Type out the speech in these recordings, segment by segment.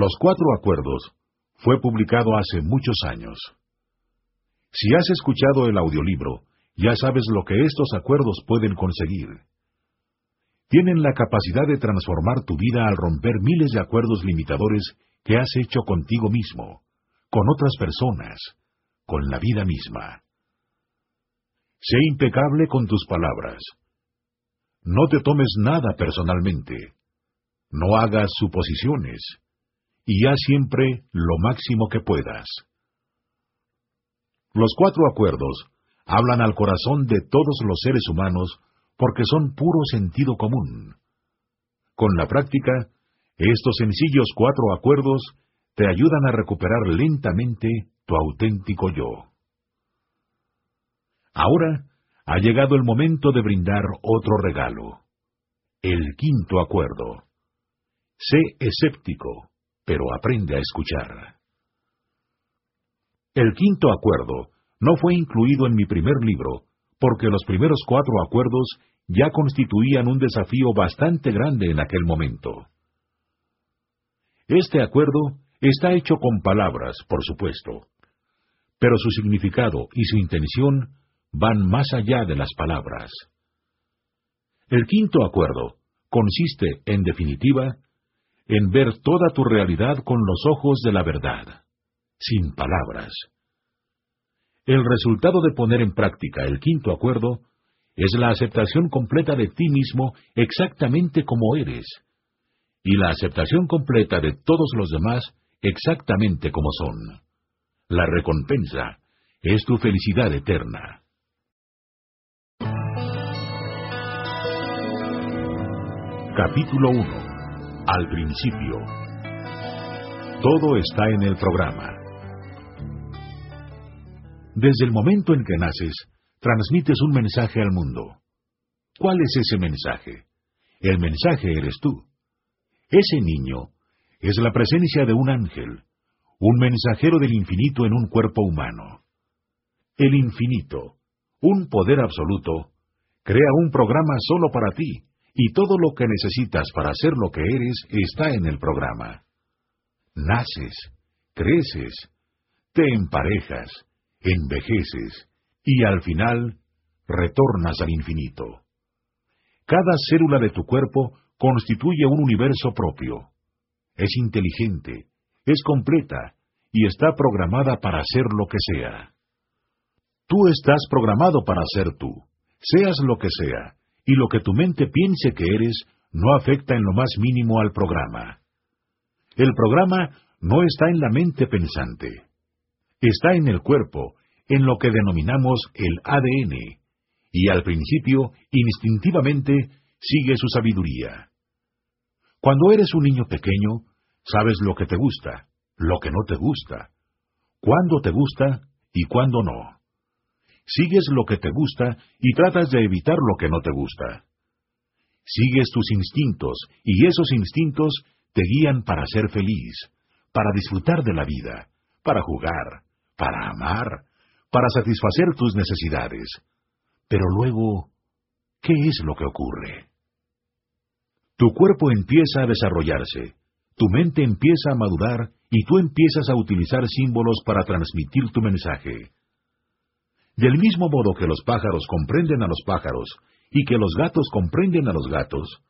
Los Cuatro Acuerdos fue publicado hace muchos años. Si has escuchado el audiolibro, ya sabes lo que estos acuerdos pueden conseguir. Tienen la capacidad de transformar tu vida al romper miles de acuerdos limitadores que has hecho contigo mismo, con otras personas, con la vida misma. Sé impecable con tus palabras. No te tomes nada personalmente. No hagas suposiciones. Y haz siempre lo máximo que puedas. Los cuatro acuerdos hablan al corazón de todos los seres humanos porque son puro sentido común. Con la práctica, estos sencillos cuatro acuerdos te ayudan a recuperar lentamente tu auténtico yo. Ahora ha llegado el momento de brindar otro regalo. El quinto acuerdo. Sé escéptico, pero aprende a escuchar. El quinto acuerdo no fue incluido en mi primer libro, porque los primeros cuatro acuerdos ya constituían un desafío bastante grande en aquel momento. Este acuerdo está hecho con palabras, por supuesto, pero su significado y su intención van más allá de las palabras. El quinto acuerdo consiste, en definitiva, en ver toda tu realidad con los ojos de la verdad, sin palabras. El resultado de poner en práctica el quinto acuerdo es la aceptación completa de ti mismo exactamente como eres, y la aceptación completa de todos los demás exactamente como son. La recompensa es tu felicidad eterna. Capítulo 1. Al principio. Todo está en el programa. Desde el momento en que naces, transmites un mensaje al mundo. ¿Cuál es ese mensaje? El mensaje eres tú. Ese niño es la presencia de un ángel, un mensajero del infinito en un cuerpo humano. El infinito, un poder absoluto, crea un programa solo para ti y todo lo que necesitas para ser lo que eres está en el programa. Naces, creces, te emparejas, envejeces y al final retornas al infinito. Cada célula de tu cuerpo constituye un universo propio. Es inteligente, es completa y está programada para ser lo que sea. Tú estás programado para ser tú, seas lo que sea, y lo que tu mente piense que eres no afecta en lo más mínimo al programa. El programa no está en la mente pensante. Está en el cuerpo, en lo que denominamos el ADN, y al principio, instintivamente, sigue su sabiduría. Cuando eres un niño pequeño, sabes lo que te gusta, lo que no te gusta, cuándo te gusta y cuándo no sigues lo que te gusta y tratas de evitar lo que no te gusta. Sigues tus instintos y esos instintos te guían para ser feliz, para disfrutar de la vida, para jugar, para amar, para satisfacer tus necesidades. Pero luego, ¿qué es lo que ocurre? Tu cuerpo empieza a desarrollarse, tu mente empieza a madurar y tú empiezas a utilizar símbolos para transmitir tu mensaje. Del mismo modo que los pájaros comprenden a los pájaros y que los gatos comprenden a los gatos,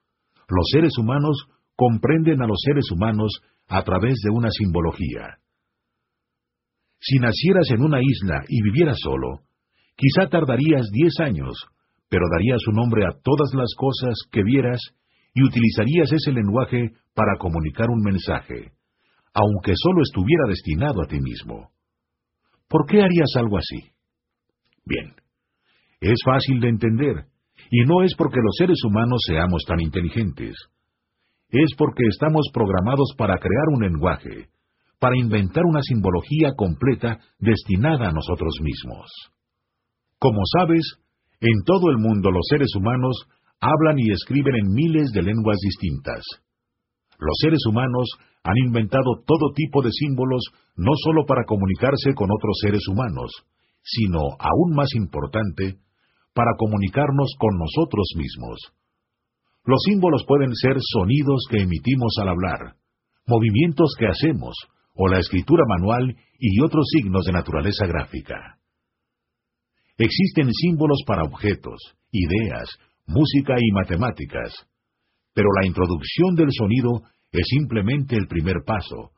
los seres humanos comprenden a los seres humanos a través de una simbología. Si nacieras en una isla y vivieras solo, quizá tardarías diez años, pero darías un nombre a todas las cosas que vieras y utilizarías ese lenguaje para comunicar un mensaje, aunque solo estuviera destinado a ti mismo. ¿Por qué harías algo así? Bien, es fácil de entender, y no es porque los seres humanos seamos tan inteligentes. Es porque estamos programados para crear un lenguaje, para inventar una simbología completa destinada a nosotros mismos. Como sabes, en todo el mundo los seres humanos hablan y escriben en miles de lenguas distintas. Los seres humanos han inventado todo tipo de símbolos no solo para comunicarse con otros seres humanos, sino, aún más importante, para comunicarnos con nosotros mismos. Los símbolos pueden ser sonidos que emitimos al hablar, movimientos que hacemos, o la escritura manual y otros signos de naturaleza gráfica. Existen símbolos para objetos, ideas, música y matemáticas, pero la introducción del sonido es simplemente el primer paso,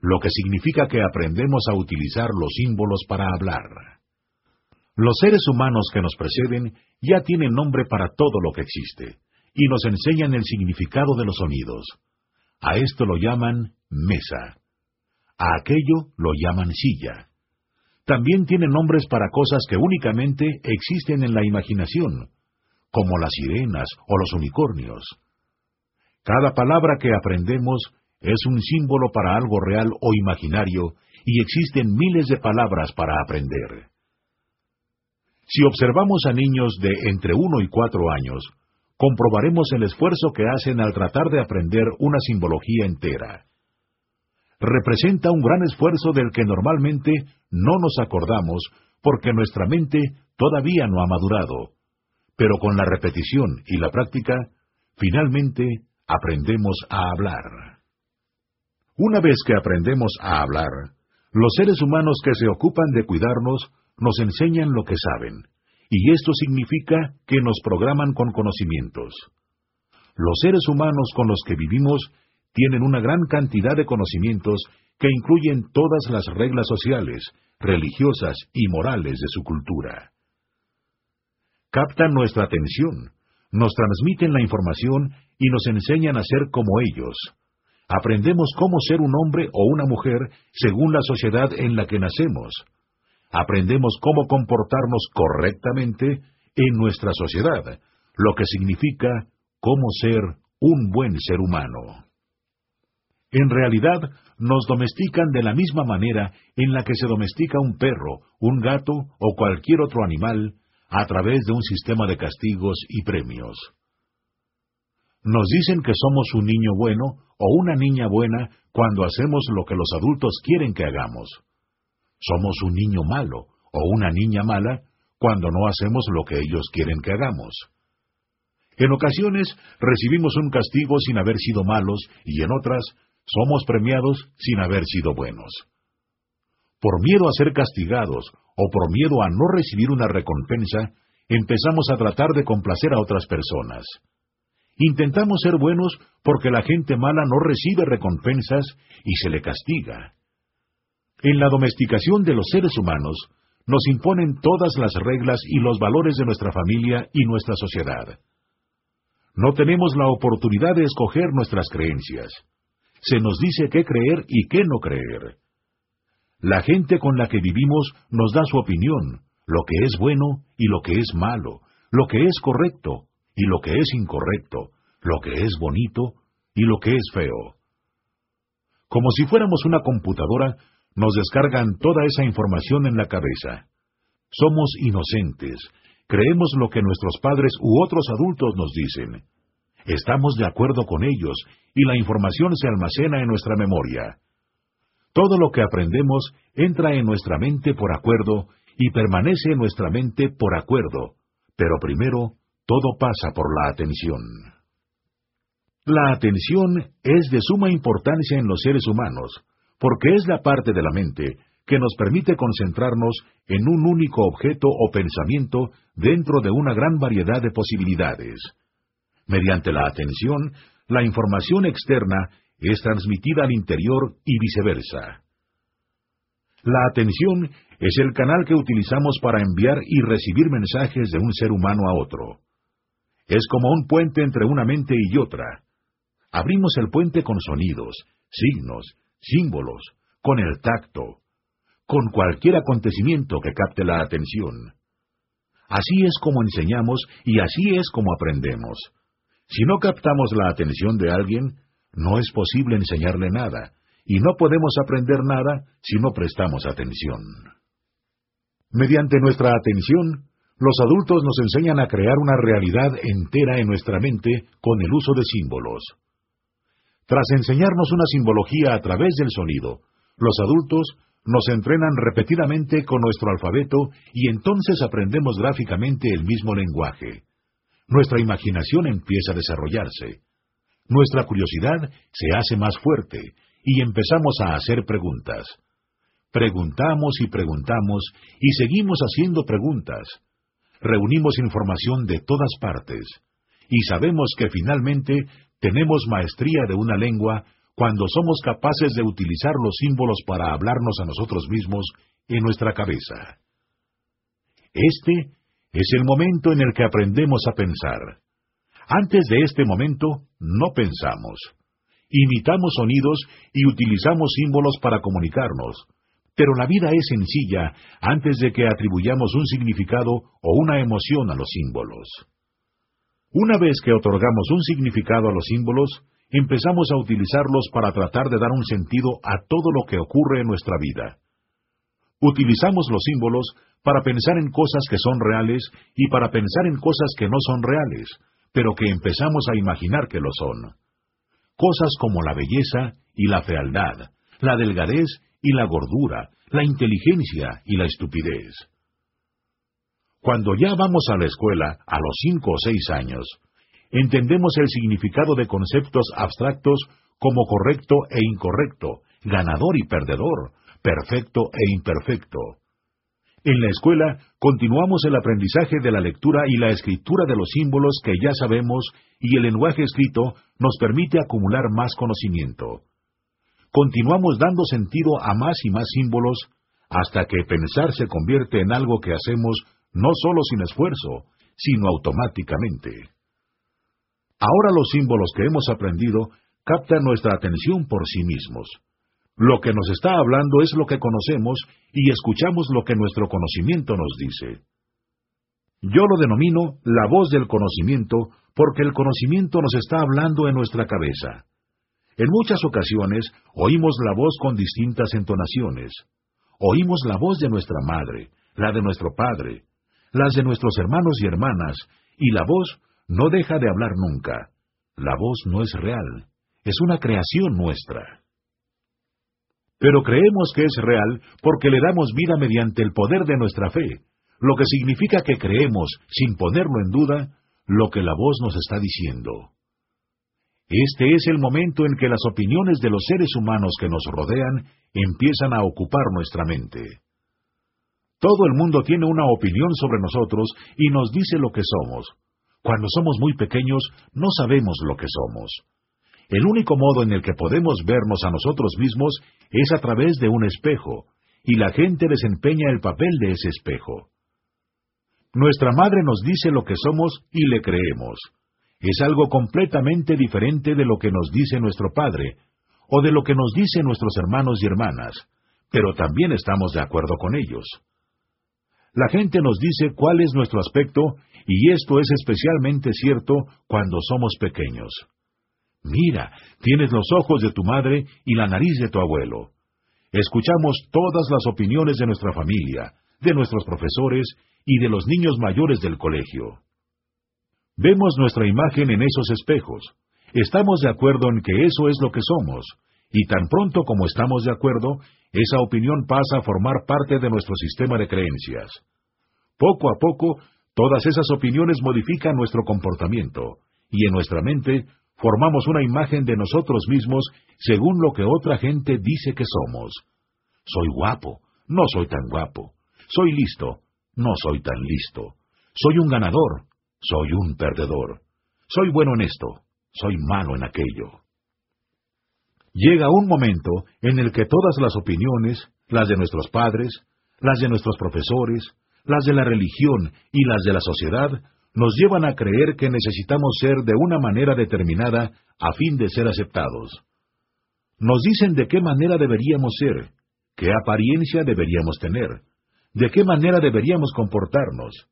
lo que significa que aprendemos a utilizar los símbolos para hablar. Los seres humanos que nos preceden ya tienen nombre para todo lo que existe, y nos enseñan el significado de los sonidos. A esto lo llaman mesa. A aquello lo llaman silla. También tienen nombres para cosas que únicamente existen en la imaginación, como las sirenas o los unicornios. Cada palabra que aprendemos es un símbolo para algo real o imaginario, y existen miles de palabras para aprender. Si observamos a niños de entre uno y cuatro años, comprobaremos el esfuerzo que hacen al tratar de aprender una simbología entera. Representa un gran esfuerzo del que normalmente no nos acordamos porque nuestra mente todavía no ha madurado, pero con la repetición y la práctica, finalmente aprendemos a hablar. Una vez que aprendemos a hablar, los seres humanos que se ocupan de cuidarnos nos enseñan lo que saben, y esto significa que nos programan con conocimientos. Los seres humanos con los que vivimos tienen una gran cantidad de conocimientos que incluyen todas las reglas sociales, religiosas y morales de su cultura. Captan nuestra atención, nos transmiten la información y nos enseñan a ser como ellos. Aprendemos cómo ser un hombre o una mujer según la sociedad en la que nacemos. Aprendemos cómo comportarnos correctamente en nuestra sociedad, lo que significa cómo ser un buen ser humano. En realidad, nos domestican de la misma manera en la que se domestica un perro, un gato o cualquier otro animal a través de un sistema de castigos y premios. Nos dicen que somos un niño bueno o una niña buena cuando hacemos lo que los adultos quieren que hagamos. Somos un niño malo o una niña mala cuando no hacemos lo que ellos quieren que hagamos. En ocasiones recibimos un castigo sin haber sido malos y en otras somos premiados sin haber sido buenos. Por miedo a ser castigados o por miedo a no recibir una recompensa, empezamos a tratar de complacer a otras personas. Intentamos ser buenos porque la gente mala no recibe recompensas y se le castiga. En la domesticación de los seres humanos, nos imponen todas las reglas y los valores de nuestra familia y nuestra sociedad. No tenemos la oportunidad de escoger nuestras creencias. Se nos dice qué creer y qué no creer. La gente con la que vivimos nos da su opinión, lo que es bueno y lo que es malo, lo que es correcto y lo que es incorrecto, lo que es bonito y lo que es feo. Como si fuéramos una computadora, nos descargan toda esa información en la cabeza. Somos inocentes, creemos lo que nuestros padres u otros adultos nos dicen. Estamos de acuerdo con ellos y la información se almacena en nuestra memoria. Todo lo que aprendemos entra en nuestra mente por acuerdo y permanece en nuestra mente por acuerdo, pero primero todo pasa por la atención. La atención es de suma importancia en los seres humanos, porque es la parte de la mente que nos permite concentrarnos en un único objeto o pensamiento dentro de una gran variedad de posibilidades. Mediante la atención, la información externa es transmitida al interior y viceversa. La atención es el canal que utilizamos para enviar y recibir mensajes de un ser humano a otro. Es como un puente entre una mente y otra. Abrimos el puente con sonidos, signos, símbolos, con el tacto, con cualquier acontecimiento que capte la atención. Así es como enseñamos y así es como aprendemos. Si no captamos la atención de alguien, no es posible enseñarle nada, y no podemos aprender nada si no prestamos atención. Mediante nuestra atención, los adultos nos enseñan a crear una realidad entera en nuestra mente con el uso de símbolos. Tras enseñarnos una simbología a través del sonido, los adultos nos entrenan repetidamente con nuestro alfabeto y entonces aprendemos gráficamente el mismo lenguaje. Nuestra imaginación empieza a desarrollarse. Nuestra curiosidad se hace más fuerte y empezamos a hacer preguntas. Preguntamos y preguntamos y seguimos haciendo preguntas. Reunimos información de todas partes y sabemos que finalmente tenemos maestría de una lengua cuando somos capaces de utilizar los símbolos para hablarnos a nosotros mismos en nuestra cabeza. Este es el momento en el que aprendemos a pensar. Antes de este momento, no pensamos. Imitamos sonidos y utilizamos símbolos para comunicarnos, pero la vida es sencilla antes de que atribuyamos un significado o una emoción a los símbolos. Una vez que otorgamos un significado a los símbolos, empezamos a utilizarlos para tratar de dar un sentido a todo lo que ocurre en nuestra vida. Utilizamos los símbolos para pensar en cosas que son reales y para pensar en cosas que no son reales, pero que empezamos a imaginar que lo son. Cosas como la belleza y la fealdad, la delgadez y la gordura, la inteligencia y la estupidez. Cuando ya vamos a la escuela, a los cinco o seis años, entendemos el significado de conceptos abstractos como correcto e incorrecto, ganador y perdedor, perfecto e imperfecto. En la escuela continuamos el aprendizaje de la lectura y la escritura de los símbolos que ya sabemos y el lenguaje escrito nos permite acumular más conocimiento. Continuamos dando sentido a más y más símbolos hasta que pensar se convierte en algo que hacemos no solo sin esfuerzo, sino automáticamente. Ahora los símbolos que hemos aprendido captan nuestra atención por sí mismos. Lo que nos está hablando es lo que conocemos y escuchamos lo que nuestro conocimiento nos dice. Yo lo denomino la voz del conocimiento porque el conocimiento nos está hablando en nuestra cabeza. En muchas ocasiones oímos la voz con distintas entonaciones. Oímos la voz de nuestra madre, la de nuestro padre, las de nuestros hermanos y hermanas, y la voz no deja de hablar nunca. La voz no es real, es una creación nuestra pero creemos que es real porque le damos vida mediante el poder de nuestra fe, lo que significa que creemos, sin ponerlo en duda, lo que la voz nos está diciendo. Este es el momento en que las opiniones de los seres humanos que nos rodean empiezan a ocupar nuestra mente. Todo el mundo tiene una opinión sobre nosotros y nos dice lo que somos. Cuando somos muy pequeños no sabemos lo que somos. El único modo en el que podemos vernos a nosotros mismos es a través de un espejo, y la gente desempeña el papel de ese espejo. Nuestra madre nos dice lo que somos y le creemos. Es algo completamente diferente de lo que nos dice nuestro padre, o de lo que nos dicen nuestros hermanos y hermanas, pero también estamos de acuerdo con ellos. La gente nos dice cuál es nuestro aspecto, y esto es especialmente cierto cuando somos pequeños. Mira, tienes los ojos de tu madre y la nariz de tu abuelo. Escuchamos todas las opiniones de nuestra familia, de nuestros profesores y de los niños mayores del colegio. Vemos nuestra imagen en esos espejos. Estamos de acuerdo en que eso es lo que somos, y tan pronto como estamos de acuerdo, esa opinión pasa a formar parte de nuestro sistema de creencias. Poco a poco, todas esas opiniones modifican nuestro comportamiento, y en nuestra mente formamos una imagen de nosotros mismos según lo que otra gente dice que somos. Soy guapo, no soy tan guapo. Soy listo, no soy tan listo. Soy un ganador, soy un perdedor. Soy bueno en esto, soy malo en aquello. Llega un momento en el que todas las opiniones, las de nuestros padres, las de nuestros profesores, las de la religión y las de la sociedad, nos llevan a creer que necesitamos ser de una manera determinada a fin de ser aceptados. Nos dicen de qué manera deberíamos ser, qué apariencia deberíamos tener, de qué manera deberíamos comportarnos.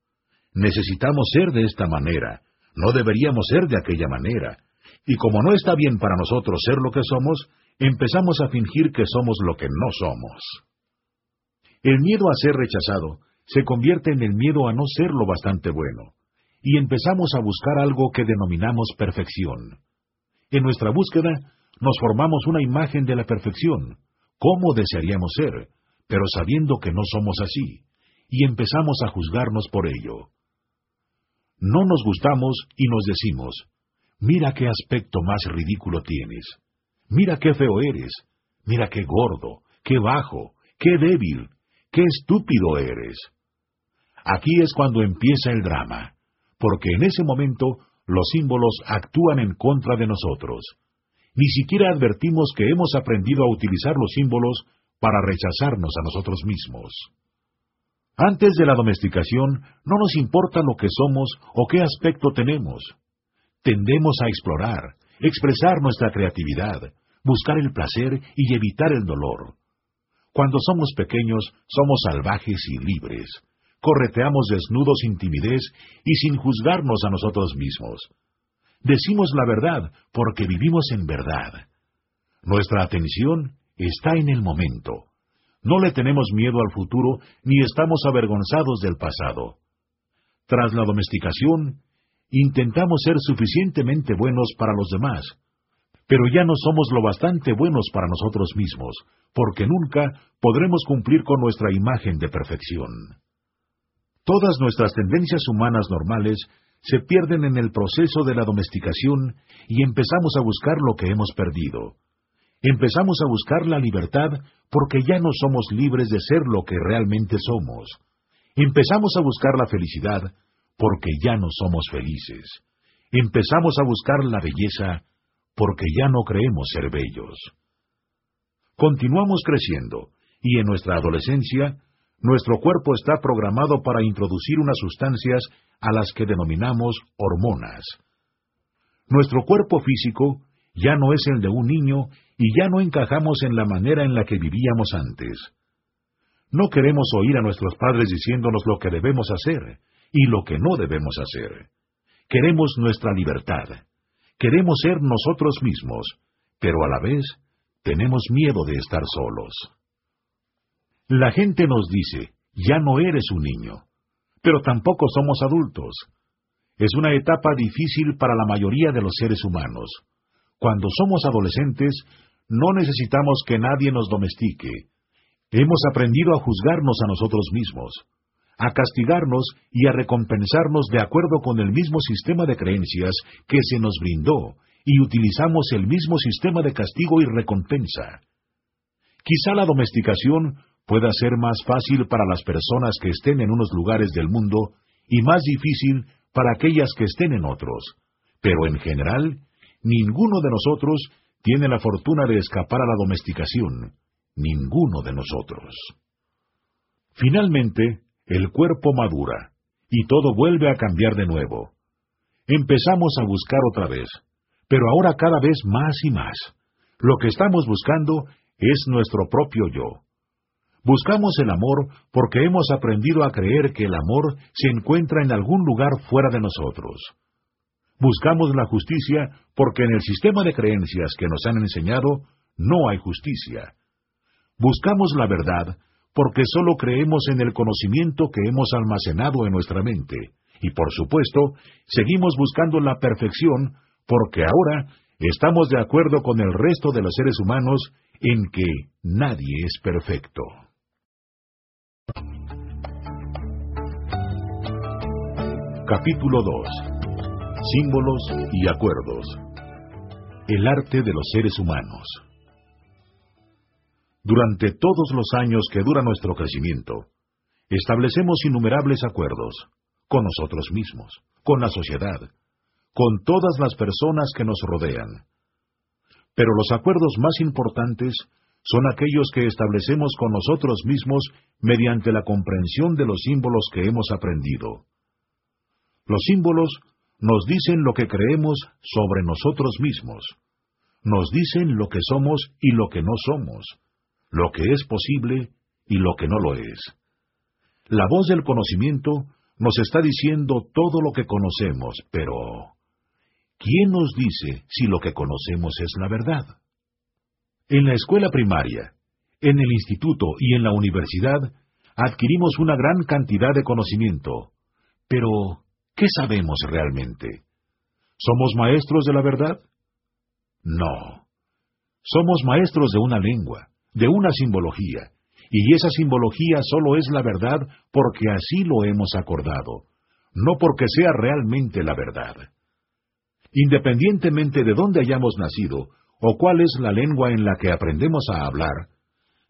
Necesitamos ser de esta manera, no deberíamos ser de aquella manera, y como no está bien para nosotros ser lo que somos, empezamos a fingir que somos lo que no somos. El miedo a ser rechazado se convierte en el miedo a no ser lo bastante bueno y empezamos a buscar algo que denominamos perfección. En nuestra búsqueda nos formamos una imagen de la perfección, cómo desearíamos ser, pero sabiendo que no somos así, y empezamos a juzgarnos por ello. No nos gustamos y nos decimos, mira qué aspecto más ridículo tienes, mira qué feo eres, Mira qué gordo, qué bajo, qué débil, qué estúpido eres. Aquí es cuando empieza el drama, porque en ese momento los símbolos actúan en contra de nosotros. Ni siquiera advertimos que hemos aprendido a utilizar los símbolos para rechazarnos a nosotros mismos. Antes de la domesticación, no nos importa lo que somos o qué aspecto tenemos. Tendemos a explorar, expresar nuestra creatividad, buscar el placer y evitar el dolor. Cuando somos pequeños, somos salvajes y libres. Correteamos desnudos sin timidez y sin juzgarnos a nosotros mismos. Decimos la verdad porque vivimos en verdad. Nuestra atención está en el momento. No le tenemos miedo al futuro ni estamos avergonzados del pasado. Tras la domesticación, intentamos ser suficientemente buenos para los demás, pero ya no somos lo bastante buenos para nosotros mismos, porque nunca podremos cumplir con nuestra imagen de perfección. Todas nuestras tendencias humanas normales se pierden en el proceso de la domesticación y empezamos a buscar lo que hemos perdido. Empezamos a buscar la libertad porque ya no somos libres de ser lo que realmente somos. Empezamos a buscar la felicidad porque ya no somos felices. Empezamos a buscar la belleza porque ya no creemos ser bellos. Continuamos creciendo y en nuestra adolescencia nuestro cuerpo está programado para introducir unas sustancias a las que denominamos hormonas. Nuestro cuerpo físico ya no es el de un niño y ya no encajamos en la manera en la que vivíamos antes. No queremos oír a nuestros padres diciéndonos lo que debemos hacer y lo que no debemos hacer. Queremos nuestra libertad. Queremos ser nosotros mismos, pero a la vez tenemos miedo de estar solos. La gente nos dice, ya no eres un niño, pero tampoco somos adultos. Es una etapa difícil para la mayoría de los seres humanos. Cuando somos adolescentes, no necesitamos que nadie nos domestique. Hemos aprendido a juzgarnos a nosotros mismos, a castigarnos y a recompensarnos de acuerdo con el mismo sistema de creencias que se nos brindó, y utilizamos el mismo sistema de castigo y recompensa. Quizá la domesticación pueda ser más fácil para las personas que estén en unos lugares del mundo y más difícil para aquellas que estén en otros, pero en general, ninguno de nosotros tiene la fortuna de escapar a la domesticación, ninguno de nosotros. Finalmente, el cuerpo madura, y todo vuelve a cambiar de nuevo. Empezamos a buscar otra vez, pero ahora cada vez más y más. Lo que estamos buscando es nuestro propio yo. Buscamos el amor porque hemos aprendido a creer que el amor se encuentra en algún lugar fuera de nosotros. Buscamos la justicia porque en el sistema de creencias que nos han enseñado no hay justicia. Buscamos la verdad porque solo creemos en el conocimiento que hemos almacenado en nuestra mente. Y por supuesto, seguimos buscando la perfección porque ahora estamos de acuerdo con el resto de los seres humanos en que nadie es perfecto. Capítulo 2 símbolos y acuerdos. El arte de los seres humanos. Durante todos los años que dura nuestro crecimiento, establecemos innumerables acuerdos con nosotros mismos, con la sociedad, con todas las personas que nos rodean. Pero los acuerdos más importantes son aquellos que establecemos con nosotros mismos mediante la comprensión de los símbolos que hemos aprendido. Los símbolos nos dicen lo que creemos sobre nosotros mismos, nos dicen lo que somos y lo que no somos, lo que es posible y lo que no lo es. La voz del conocimiento nos está diciendo todo lo que conocemos, pero ¿quién nos dice si lo que conocemos es la verdad? En la escuela primaria, en el instituto y en la universidad adquirimos una gran cantidad de conocimiento, pero ¿Qué sabemos realmente? ¿Somos maestros de la verdad? No. Somos maestros de una lengua, de una simbología, y esa simbología solo es la verdad porque así lo hemos acordado, no porque sea realmente la verdad. Independientemente de dónde hayamos nacido o cuál es la lengua en la que aprendemos a hablar,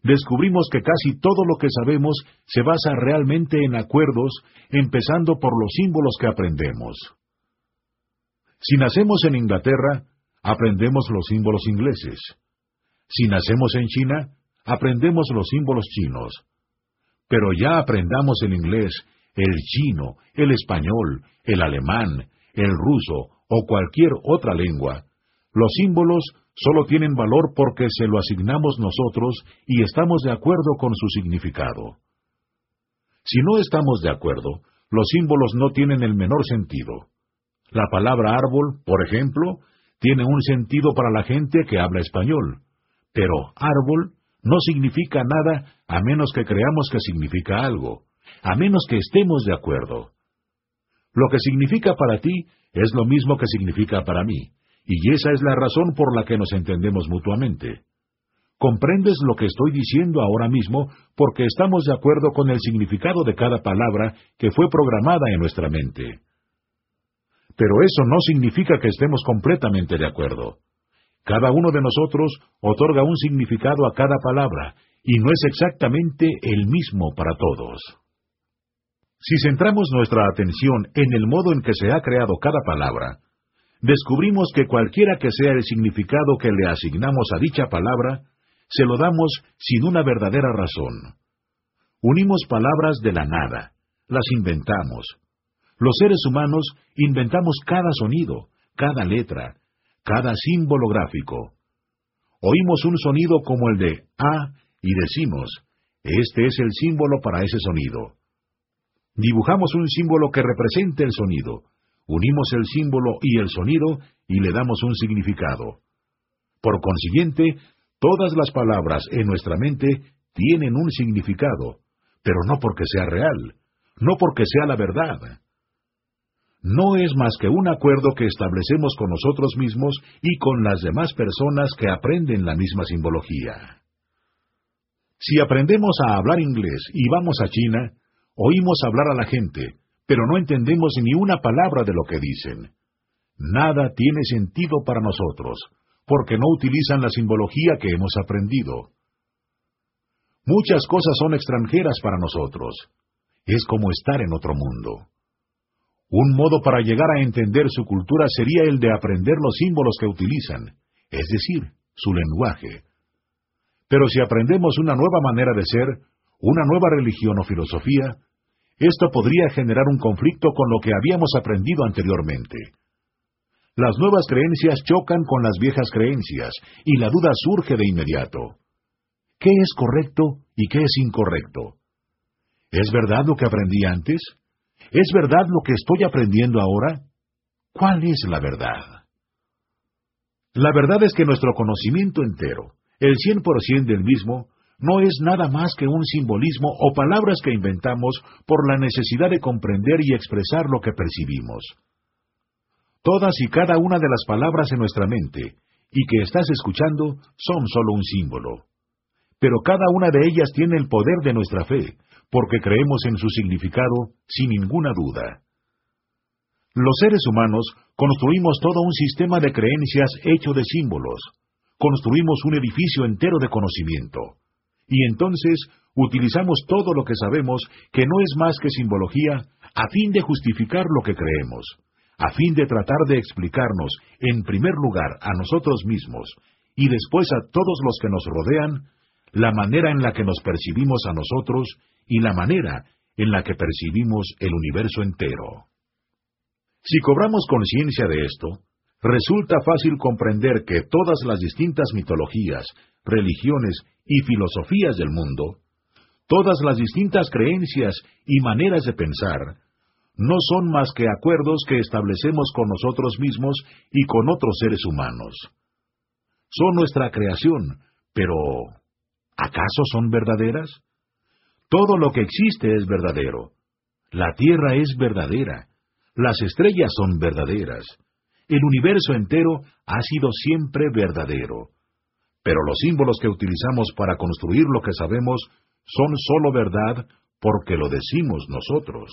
descubrimos que casi todo lo que sabemos se basa realmente en acuerdos, empezando por los símbolos que aprendemos. Si nacemos en Inglaterra, aprendemos los símbolos ingleses. Si nacemos en China, aprendemos los símbolos chinos. Pero ya aprendamos el inglés, el chino, el español, el alemán, el ruso o cualquier otra lengua, los símbolos solo tienen valor porque se lo asignamos nosotros y estamos de acuerdo con su significado. Si no estamos de acuerdo, los símbolos no tienen el menor sentido. La palabra árbol, por ejemplo, tiene un sentido para la gente que habla español, pero árbol no significa nada a menos que creamos que significa algo, a menos que estemos de acuerdo. Lo que significa para ti es lo mismo que significa para mí, y esa es la razón por la que nos entendemos mutuamente. Comprendes lo que estoy diciendo ahora mismo porque estamos de acuerdo con el significado de cada palabra que fue programada en nuestra mente. Pero eso no significa que estemos completamente de acuerdo. Cada uno de nosotros otorga un significado a cada palabra, y no es exactamente el mismo para todos. Si centramos nuestra atención en el modo en que se ha creado cada palabra, descubrimos que cualquiera que sea el significado que le asignamos a dicha palabra, se lo damos sin una verdadera razón. Unimos palabras de la nada, las inventamos. Los seres humanos inventamos cada sonido, cada letra, cada símbolo gráfico. Oímos un sonido como el de A y decimos, este es el símbolo para ese sonido. Dibujamos un símbolo que represente el sonido, unimos el símbolo y el sonido y le damos un significado. Por consiguiente, todas las palabras en nuestra mente tienen un significado, pero no porque sea real, no porque sea la verdad no es más que un acuerdo que establecemos con nosotros mismos y con las demás personas que aprenden la misma simbología. Si aprendemos a hablar inglés y vamos a China, oímos hablar a la gente, pero no entendemos ni una palabra de lo que dicen. Nada tiene sentido para nosotros, porque no utilizan la simbología que hemos aprendido. Muchas cosas son extranjeras para nosotros. Es como estar en otro mundo. Un modo para llegar a entender su cultura sería el de aprender los símbolos que utilizan, es decir, su lenguaje. Pero si aprendemos una nueva manera de ser, una nueva religión o filosofía, esto podría generar un conflicto con lo que habíamos aprendido anteriormente. Las nuevas creencias chocan con las viejas creencias y la duda surge de inmediato. ¿Qué es correcto y qué es incorrecto? ¿Es verdad lo que aprendí antes? ¿Es verdad lo que estoy aprendiendo ahora? ¿Cuál es la verdad? La verdad es que nuestro conocimiento entero, el 100% del mismo, no es nada más que un simbolismo o palabras que inventamos por la necesidad de comprender y expresar lo que percibimos. Todas y cada una de las palabras en nuestra mente y que estás escuchando son solo un símbolo. Pero cada una de ellas tiene el poder de nuestra fe, porque creemos en su significado sin ninguna duda. Los seres humanos construimos todo un sistema de creencias hecho de símbolos, construimos un edificio entero de conocimiento, y entonces utilizamos todo lo que sabemos que no es más que simbología a fin de justificar lo que creemos, a fin de tratar de explicarnos, en primer lugar, a nosotros mismos, y después a todos los que nos rodean, la manera en la que nos percibimos a nosotros y la manera en la que percibimos el universo entero. Si cobramos conciencia de esto, resulta fácil comprender que todas las distintas mitologías, religiones y filosofías del mundo, todas las distintas creencias y maneras de pensar, no son más que acuerdos que establecemos con nosotros mismos y con otros seres humanos. Son nuestra creación, pero ¿acaso son verdaderas? Todo lo que existe es verdadero. La Tierra es verdadera. Las estrellas son verdaderas. El universo entero ha sido siempre verdadero. Pero los símbolos que utilizamos para construir lo que sabemos son sólo verdad porque lo decimos nosotros.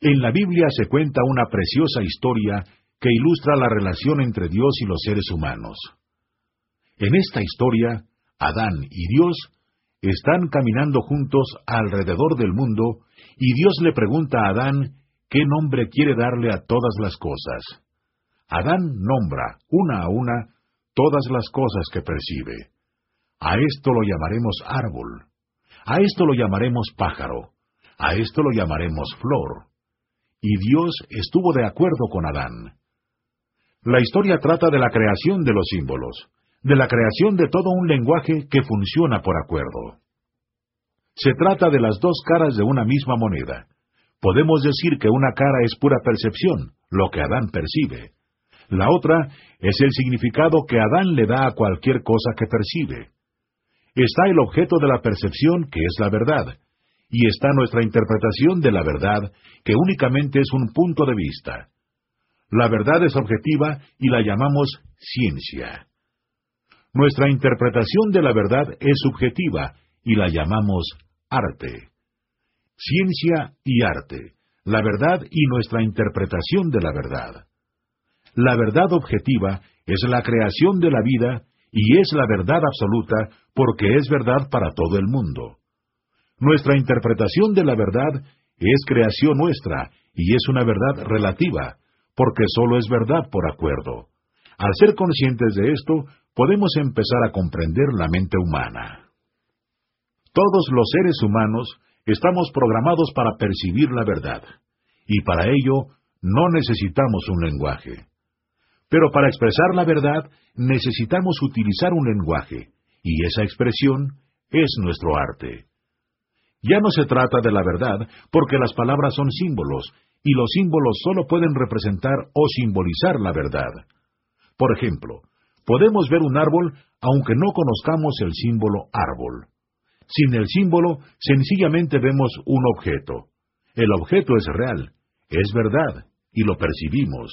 En la Biblia se cuenta una preciosa historia que ilustra la relación entre Dios y los seres humanos. En esta historia, Adán y Dios están caminando juntos alrededor del mundo y Dios le pregunta a Adán qué nombre quiere darle a todas las cosas. Adán nombra, una a una, todas las cosas que percibe. A esto lo llamaremos árbol, a esto lo llamaremos pájaro, a esto lo llamaremos flor. Y Dios estuvo de acuerdo con Adán. La historia trata de la creación de los símbolos, de la creación de todo un lenguaje que funciona por acuerdo. Se trata de las dos caras de una misma moneda. Podemos decir que una cara es pura percepción, lo que Adán percibe. La otra es el significado que Adán le da a cualquier cosa que percibe. Está el objeto de la percepción, que es la verdad, y está nuestra interpretación de la verdad, que únicamente es un punto de vista. La verdad es objetiva y la llamamos ciencia. Nuestra interpretación de la verdad es subjetiva y la llamamos arte. Ciencia y arte, la verdad y nuestra interpretación de la verdad. La verdad objetiva es la creación de la vida y es la verdad absoluta porque es verdad para todo el mundo. Nuestra interpretación de la verdad es creación nuestra y es una verdad relativa, porque sólo es verdad por acuerdo. Al ser conscientes de esto, podemos empezar a comprender la mente humana. Todos los seres humanos estamos programados para percibir la verdad, y para ello no necesitamos un lenguaje. Pero para expresar la verdad necesitamos utilizar un lenguaje, y esa expresión es nuestro arte. Ya no se trata de la verdad, porque las palabras son símbolos, y los símbolos solo pueden representar o simbolizar la verdad. Por ejemplo, podemos ver un árbol aunque no conozcamos el símbolo árbol. Sin el símbolo, sencillamente vemos un objeto. El objeto es real, es verdad, y lo percibimos.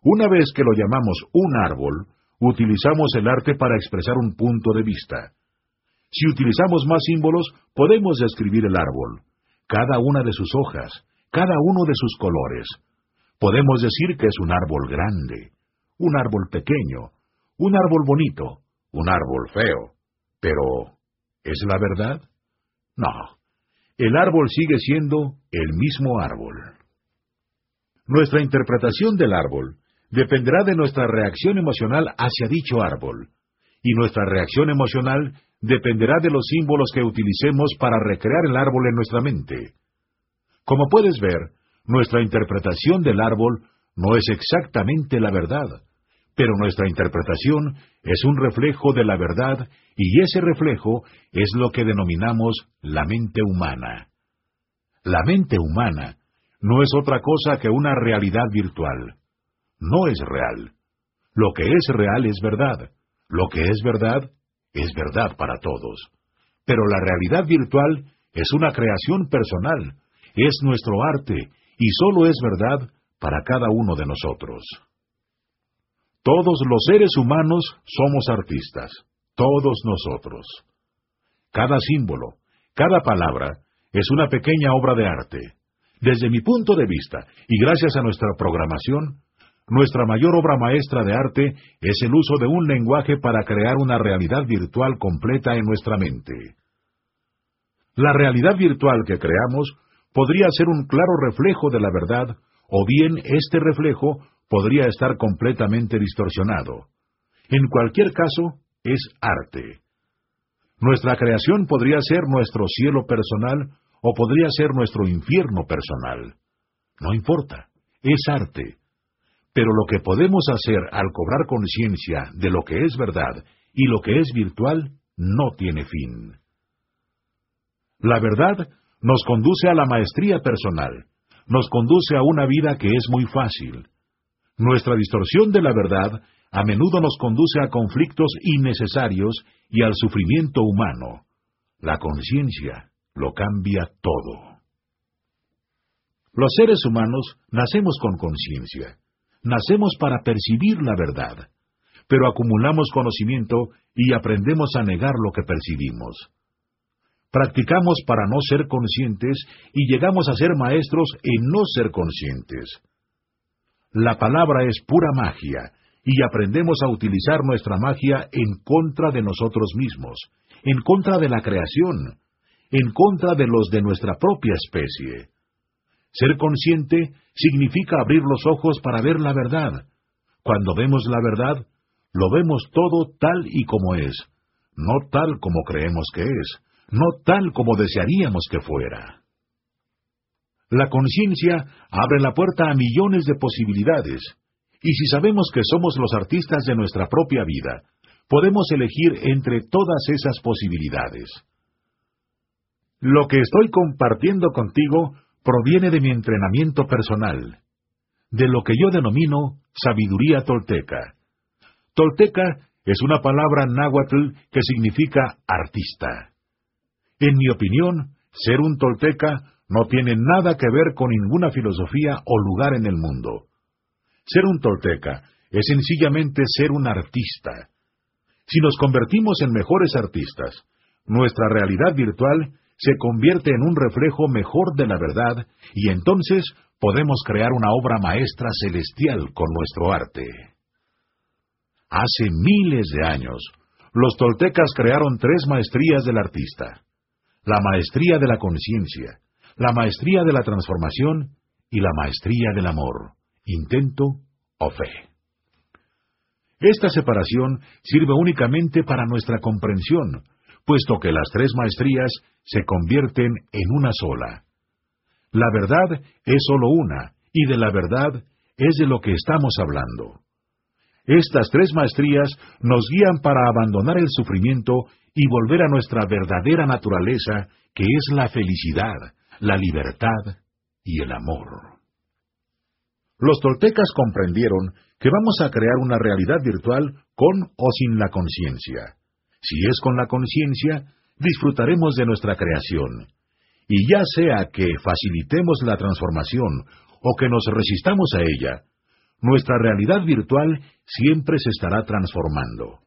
Una vez que lo llamamos un árbol, utilizamos el arte para expresar un punto de vista. Si utilizamos más símbolos, podemos describir el árbol, cada una de sus hojas, cada uno de sus colores. Podemos decir que es un árbol grande, un árbol pequeño, un árbol bonito, un árbol feo. Pero, ¿es la verdad? No. El árbol sigue siendo el mismo árbol. Nuestra interpretación del árbol dependerá de nuestra reacción emocional hacia dicho árbol, y nuestra reacción emocional dependerá de los símbolos que utilicemos para recrear el árbol en nuestra mente. Como puedes ver, nuestra interpretación del árbol no es exactamente la verdad, pero nuestra interpretación es un reflejo de la verdad y ese reflejo es lo que denominamos la mente humana. La mente humana no es otra cosa que una realidad virtual. No es real. Lo que es real es verdad. Lo que es verdad es verdad para todos. Pero la realidad virtual es una creación personal, es nuestro arte y solo es verdad para cada uno de nosotros. Todos los seres humanos somos artistas, todos nosotros. Cada símbolo, cada palabra, es una pequeña obra de arte. Desde mi punto de vista, y gracias a nuestra programación, nuestra mayor obra maestra de arte es el uso de un lenguaje para crear una realidad virtual completa en nuestra mente. La realidad virtual que creamos podría ser un claro reflejo de la verdad, o bien este reflejo podría estar completamente distorsionado. En cualquier caso, es arte. Nuestra creación podría ser nuestro cielo personal o podría ser nuestro infierno personal. No importa, es arte. Pero lo que podemos hacer al cobrar conciencia de lo que es verdad y lo que es virtual no tiene fin. La verdad nos conduce a la maestría personal, nos conduce a una vida que es muy fácil. Nuestra distorsión de la verdad a menudo nos conduce a conflictos innecesarios y al sufrimiento humano. La conciencia lo cambia todo. Los seres humanos nacemos con conciencia, nacemos para percibir la verdad, pero acumulamos conocimiento y aprendemos a negar lo que percibimos. Practicamos para no ser conscientes y llegamos a ser maestros en no ser conscientes. La palabra es pura magia, y aprendemos a utilizar nuestra magia en contra de nosotros mismos, en contra de la creación, en contra de los de nuestra propia especie. Ser consciente significa abrir los ojos para ver la verdad. Cuando vemos la verdad, lo vemos todo tal y como es, no tal como creemos que es, no tal como desearíamos que fuera. La conciencia abre la puerta a millones de posibilidades, y si sabemos que somos los artistas de nuestra propia vida, podemos elegir entre todas esas posibilidades. Lo que estoy compartiendo contigo proviene de mi entrenamiento personal, de lo que yo denomino sabiduría tolteca. Tolteca es una palabra náhuatl que significa artista. En mi opinión, ser un tolteca no tiene nada que ver con ninguna filosofía o lugar en el mundo. Ser un tolteca es sencillamente ser un artista. Si nos convertimos en mejores artistas, nuestra realidad virtual se convierte en un reflejo mejor de la verdad y entonces podemos crear una obra maestra celestial con nuestro arte. Hace miles de años, los toltecas crearon tres maestrías del artista. La maestría de la conciencia, la maestría de la transformación y la maestría del amor, intento o fe. Esta separación sirve únicamente para nuestra comprensión, puesto que las tres maestrías se convierten en una sola. La verdad es sólo una, y de la verdad es de lo que estamos hablando. Estas tres maestrías nos guían para abandonar el sufrimiento y volver a nuestra verdadera naturaleza, que es la felicidad, la libertad y el amor. Los toltecas comprendieron que vamos a crear una realidad virtual con o sin la conciencia. Si es con la conciencia, disfrutaremos de nuestra creación. Y ya sea que facilitemos la transformación o que nos resistamos a ella, nuestra realidad virtual siempre se estará transformando.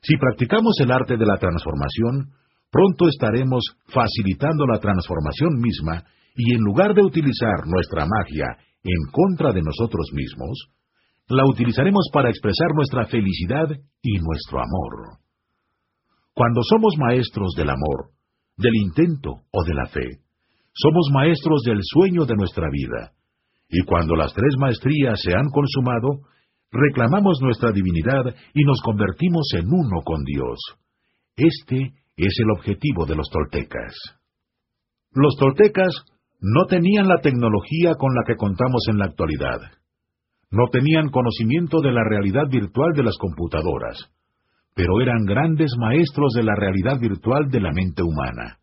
Si practicamos el arte de la transformación, pronto estaremos facilitando la transformación misma y en lugar de utilizar nuestra magia en contra de nosotros mismos, la utilizaremos para expresar nuestra felicidad y nuestro amor. Cuando somos maestros del amor, del intento o de la fe, somos maestros del sueño de nuestra vida, y cuando las tres maestrías se han consumado, reclamamos nuestra divinidad y nos convertimos en uno con Dios. Este es el objetivo de los toltecas. Los toltecas no tenían la tecnología con la que contamos en la actualidad. No tenían conocimiento de la realidad virtual de las computadoras, pero eran grandes maestros de la realidad virtual de la mente humana.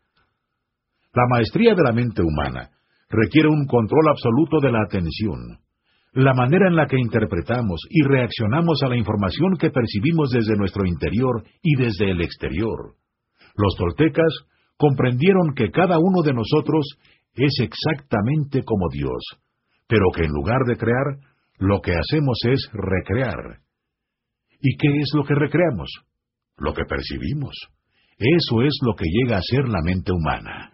La maestría de la mente humana requiere un control absoluto de la atención, la manera en la que interpretamos y reaccionamos a la información que percibimos desde nuestro interior y desde el exterior. Los toltecas comprendieron que cada uno de nosotros es exactamente como Dios, pero que en lugar de crear, lo que hacemos es recrear. ¿Y qué es lo que recreamos? Lo que percibimos. Eso es lo que llega a ser la mente humana.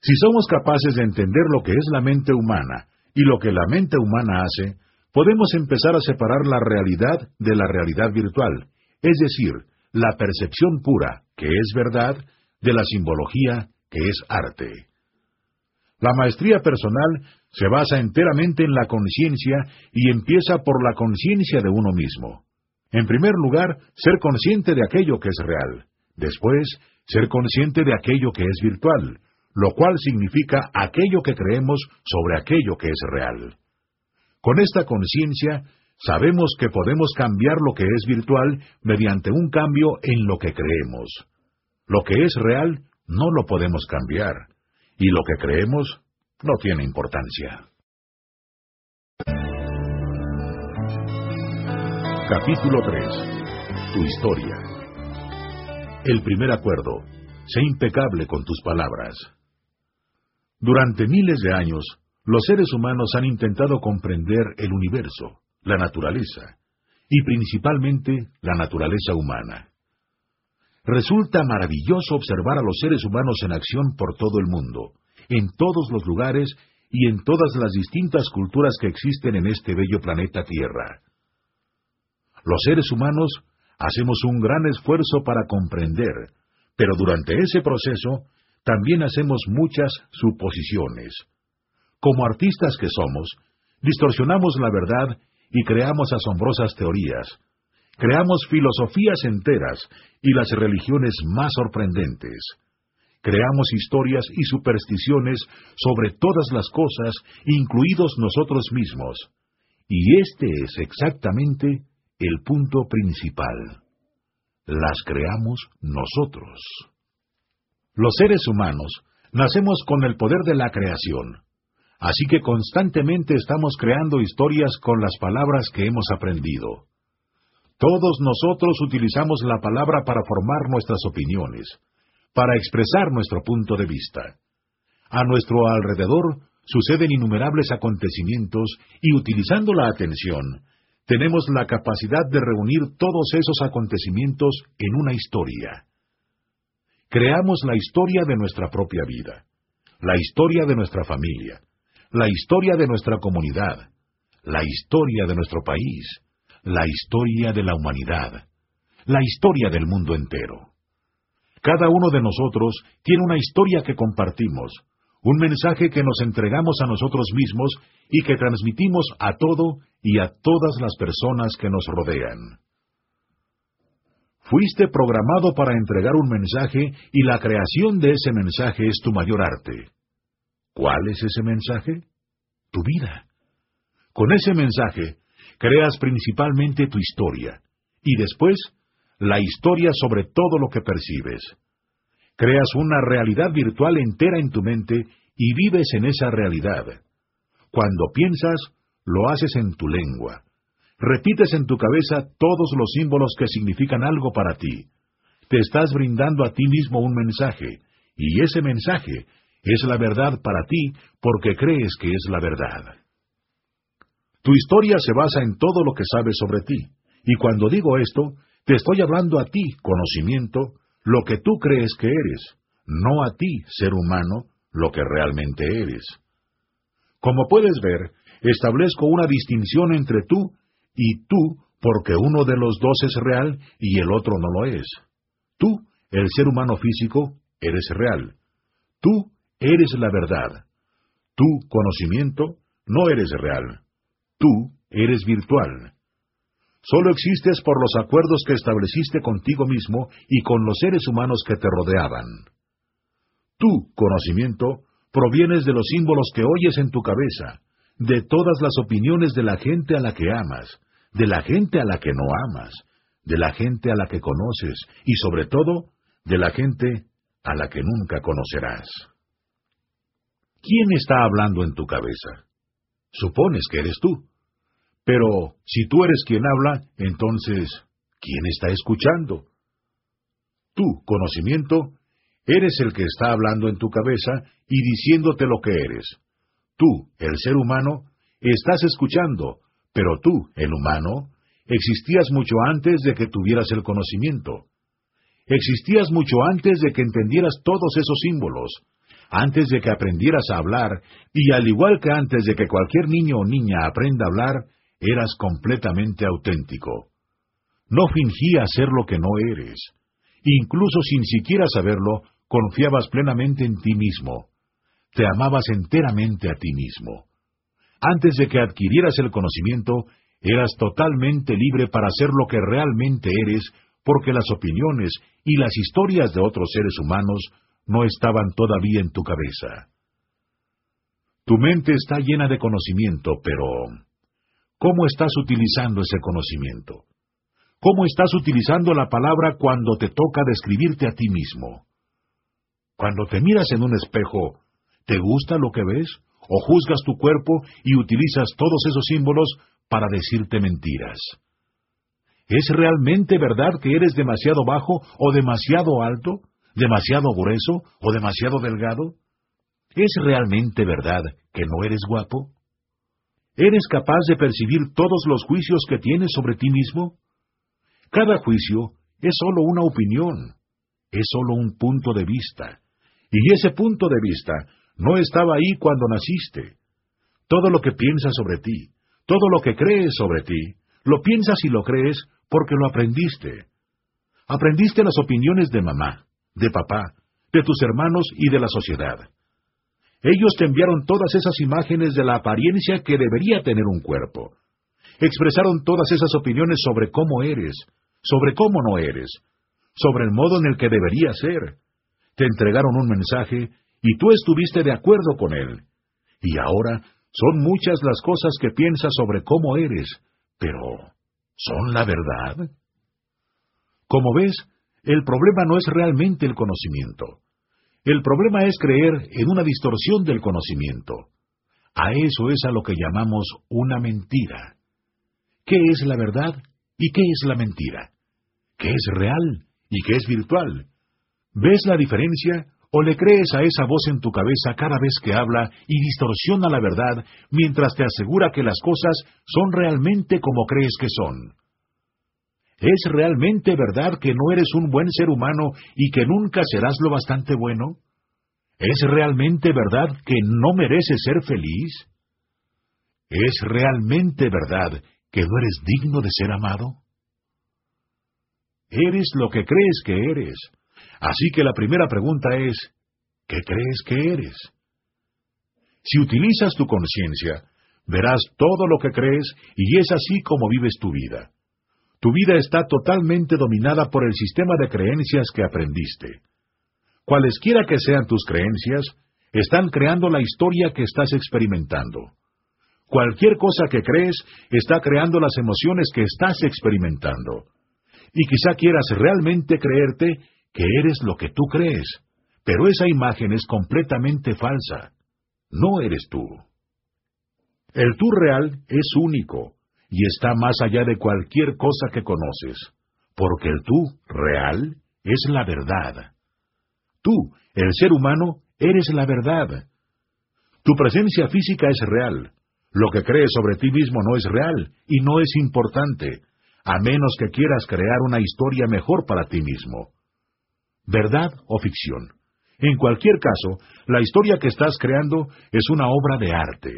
Si somos capaces de entender lo que es la mente humana y lo que la mente humana hace, podemos empezar a separar la realidad de la realidad virtual, es decir, la percepción pura, que es verdad, de la simbología, que es arte. La maestría personal se basa enteramente en la conciencia y empieza por la conciencia de uno mismo. En primer lugar, ser consciente de aquello que es real. Después, ser consciente de aquello que es virtual, lo cual significa aquello que creemos sobre aquello que es real. Con esta conciencia, sabemos que podemos cambiar lo que es virtual mediante un cambio en lo que creemos. Lo que es real no lo podemos cambiar, y lo que creemos no tiene importancia. Capítulo 3. Tu historia. El primer acuerdo. Sé impecable con tus palabras. Durante miles de años, los seres humanos han intentado comprender el universo, la naturaleza, y principalmente la naturaleza humana. Resulta maravilloso observar a los seres humanos en acción por todo el mundo, en todos los lugares y en todas las distintas culturas que existen en este bello planeta Tierra. Los seres humanos hacemos un gran esfuerzo para comprender, pero durante ese proceso también hacemos muchas suposiciones. Como artistas que somos, distorsionamos la verdad y creamos asombrosas teorías. Creamos filosofías enteras y las religiones más sorprendentes. Creamos historias y supersticiones sobre todas las cosas, incluidos nosotros mismos. Y este es exactamente el punto principal. Las creamos nosotros. Los seres humanos nacemos con el poder de la creación, así que constantemente estamos creando historias con las palabras que hemos aprendido. Todos nosotros utilizamos la palabra para formar nuestras opiniones, para expresar nuestro punto de vista. A nuestro alrededor suceden innumerables acontecimientos y utilizando la atención, tenemos la capacidad de reunir todos esos acontecimientos en una historia. Creamos la historia de nuestra propia vida, la historia de nuestra familia, la historia de nuestra comunidad, la historia de nuestro país, la historia de la humanidad, la historia del mundo entero. Cada uno de nosotros tiene una historia que compartimos, un mensaje que nos entregamos a nosotros mismos y que transmitimos a todo y a todas las personas que nos rodean. Fuiste programado para entregar un mensaje y la creación de ese mensaje es tu mayor arte. ¿Cuál es ese mensaje? Tu vida. Con ese mensaje, creas principalmente tu historia y después la historia sobre todo lo que percibes. Creas una realidad virtual entera en tu mente y vives en esa realidad. Cuando piensas, lo haces en tu lengua. Repites en tu cabeza todos los símbolos que significan algo para ti. Te estás brindando a ti mismo un mensaje, y ese mensaje es la verdad para ti porque crees que es la verdad. Tu historia se basa en todo lo que sabes sobre ti, y cuando digo esto, te estoy hablando a ti, conocimiento, lo que tú crees que eres, no a ti, ser humano, lo que realmente eres. Como puedes ver, establezco una distinción entre tú y tú porque uno de los dos es real y el otro no lo es. Tú, el ser humano físico, eres real. Tú eres la verdad. Tú, conocimiento, no eres real. Tú eres virtual. Solo existes por los acuerdos que estableciste contigo mismo y con los seres humanos que te rodeaban. Tú, conocimiento, provienes de los símbolos que oyes en tu cabeza, de todas las opiniones de la gente a la que amas, de la gente a la que no amas, de la gente a la que conoces y sobre todo de la gente a la que nunca conocerás. ¿Quién está hablando en tu cabeza? Supones que eres tú. Pero si tú eres quien habla, entonces, ¿quién está escuchando? Tú, conocimiento, eres el que está hablando en tu cabeza y diciéndote lo que eres. Tú, el ser humano, estás escuchando, pero tú, el humano, existías mucho antes de que tuvieras el conocimiento. Existías mucho antes de que entendieras todos esos símbolos, antes de que aprendieras a hablar, y al igual que antes de que cualquier niño o niña aprenda a hablar, eras completamente auténtico. No fingías ser lo que no eres. Incluso sin siquiera saberlo, confiabas plenamente en ti mismo. Te amabas enteramente a ti mismo. Antes de que adquirieras el conocimiento, eras totalmente libre para ser lo que realmente eres, porque las opiniones y las historias de otros seres humanos no estaban todavía en tu cabeza. Tu mente está llena de conocimiento, pero ¿cómo estás utilizando ese conocimiento? ¿Cómo estás utilizando la palabra cuando te toca describirte a ti mismo? Cuando te miras en un espejo, ¿te gusta lo que ves? ¿O juzgas tu cuerpo y utilizas todos esos símbolos para decirte mentiras? ¿Es realmente verdad que eres demasiado bajo o demasiado alto? Demasiado grueso o demasiado delgado? ¿Es realmente verdad que no eres guapo? ¿Eres capaz de percibir todos los juicios que tienes sobre ti mismo? Cada juicio es solo una opinión, es solo un punto de vista, y ese punto de vista no estaba ahí cuando naciste. Todo lo que piensas sobre ti, todo lo que crees sobre ti, Lo piensas y lo crees porque lo aprendiste. Aprendiste las opiniones de mamá, de papá, de tus hermanos y de la sociedad. Ellos te enviaron todas esas imágenes de la apariencia que debería tener un cuerpo. Expresaron todas esas opiniones sobre cómo eres, sobre cómo no eres, sobre el modo en el que debería ser. Te entregaron un mensaje y tú estuviste de acuerdo con él. Y ahora son muchas las cosas que piensas sobre cómo eres, pero ¿son la verdad? Como ves, el problema no es realmente el conocimiento. El problema es creer en una distorsión del conocimiento. A eso es a lo que llamamos una mentira. ¿Qué es la verdad y qué es la mentira? ¿Qué es real y qué es virtual? ¿Ves la diferencia o le crees a esa voz en tu cabeza cada vez que habla y distorsiona la verdad mientras te asegura que las cosas son realmente como crees que son? ¿Es realmente verdad que no eres un buen ser humano y que nunca serás lo bastante bueno? ¿Es realmente verdad que no mereces ser feliz? ¿Es realmente verdad que no eres digno de ser amado? Eres lo que crees que eres. Así que la primera pregunta es, ¿qué crees que eres? Si utilizas tu conciencia, verás todo lo que crees y es así como vives tu vida. Tu vida está totalmente dominada por el sistema de creencias que aprendiste. Cualesquiera que sean tus creencias, están creando la historia que estás experimentando. Cualquier cosa que crees está creando las emociones que estás experimentando. Y quizá quieras realmente creerte que eres lo que tú crees, pero esa imagen es completamente falsa. No eres tú. El tú real es único, y está más allá de cualquier cosa que conoces, porque el tú real es la verdad. Tú, el ser humano, eres la verdad. Tu presencia física es real. Lo que crees sobre ti mismo no es real y no es importante, a menos que quieras crear una historia mejor para ti mismo. ¿Verdad o ficción? En cualquier caso, la historia que estás creando es una obra de arte.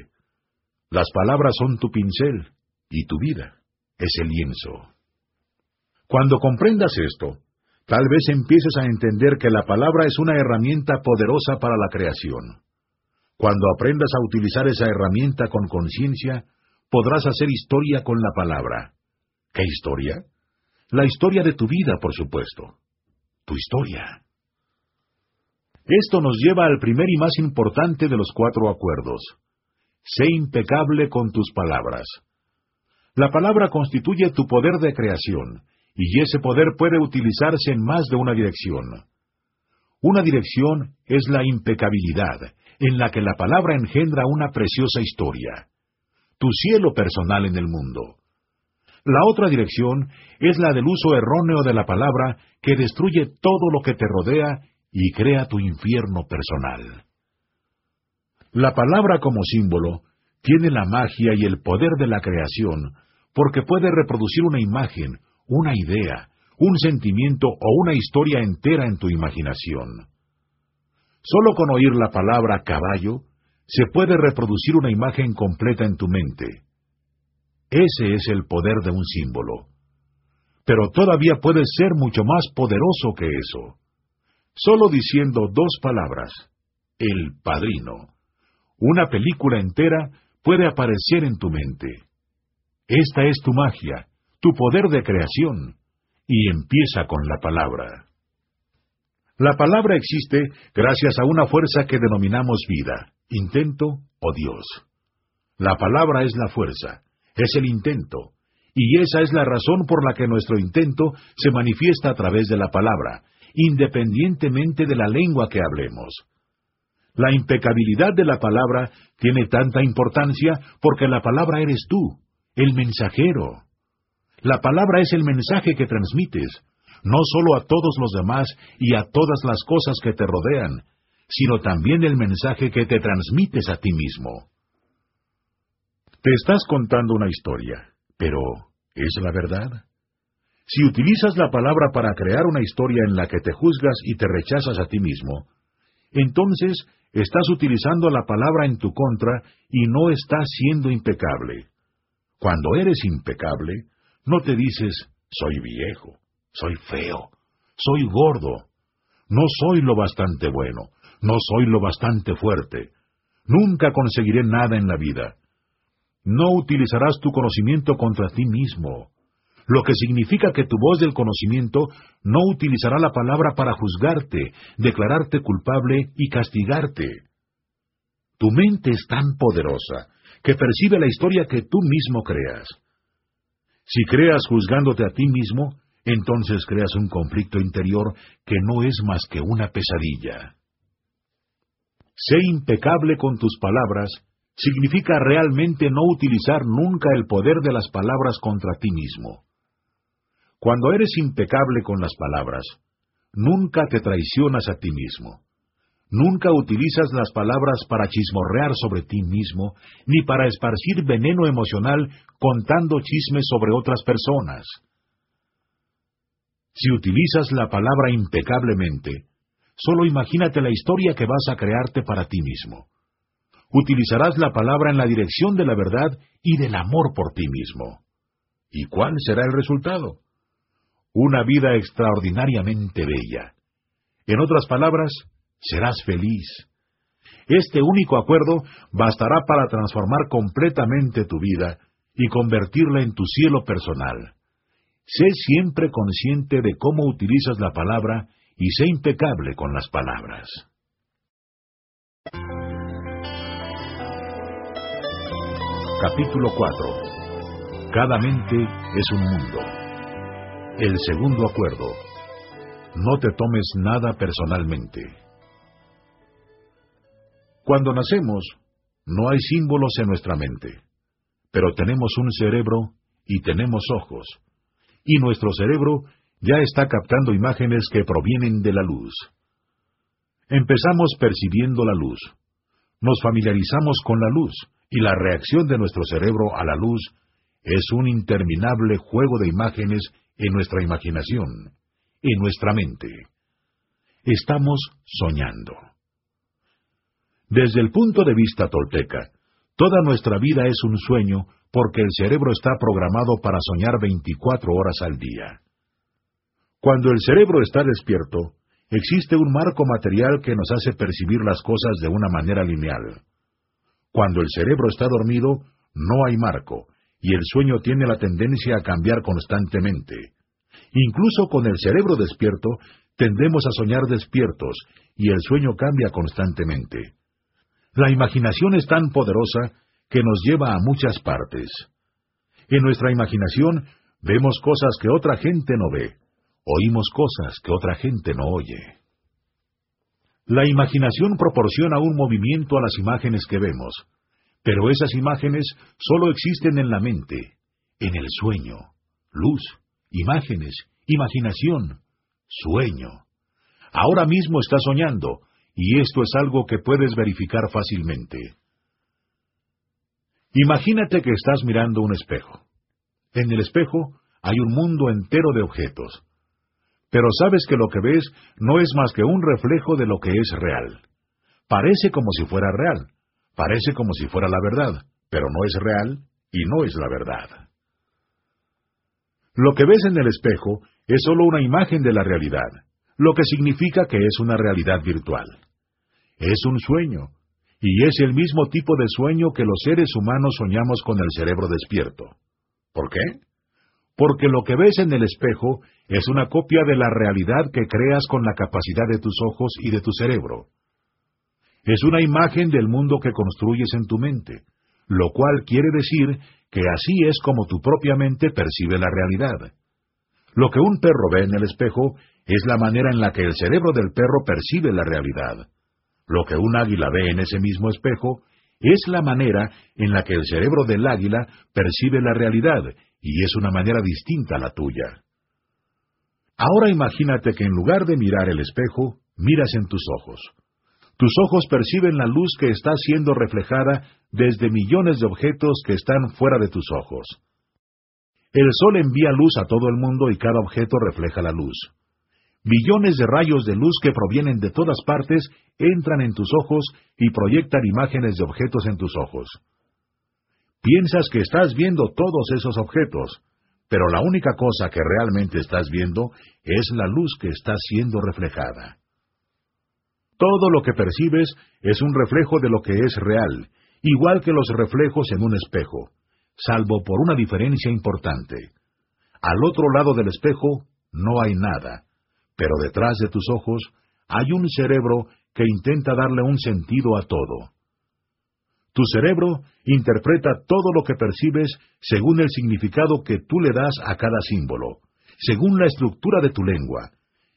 Las palabras son tu pincel, y tu vida es el lienzo. Cuando comprendas esto, tal vez empieces a entender que la palabra es una herramienta poderosa para la creación. Cuando aprendas a utilizar esa herramienta con conciencia, podrás hacer historia con la palabra. ¿Qué historia? La historia de tu vida, por supuesto. Tu historia. Esto nos lleva al primer y más importante de los cuatro acuerdos. Sé impecable con tus palabras. La palabra constituye tu poder de creación, y ese poder puede utilizarse en más de una dirección. Una dirección es la impecabilidad, en la que la palabra engendra una preciosa historia. Tu cielo personal en el mundo. La otra dirección es la del uso erróneo de la palabra que destruye todo lo que te rodea y crea tu infierno personal. La palabra como símbolo tiene la magia y el poder de la creación, porque puede reproducir una imagen, una idea, un sentimiento o una historia entera en tu imaginación. Solo con oír la palabra caballo, se puede reproducir una imagen completa en tu mente. Ese es el poder de un símbolo. Pero todavía puede ser mucho más poderoso que eso. Solo diciendo dos palabras, el padrino. Una película entera puede aparecer en tu mente. Esta es tu magia, tu poder de creación, y empieza con la palabra. La palabra existe gracias a una fuerza que denominamos vida, intento o Dios. La palabra es la fuerza, es el intento, y esa es la razón por la que nuestro intento se manifiesta a través de la palabra, independientemente de la lengua que hablemos. La impecabilidad de la palabra tiene tanta importancia porque la palabra eres tú, el mensajero. La palabra es el mensaje que transmites, no solo a todos los demás y a todas las cosas que te rodean, sino también el mensaje que te transmites a ti mismo. Te estás contando una historia, pero ¿es la verdad? Si utilizas la palabra para crear una historia en la que te juzgas y te rechazas a ti mismo, entonces estás utilizando la palabra en tu contra y no estás siendo impecable. Cuando eres impecable, no te dices, soy viejo, soy feo, soy gordo, no soy lo bastante bueno, no soy lo bastante fuerte, nunca conseguiré nada en la vida. No utilizarás tu conocimiento contra ti mismo, lo que significa que tu voz del conocimiento no utilizará la palabra para juzgarte, declararte culpable y castigarte. Tu mente es tan poderosa que percibe la historia que tú mismo creas. Si creas juzgándote a ti mismo, entonces creas un conflicto interior que no es más que una pesadilla. Sé impecable con tus palabras significa realmente no utilizar nunca el poder de las palabras contra ti mismo. Cuando eres impecable con las palabras, nunca te traicionas a ti mismo. Nunca utilizas las palabras para chismorrear sobre ti mismo, ni para esparcir veneno emocional contando chismes sobre otras personas. Si utilizas la palabra impecablemente, solo imagínate la historia que vas a crearte para ti mismo. Utilizarás la palabra en la dirección de la verdad y del amor por ti mismo. ¿Y cuál será el resultado? Una vida extraordinariamente bella. En otras palabras, serás feliz. Este único acuerdo bastará para transformar completamente tu vida y convertirla en tu cielo personal. Sé siempre consciente de cómo utilizas la palabra y sé impecable con las palabras. Capítulo 4 Cada mente es un mundo. El segundo acuerdo. No te tomes nada personalmente. Cuando nacemos, no hay símbolos en nuestra mente, pero tenemos un cerebro y tenemos ojos, y nuestro cerebro ya está captando imágenes que provienen de la luz. Empezamos percibiendo la luz. Nos familiarizamos con la luz, y la reacción de nuestro cerebro a la luz es un interminable juego de imágenes en nuestra imaginación, en nuestra mente. Estamos soñando. Desde el punto de vista tolteca, toda nuestra vida es un sueño porque el cerebro está programado para soñar 24 horas al día. Cuando el cerebro está despierto, existe un marco material que nos hace percibir las cosas de una manera lineal. Cuando el cerebro está dormido, no hay marco, y el sueño tiene la tendencia a cambiar constantemente. Incluso con el cerebro despierto, tendemos a soñar despiertos, y el sueño cambia constantemente. La imaginación es tan poderosa que nos lleva a muchas partes. En nuestra imaginación vemos cosas que otra gente no ve, oímos cosas que otra gente no oye. La imaginación proporciona un movimiento a las imágenes que vemos, pero esas imágenes solo existen en la mente, en el sueño. Luz, imágenes, imaginación, sueño. Ahora mismo estás soñando, y esto es algo que puedes verificar fácilmente. Imagínate que estás mirando un espejo. En el espejo hay un mundo entero de objetos. Pero sabes que lo que ves no es más que un reflejo de lo que es real. Parece como si fuera real, parece como si fuera la verdad, pero no es real y no es la verdad. Lo que ves en el espejo es solo una imagen de la realidad, lo que significa que es una realidad virtual. Es un sueño, y es el mismo tipo de sueño que los seres humanos soñamos con el cerebro despierto. ¿Por qué? Porque lo que ves en el espejo es una copia de la realidad que creas con la capacidad de tus ojos y de tu cerebro. Es una imagen del mundo que construyes en tu mente, lo cual quiere decir que así es como tu propia mente percibe la realidad. Lo que un perro ve en el espejo es la manera en la que el cerebro del perro percibe la realidad. Lo que un águila ve en ese mismo espejo es la manera en la que el cerebro del águila percibe la realidad, y es una manera distinta a la tuya. Ahora imagínate que en lugar de mirar el espejo, miras en tus ojos. Tus ojos perciben la luz que está siendo reflejada desde millones de objetos que están fuera de tus ojos. El sol envía luz a todo el mundo y cada objeto refleja la luz. Millones de rayos de luz que provienen de todas partes entran en tus ojos y proyectan imágenes de objetos en tus ojos. Piensas que estás viendo todos esos objetos, pero la única cosa que realmente estás viendo es la luz que está siendo reflejada. Todo lo que percibes es un reflejo de lo que es real, igual que los reflejos en un espejo, salvo por una diferencia importante. Al otro lado del espejo no hay nada, pero detrás de tus ojos hay un cerebro que intenta darle un sentido a todo. Tu cerebro interpreta todo lo que percibes según el significado que tú le das a cada símbolo, según la estructura de tu lengua,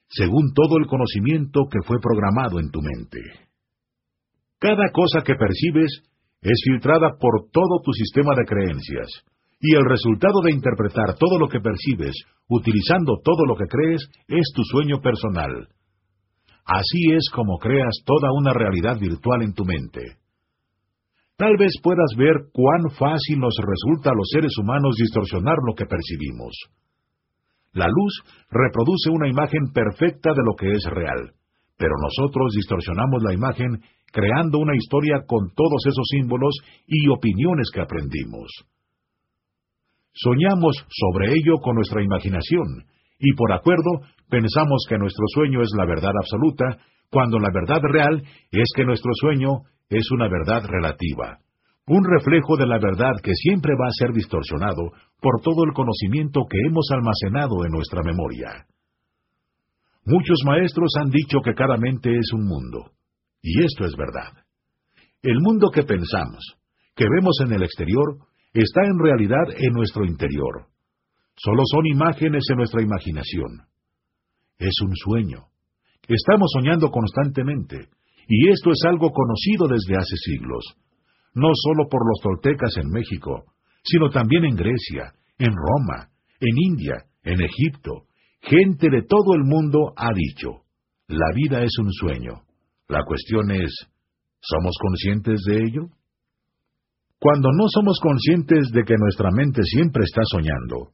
según todo el conocimiento que fue programado en tu mente. Cada cosa que percibes es filtrada por todo tu sistema de creencias, y el resultado de interpretar todo lo que percibes, utilizando todo lo que crees, es tu sueño personal. Así es como creas toda una realidad virtual en tu mente. Tal vez puedas ver cuán fácil nos resulta a los seres humanos distorsionar lo que percibimos. La luz reproduce una imagen perfecta de lo que es real, pero nosotros distorsionamos la imagen creando una historia con todos esos símbolos y opiniones que aprendimos. Soñamos sobre ello con nuestra imaginación, y por acuerdo pensamos que nuestro sueño es la verdad absoluta, cuando la verdad real es que nuestro sueño es una verdad relativa, un reflejo de la verdad que siempre va a ser distorsionado por todo el conocimiento que hemos almacenado en nuestra memoria. Muchos maestros han dicho que cada mente es un mundo, y esto es verdad. El mundo que pensamos, que vemos en el exterior, está en realidad en nuestro interior. Solo son imágenes en nuestra imaginación. Es un sueño. Estamos soñando constantemente, y esto es algo conocido desde hace siglos, no solo por los toltecas en México, sino también en Grecia, en Roma, en India, en Egipto. Gente de todo el mundo ha dicho, la vida es un sueño. La cuestión es, ¿somos conscientes de ello? Cuando no somos conscientes de que nuestra mente siempre está soñando,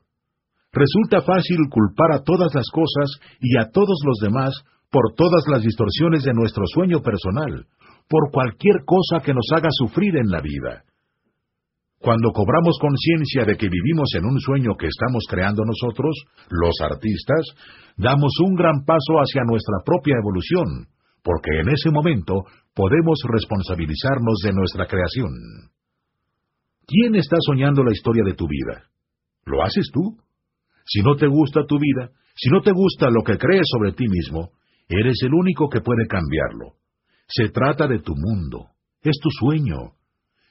resulta fácil culpar a todas las cosas y a todos los demás por todas las distorsiones de nuestro sueño personal, por cualquier cosa que nos haga sufrir en la vida. Cuando cobramos conciencia de que vivimos en un sueño que estamos creando nosotros, los artistas, damos un gran paso hacia nuestra propia evolución, porque en ese momento podemos responsabilizarnos de nuestra creación. ¿Quién está soñando la historia de tu vida? ¿Lo haces tú? Si no te gusta tu vida, si no te gusta lo que crees sobre ti mismo, Eres el único que puede cambiarlo. Se trata de tu mundo. Es tu sueño.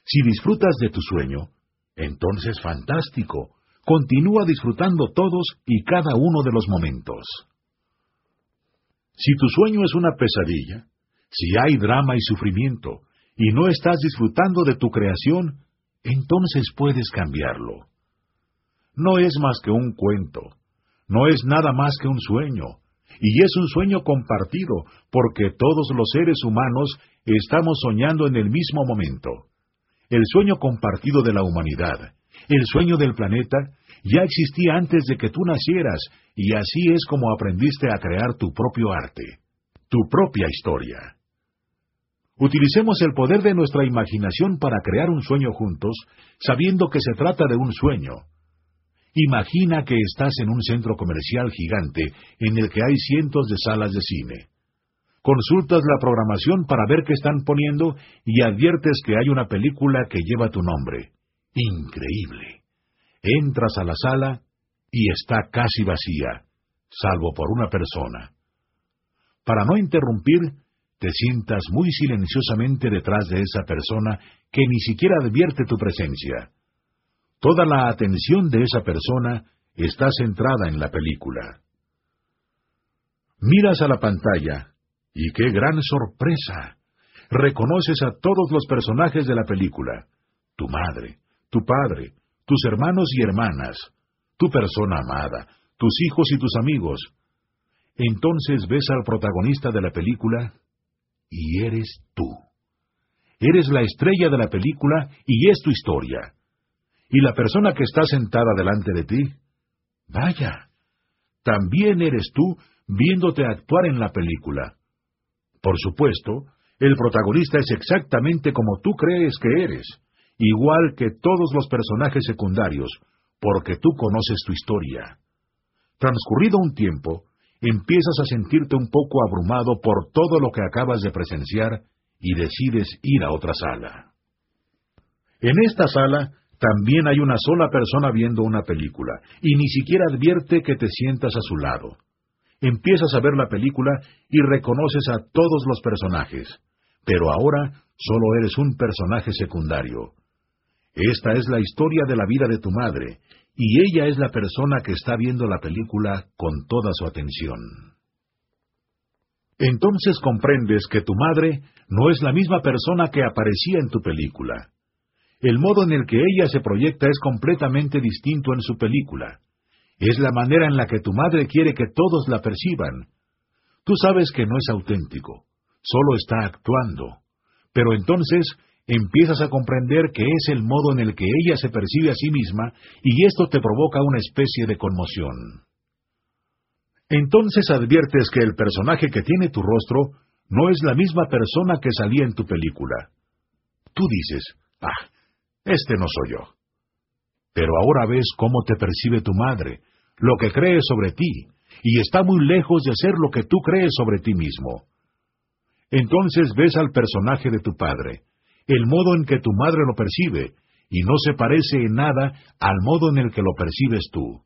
Si disfrutas de tu sueño, entonces fantástico. Continúa disfrutando todos y cada uno de los momentos. Si tu sueño es una pesadilla, si hay drama y sufrimiento, y no estás disfrutando de tu creación, entonces puedes cambiarlo. No es más que un cuento, no es nada más que un sueño, y es un sueño compartido, porque todos los seres humanos estamos soñando en el mismo momento. El sueño compartido de la humanidad, el sueño del planeta, ya existía antes de que tú nacieras, y así es como aprendiste a crear tu propio arte, tu propia historia. Utilicemos el poder de nuestra imaginación para crear un sueño juntos, sabiendo que se trata de un sueño, Imagina que estás en un centro comercial gigante en el que hay cientos de salas de cine. Consultas la programación para ver qué están poniendo y adviertes que hay una película que lleva tu nombre. Increíble. Entras a la sala y está casi vacía, salvo por una persona. Para no interrumpir, te sientas muy silenciosamente detrás de esa persona que ni siquiera advierte tu presencia. Toda la atención de esa persona está centrada en la película. Miras a la pantalla y qué gran sorpresa. Reconoces a todos los personajes de la película. Tu madre, tu padre, tus hermanos y hermanas, tu persona amada, tus hijos y tus amigos. Entonces ves al protagonista de la película y eres tú. Eres la estrella de la película y es tu historia y la persona que está sentada delante de ti, vaya, también eres tú viéndote actuar en la película. Por supuesto, el protagonista es exactamente como tú crees que eres, igual que todos los personajes secundarios, porque tú conoces tu historia. Transcurrido un tiempo, empiezas a sentirte un poco abrumado por todo lo que acabas de presenciar y decides ir a otra sala. En esta sala también hay una sola persona viendo una película, y ni siquiera advierte que te sientas a su lado. Empiezas a ver la película y reconoces a todos los personajes, pero ahora solo eres un personaje secundario. Esta es la historia de la vida de tu madre, y ella es la persona que está viendo la película con toda su atención. Entonces comprendes que tu madre no es la misma persona que aparecía en tu película. El modo en el que ella se proyecta es completamente distinto en su película. Es la manera en la que tu madre quiere que todos la perciban. Tú sabes que no es auténtico, solo está actuando. Pero entonces empiezas a comprender que es el modo en el que ella se percibe a sí misma y esto te provoca una especie de conmoción. Entonces adviertes que el personaje que tiene tu rostro no es la misma persona que salía en tu película. Tú dices, ah, este no soy yo. Pero ahora ves cómo te percibe tu madre, lo que cree sobre ti, y está muy lejos de ser lo que tú crees sobre ti mismo. Entonces ves al personaje de tu padre, el modo en que tu madre lo percibe, y no se parece en nada al modo en el que lo percibes tú.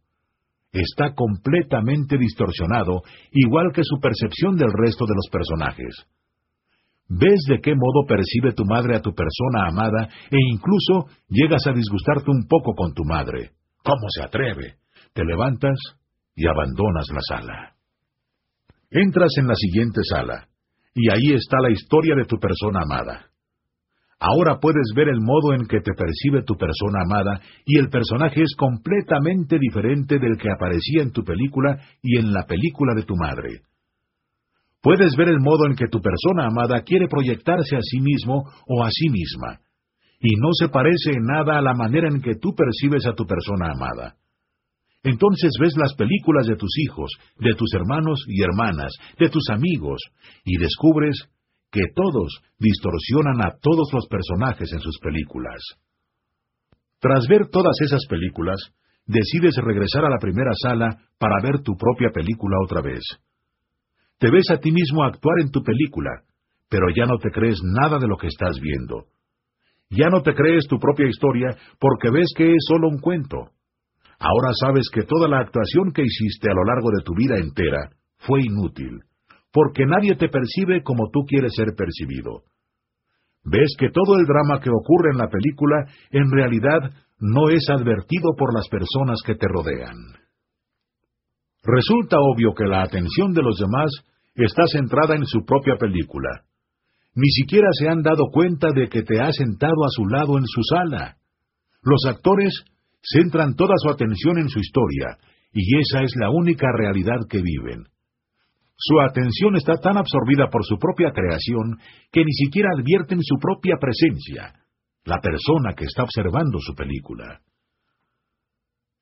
Está completamente distorsionado, igual que su percepción del resto de los personajes. Ves de qué modo percibe tu madre a tu persona amada e incluso llegas a disgustarte un poco con tu madre. ¿Cómo se atreve? Te levantas y abandonas la sala. Entras en la siguiente sala, y ahí está la historia de tu persona amada. Ahora puedes ver el modo en que te percibe tu persona amada y el personaje es completamente diferente del que aparecía en tu película y en la película de tu madre. Puedes ver el modo en que tu persona amada quiere proyectarse a sí mismo o a sí misma, y no se parece en nada a la manera en que tú percibes a tu persona amada. Entonces ves las películas de tus hijos, de tus hermanos y hermanas, de tus amigos, y descubres que todos distorsionan a todos los personajes en sus películas. Tras ver todas esas películas, decides regresar a la primera sala para ver tu propia película otra vez. Te ves a ti mismo actuar en tu película, pero ya no te crees nada de lo que estás viendo. Ya no te crees tu propia historia porque ves que es solo un cuento. Ahora sabes que toda la actuación que hiciste a lo largo de tu vida entera fue inútil, porque nadie te percibe como tú quieres ser percibido. Ves que todo el drama que ocurre en la película en realidad no es advertido por las personas que te rodean. Resulta obvio que la atención de los demás está centrada en su propia película. Ni siquiera se han dado cuenta de que te has sentado a su lado en su sala. Los actores centran toda su atención en su historia, y esa es la única realidad que viven. Su atención está tan absorbida por su propia creación que ni siquiera advierten su propia presencia, la persona que está observando su película.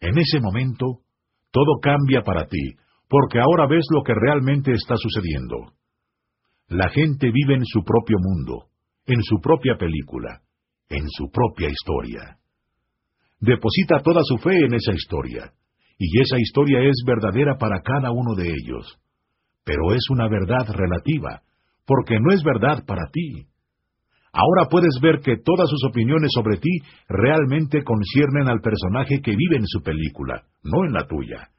En ese momento, todo cambia para ti, porque ahora ves lo que realmente está sucediendo. La gente vive en su propio mundo, en su propia película, en su propia historia. Deposita toda su fe en esa historia, y esa historia es verdadera para cada uno de ellos. Pero es una verdad relativa, porque no es verdad para ti. Ahora puedes ver que todas sus opiniones sobre ti realmente conciernen al personaje que vive en su película, no en la tuya.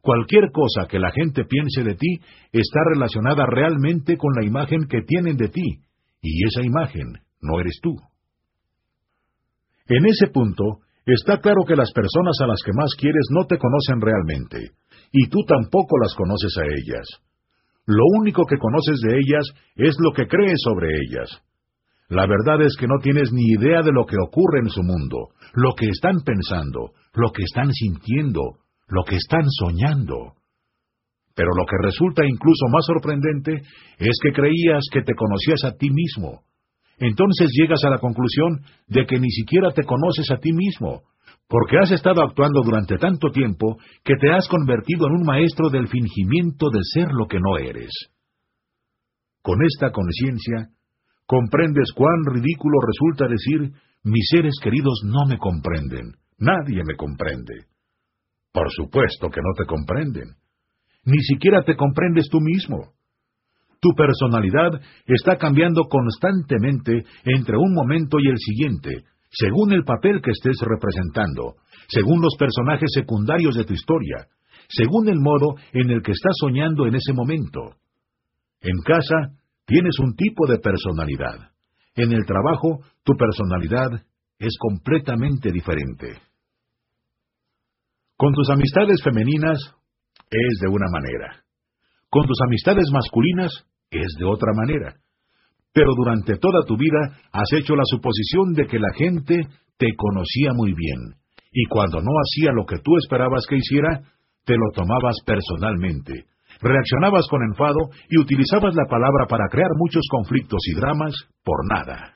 Cualquier cosa que la gente piense de ti está relacionada realmente con la imagen que tienen de ti, y esa imagen no eres tú. En ese punto, está claro que las personas a las que más quieres no te conocen realmente, y tú tampoco las conoces a ellas. Lo único que conoces de ellas es lo que crees sobre ellas. La verdad es que no tienes ni idea de lo que ocurre en su mundo, lo que están pensando, lo que están sintiendo, lo que están soñando. Pero lo que resulta incluso más sorprendente es que creías que te conocías a ti mismo. Entonces llegas a la conclusión de que ni siquiera te conoces a ti mismo, porque has estado actuando durante tanto tiempo que te has convertido en un maestro del fingimiento de ser lo que no eres. Con esta conciencia, comprendes cuán ridículo resulta decir mis seres queridos no me comprenden. Nadie me comprende. Por supuesto que no te comprenden. Ni siquiera te comprendes tú mismo. Tu personalidad está cambiando constantemente entre un momento y el siguiente, según el papel que estés representando, según los personajes secundarios de tu historia, según el modo en el que estás soñando en ese momento. En casa tienes un tipo de personalidad. En el trabajo tu personalidad es completamente diferente. Con tus amistades femeninas es de una manera. Con tus amistades masculinas es de otra manera. Pero durante toda tu vida has hecho la suposición de que la gente te conocía muy bien, y cuando no hacía lo que tú esperabas que hiciera, te lo tomabas personalmente, reaccionabas con enfado y utilizabas la palabra para crear muchos conflictos y dramas por nada.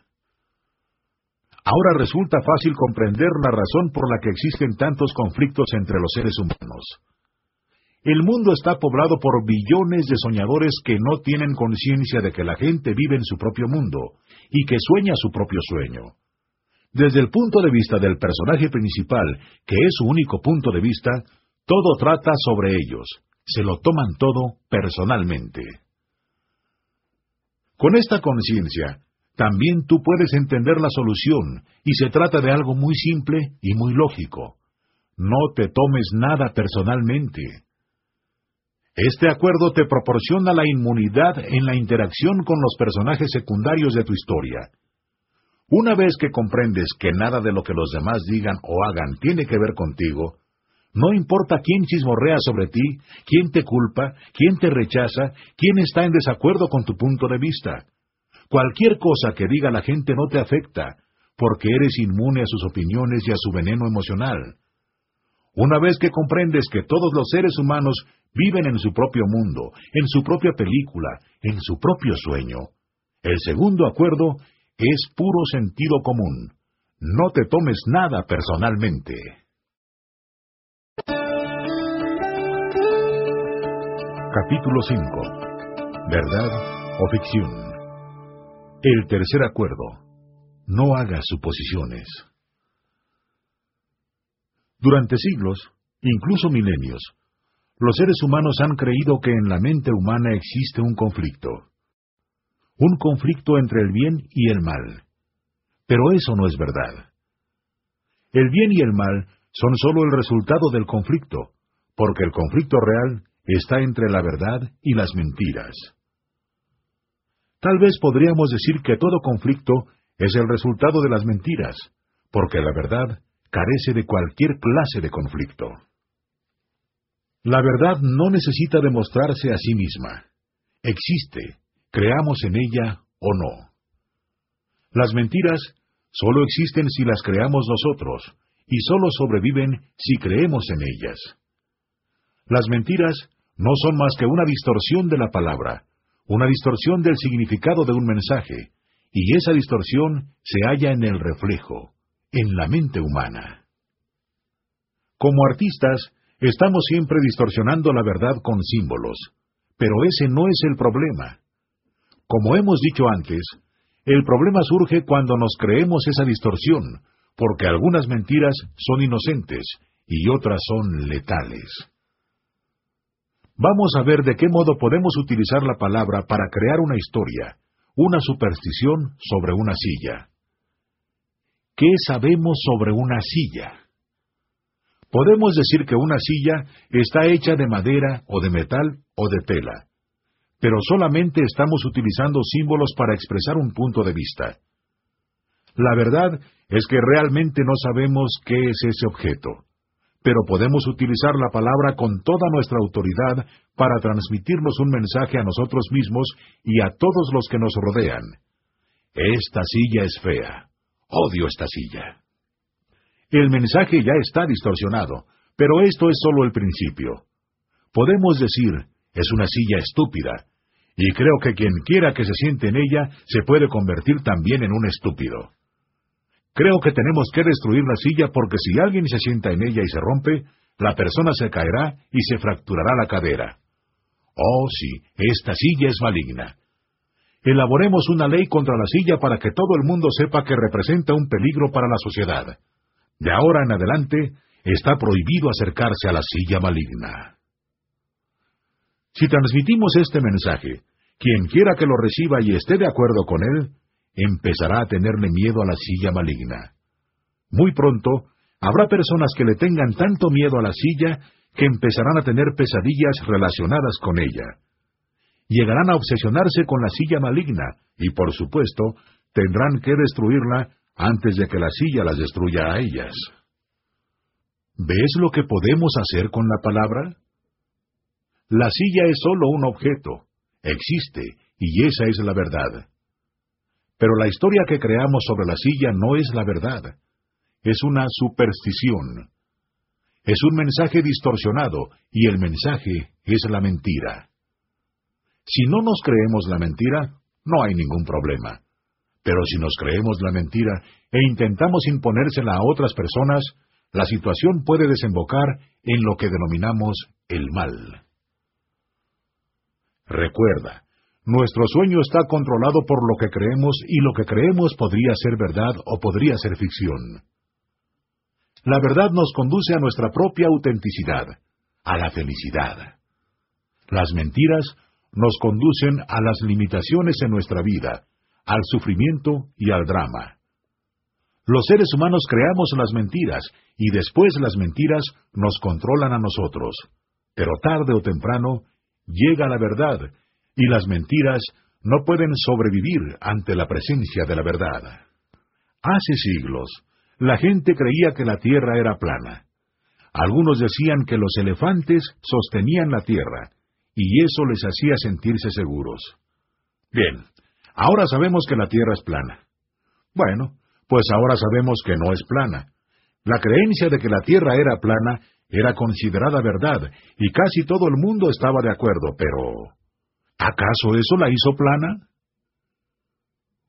Ahora resulta fácil comprender la razón por la que existen tantos conflictos entre los seres humanos. El mundo está poblado por billones de soñadores que no tienen conciencia de que la gente vive en su propio mundo y que sueña su propio sueño. Desde el punto de vista del personaje principal, que es su único punto de vista, todo trata sobre ellos, se lo toman todo personalmente. Con esta conciencia, también tú puedes entender la solución, y se trata de algo muy simple y muy lógico. No te tomes nada personalmente. Este acuerdo te proporciona la inmunidad en la interacción con los personajes secundarios de tu historia. Una vez que comprendes que nada de lo que los demás digan o hagan tiene que ver contigo, no importa quién chismorrea sobre ti, quién te culpa, quién te rechaza, quién está en desacuerdo con tu punto de vista. Cualquier cosa que diga la gente no te afecta, porque eres inmune a sus opiniones y a su veneno emocional. Una vez que comprendes que todos los seres humanos viven en su propio mundo, en su propia película, en su propio sueño, el segundo acuerdo es puro sentido común. No te tomes nada personalmente. Capítulo 5. ¿Verdad o ficción? El tercer acuerdo. No hagas suposiciones. Durante siglos, incluso milenios, los seres humanos han creído que en la mente humana existe un conflicto. Un conflicto entre el bien y el mal. Pero eso no es verdad. El bien y el mal son sólo el resultado del conflicto, porque el conflicto real está entre la verdad y las mentiras. Tal vez podríamos decir que todo conflicto es el resultado de las mentiras, porque la verdad carece de cualquier clase de conflicto. La verdad no necesita demostrarse a sí misma. Existe, creamos en ella o no. Las mentiras solo existen si las creamos nosotros, y solo sobreviven si creemos en ellas. Las mentiras no son más que una distorsión de la palabra, una distorsión del significado de un mensaje, y esa distorsión se halla en el reflejo, en la mente humana. Como artistas, estamos siempre distorsionando la verdad con símbolos, pero ese no es el problema. Como hemos dicho antes, el problema surge cuando nos creemos esa distorsión, porque algunas mentiras son inocentes y otras son letales. Vamos a ver de qué modo podemos utilizar la palabra para crear una historia, una superstición sobre una silla. ¿Qué sabemos sobre una silla? Podemos decir que una silla está hecha de madera o de metal o de tela, pero solamente estamos utilizando símbolos para expresar un punto de vista. La verdad es que realmente no sabemos qué es ese objeto pero podemos utilizar la palabra con toda nuestra autoridad para transmitirnos un mensaje a nosotros mismos y a todos los que nos rodean. Esta silla es fea. Odio esta silla. El mensaje ya está distorsionado, pero esto es solo el principio. Podemos decir, es una silla estúpida, y creo que quien quiera que se siente en ella se puede convertir también en un estúpido. Creo que tenemos que destruir la silla porque si alguien se sienta en ella y se rompe, la persona se caerá y se fracturará la cadera. Oh, sí, esta silla es maligna. elaboremos una ley contra la silla para que todo el mundo sepa que representa un peligro para la sociedad. De ahora en adelante, está prohibido acercarse a la silla maligna. Si transmitimos este mensaje, quien quiera que lo reciba y esté de acuerdo con él, empezará a tenerle miedo a la silla maligna. Muy pronto, habrá personas que le tengan tanto miedo a la silla que empezarán a tener pesadillas relacionadas con ella. Llegarán a obsesionarse con la silla maligna y, por supuesto, tendrán que destruirla antes de que la silla las destruya a ellas. ¿Ves lo que podemos hacer con la palabra? La silla es sólo un objeto, existe, y esa es la verdad. Pero la historia que creamos sobre la silla no es la verdad, es una superstición. Es un mensaje distorsionado, y el mensaje es la mentira. Si no nos creemos la mentira, no hay ningún problema. Pero si nos creemos la mentira e intentamos imponérsela a otras personas, la situación puede desembocar en lo que denominamos el mal. Recuerda, nuestro sueño está controlado por lo que creemos y lo que creemos podría ser verdad o podría ser ficción. La verdad nos conduce a nuestra propia autenticidad, a la felicidad. Las mentiras nos conducen a las limitaciones en nuestra vida, al sufrimiento y al drama. Los seres humanos creamos las mentiras y después las mentiras nos controlan a nosotros. Pero tarde o temprano llega la verdad y las mentiras no pueden sobrevivir ante la presencia de la verdad. Hace siglos, la gente creía que la tierra era plana. Algunos decían que los elefantes sostenían la tierra, y eso les hacía sentirse seguros. Bien, ahora sabemos que la tierra es plana. Bueno, pues ahora sabemos que no es plana. La creencia de que la tierra era plana era considerada verdad, y casi todo el mundo estaba de acuerdo, pero ¿acaso eso la hizo plana?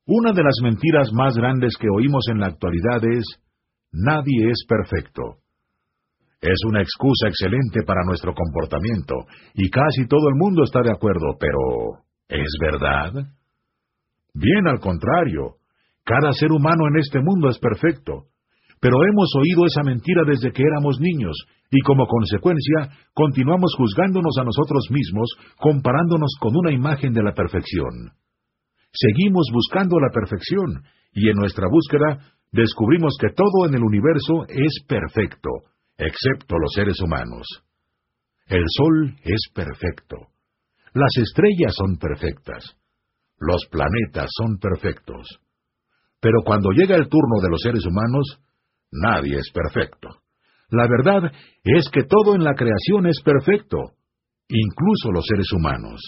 Una de las mentiras más grandes que oímos en la actualidad es, nadie es perfecto. Es una excusa excelente para nuestro comportamiento, y casi todo el mundo está de acuerdo, pero ¿es verdad? Bien al contrario, cada ser humano en este mundo es perfecto. Pero hemos oído esa mentira desde que éramos niños, y como consecuencia continuamos juzgándonos a nosotros mismos, comparándonos con una imagen de la perfección. Seguimos buscando la perfección, y en nuestra búsqueda descubrimos que todo en el universo es perfecto, excepto los seres humanos. El sol es perfecto. Las estrellas son perfectas. Los planetas son perfectos. Pero cuando llega el turno de los seres humanos, nadie es perfecto. La verdad es que todo en la creación es perfecto, incluso los seres humanos.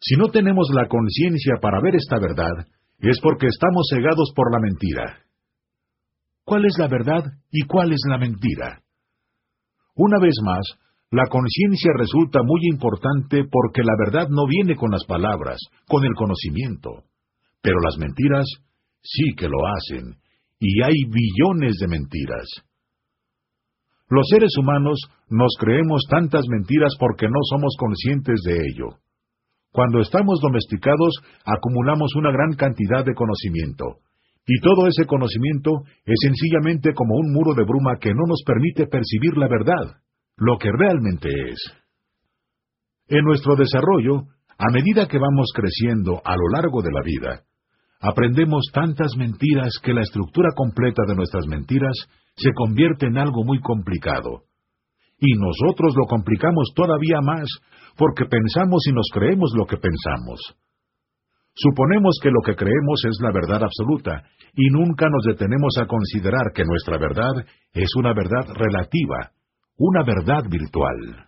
Si no tenemos la conciencia para ver esta verdad, es porque estamos cegados por la mentira. ¿Cuál es la verdad y cuál es la mentira? Una vez más, la conciencia resulta muy importante porque la verdad no viene con las palabras, con el conocimiento, pero las mentiras sí que lo hacen, y hay billones de mentiras. Los seres humanos nos creemos tantas mentiras porque no somos conscientes de ello. Cuando estamos domesticados, acumulamos una gran cantidad de conocimiento, y todo ese conocimiento es sencillamente como un muro de bruma que no nos permite percibir la verdad, lo que realmente es. En nuestro desarrollo, a medida que vamos creciendo a lo largo de la vida, aprendemos tantas mentiras que la estructura completa de nuestras mentiras se convierte en algo muy complicado. Y nosotros lo complicamos todavía más porque pensamos y nos creemos lo que pensamos. Suponemos que lo que creemos es la verdad absoluta y nunca nos detenemos a considerar que nuestra verdad es una verdad relativa, una verdad virtual.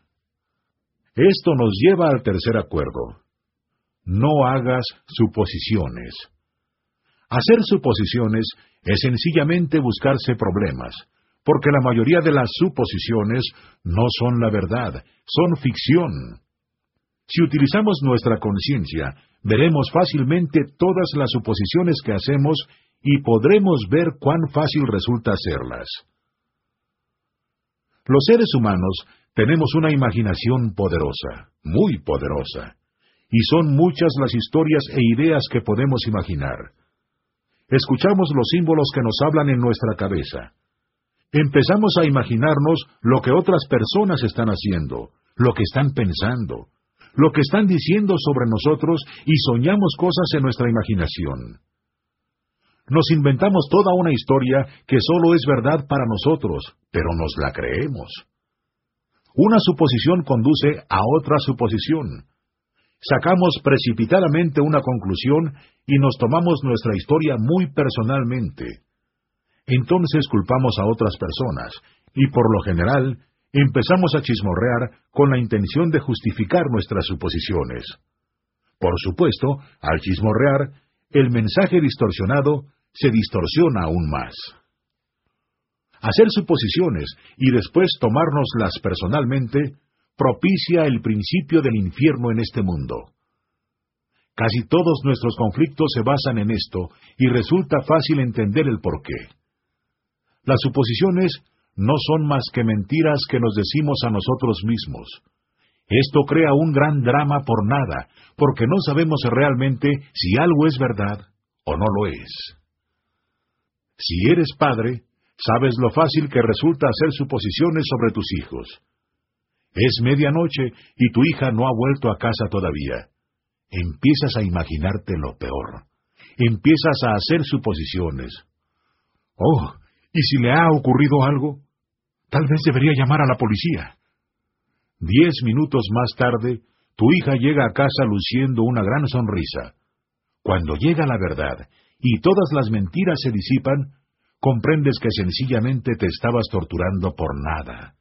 Esto nos lleva al tercer acuerdo. No hagas suposiciones. Hacer suposiciones es sencillamente buscarse problemas, porque la mayoría de las suposiciones no son la verdad, son ficción. Si utilizamos nuestra conciencia, veremos fácilmente todas las suposiciones que hacemos y podremos ver cuán fácil resulta hacerlas. Los seres humanos tenemos una imaginación poderosa, muy poderosa, y son muchas las historias e ideas que podemos imaginar. Escuchamos los símbolos que nos hablan en nuestra cabeza. Empezamos a imaginarnos lo que otras personas están haciendo, lo que están pensando, lo que están diciendo sobre nosotros y soñamos cosas en nuestra imaginación. Nos inventamos toda una historia que solo es verdad para nosotros, pero nos la creemos. Una suposición conduce a otra suposición. Sacamos precipitadamente una conclusión y nos tomamos nuestra historia muy personalmente. Entonces culpamos a otras personas y por lo general empezamos a chismorrear con la intención de justificar nuestras suposiciones. Por supuesto, al chismorrear, el mensaje distorsionado se distorsiona aún más. Hacer suposiciones y después tomárnoslas personalmente propicia el principio del infierno en este mundo. Casi todos nuestros conflictos se basan en esto y resulta fácil entender el porqué. Las suposiciones no son más que mentiras que nos decimos a nosotros mismos. Esto crea un gran drama por nada, porque no sabemos realmente si algo es verdad o no lo es. Si eres padre, sabes lo fácil que resulta hacer suposiciones sobre tus hijos. Es medianoche y tu hija no ha vuelto a casa todavía. Empiezas a imaginarte lo peor. Empiezas a hacer suposiciones. Oh, ¿y si le ha ocurrido algo? Tal vez debería llamar a la policía. Diez minutos más tarde, tu hija llega a casa luciendo una gran sonrisa. Cuando llega la verdad y todas las mentiras se disipan, comprendes que sencillamente te estabas torturando por nada.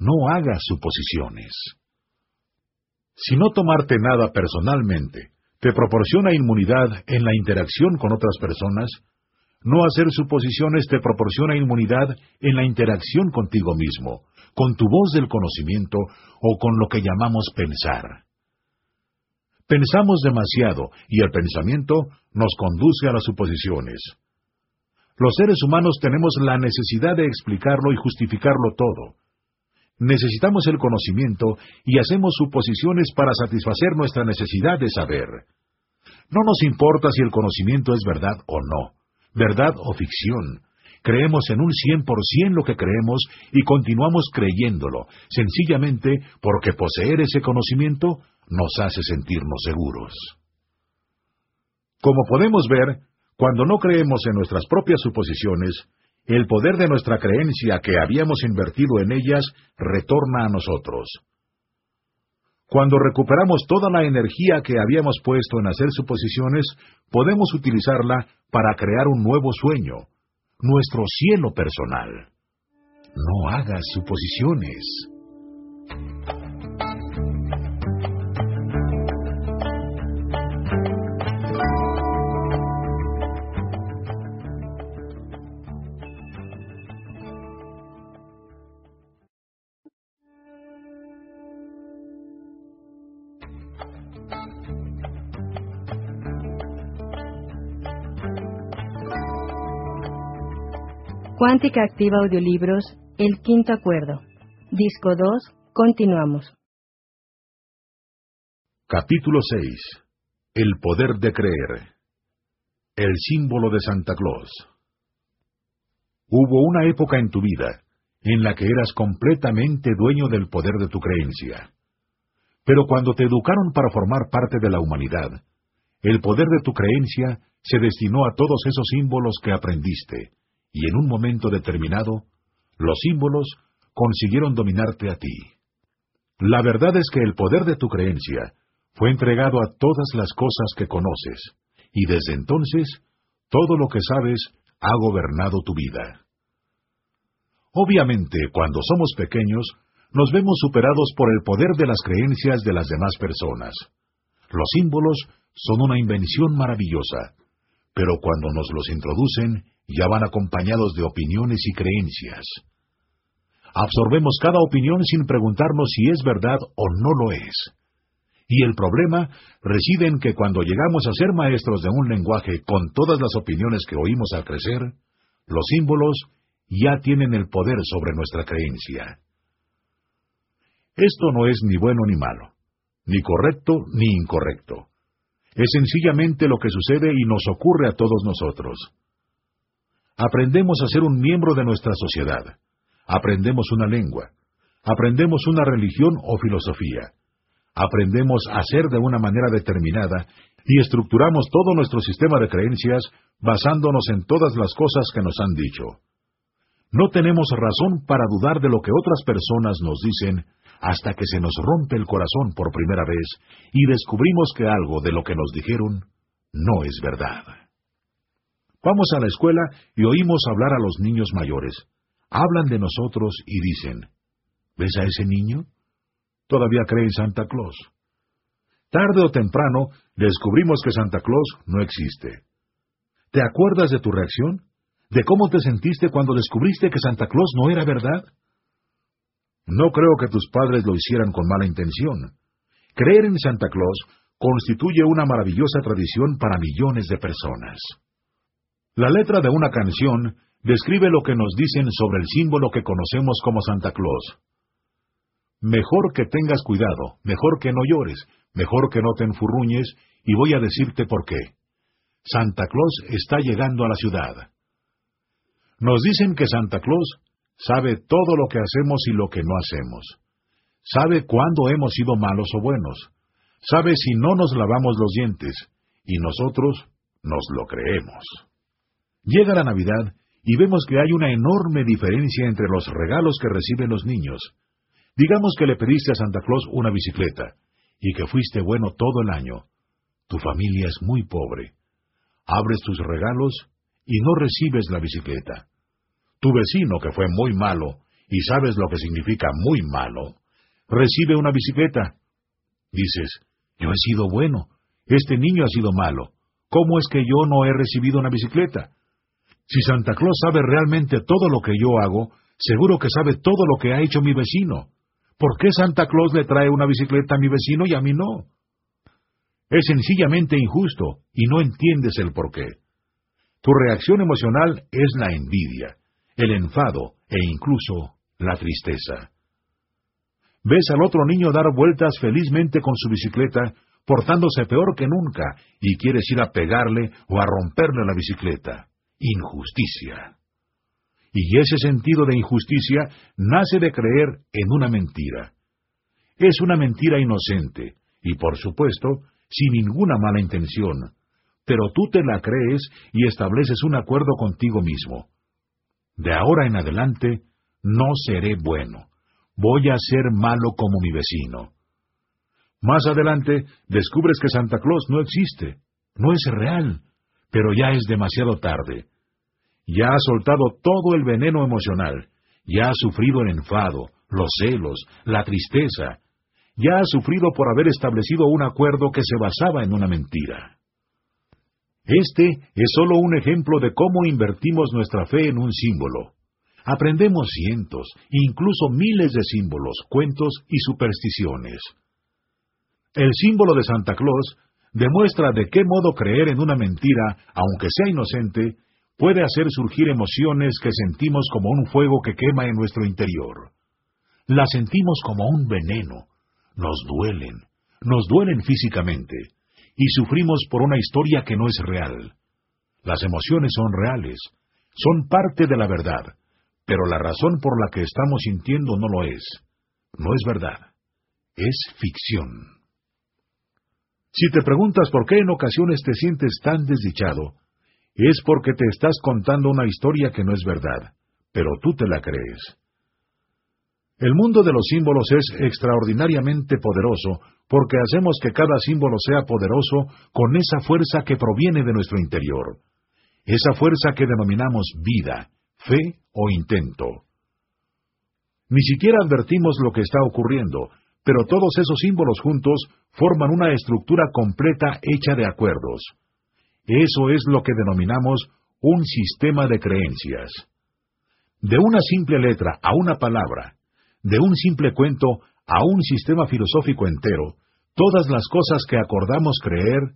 No hagas suposiciones. Si no tomarte nada personalmente te proporciona inmunidad en la interacción con otras personas, no hacer suposiciones te proporciona inmunidad en la interacción contigo mismo, con tu voz del conocimiento o con lo que llamamos pensar. Pensamos demasiado y el pensamiento nos conduce a las suposiciones. Los seres humanos tenemos la necesidad de explicarlo y justificarlo todo. Necesitamos el conocimiento y hacemos suposiciones para satisfacer nuestra necesidad de saber. No nos importa si el conocimiento es verdad o no, verdad o ficción. Creemos en un cien por cien lo que creemos y continuamos creyéndolo, sencillamente porque poseer ese conocimiento nos hace sentirnos seguros. Como podemos ver, cuando no creemos en nuestras propias suposiciones, el poder de nuestra creencia que habíamos invertido en ellas retorna a nosotros. Cuando recuperamos toda la energía que habíamos puesto en hacer suposiciones, podemos utilizarla para crear un nuevo sueño, nuestro cielo personal. No hagas suposiciones. Cuántica Activa Audiolibros, El Quinto Acuerdo. Disco 2, continuamos. Capítulo 6. El poder de creer. El símbolo de Santa Claus. Hubo una época en tu vida en la que eras completamente dueño del poder de tu creencia. Pero cuando te educaron para formar parte de la humanidad, el poder de tu creencia se destinó a todos esos símbolos que aprendiste, y en un momento determinado, los símbolos consiguieron dominarte a ti. La verdad es que el poder de tu creencia fue entregado a todas las cosas que conoces, y desde entonces todo lo que sabes ha gobernado tu vida. Obviamente, cuando somos pequeños, nos vemos superados por el poder de las creencias de las demás personas. Los símbolos son una invención maravillosa, pero cuando nos los introducen, ya van acompañados de opiniones y creencias. Absorbemos cada opinión sin preguntarnos si es verdad o no lo es. Y el problema reside en que cuando llegamos a ser maestros de un lenguaje con todas las opiniones que oímos al crecer, los símbolos ya tienen el poder sobre nuestra creencia. Esto no es ni bueno ni malo. ni correcto ni incorrecto. Es sencillamente lo que sucede y nos ocurre a todos nosotros. Aprendemos a ser un miembro de nuestra sociedad. Aprendemos una lengua. Aprendemos una religión o filosofía. Aprendemos a ser de una manera determinada y estructuramos todo nuestro sistema de creencias basándonos en todas las cosas que nos han dicho. No tenemos razón para dudar de lo que otras personas nos dicen hasta que se nos rompe el corazón por primera vez y descubrimos que algo de lo que nos dijeron no es verdad. Vamos a la escuela y oímos hablar a los niños mayores. Hablan de nosotros y dicen, ¿ves a ese niño? Todavía cree en Santa Claus. Tarde o temprano descubrimos que Santa Claus no existe. ¿Te acuerdas de tu reacción? ¿De cómo te sentiste cuando descubriste que Santa Claus no era verdad? No creo que tus padres lo hicieran con mala intención. Creer en Santa Claus constituye una maravillosa tradición para millones de personas. La letra de una canción describe lo que nos dicen sobre el símbolo que conocemos como Santa Claus. Mejor que tengas cuidado, mejor que no llores, mejor que no te enfurruñes, y voy a decirte por qué. Santa Claus está llegando a la ciudad. Nos dicen que Santa Claus sabe todo lo que hacemos y lo que no hacemos. Sabe cuándo hemos sido malos o buenos. Sabe si no nos lavamos los dientes, y nosotros nos lo creemos. Llega la Navidad y vemos que hay una enorme diferencia entre los regalos que reciben los niños. Digamos que le pediste a Santa Claus una bicicleta, y que fuiste bueno todo el año. Tu familia es muy pobre. Abres tus regalos y no recibes la bicicleta. Tu vecino, que fue muy malo, y sabes lo que significa muy malo, recibe una bicicleta. Dices, yo he sido bueno, este niño ha sido malo. ¿Cómo es que yo no he recibido una bicicleta? Si Santa Claus sabe realmente todo lo que yo hago, seguro que sabe todo lo que ha hecho mi vecino. ¿Por qué Santa Claus le trae una bicicleta a mi vecino y a mí no? Es sencillamente injusto y no entiendes el por qué. Tu reacción emocional es la envidia, el enfado e incluso la tristeza. Ves al otro niño dar vueltas felizmente con su bicicleta, portándose peor que nunca, y quieres ir a pegarle o a romperle la bicicleta. Injusticia. Y ese sentido de injusticia nace de creer en una mentira. Es una mentira inocente, y por supuesto, sin ninguna mala intención, pero tú te la crees y estableces un acuerdo contigo mismo. De ahora en adelante, no seré bueno. Voy a ser malo como mi vecino. Más adelante, descubres que Santa Claus no existe, no es real, pero ya es demasiado tarde. Ya has soltado todo el veneno emocional, ya has sufrido el enfado, los celos, la tristeza, ya has sufrido por haber establecido un acuerdo que se basaba en una mentira. Este es solo un ejemplo de cómo invertimos nuestra fe en un símbolo. Aprendemos cientos, incluso miles de símbolos, cuentos y supersticiones. El símbolo de Santa Claus demuestra de qué modo creer en una mentira, aunque sea inocente, puede hacer surgir emociones que sentimos como un fuego que quema en nuestro interior. La sentimos como un veneno. Nos duelen, nos duelen físicamente, y sufrimos por una historia que no es real. Las emociones son reales, son parte de la verdad, pero la razón por la que estamos sintiendo no lo es. No es verdad. Es ficción. Si te preguntas por qué en ocasiones te sientes tan desdichado, es porque te estás contando una historia que no es verdad, pero tú te la crees. El mundo de los símbolos es extraordinariamente poderoso porque hacemos que cada símbolo sea poderoso con esa fuerza que proviene de nuestro interior, esa fuerza que denominamos vida, fe o intento. Ni siquiera advertimos lo que está ocurriendo, pero todos esos símbolos juntos forman una estructura completa hecha de acuerdos. Eso es lo que denominamos un sistema de creencias. De una simple letra a una palabra, de un simple cuento a un sistema filosófico entero, todas las cosas que acordamos creer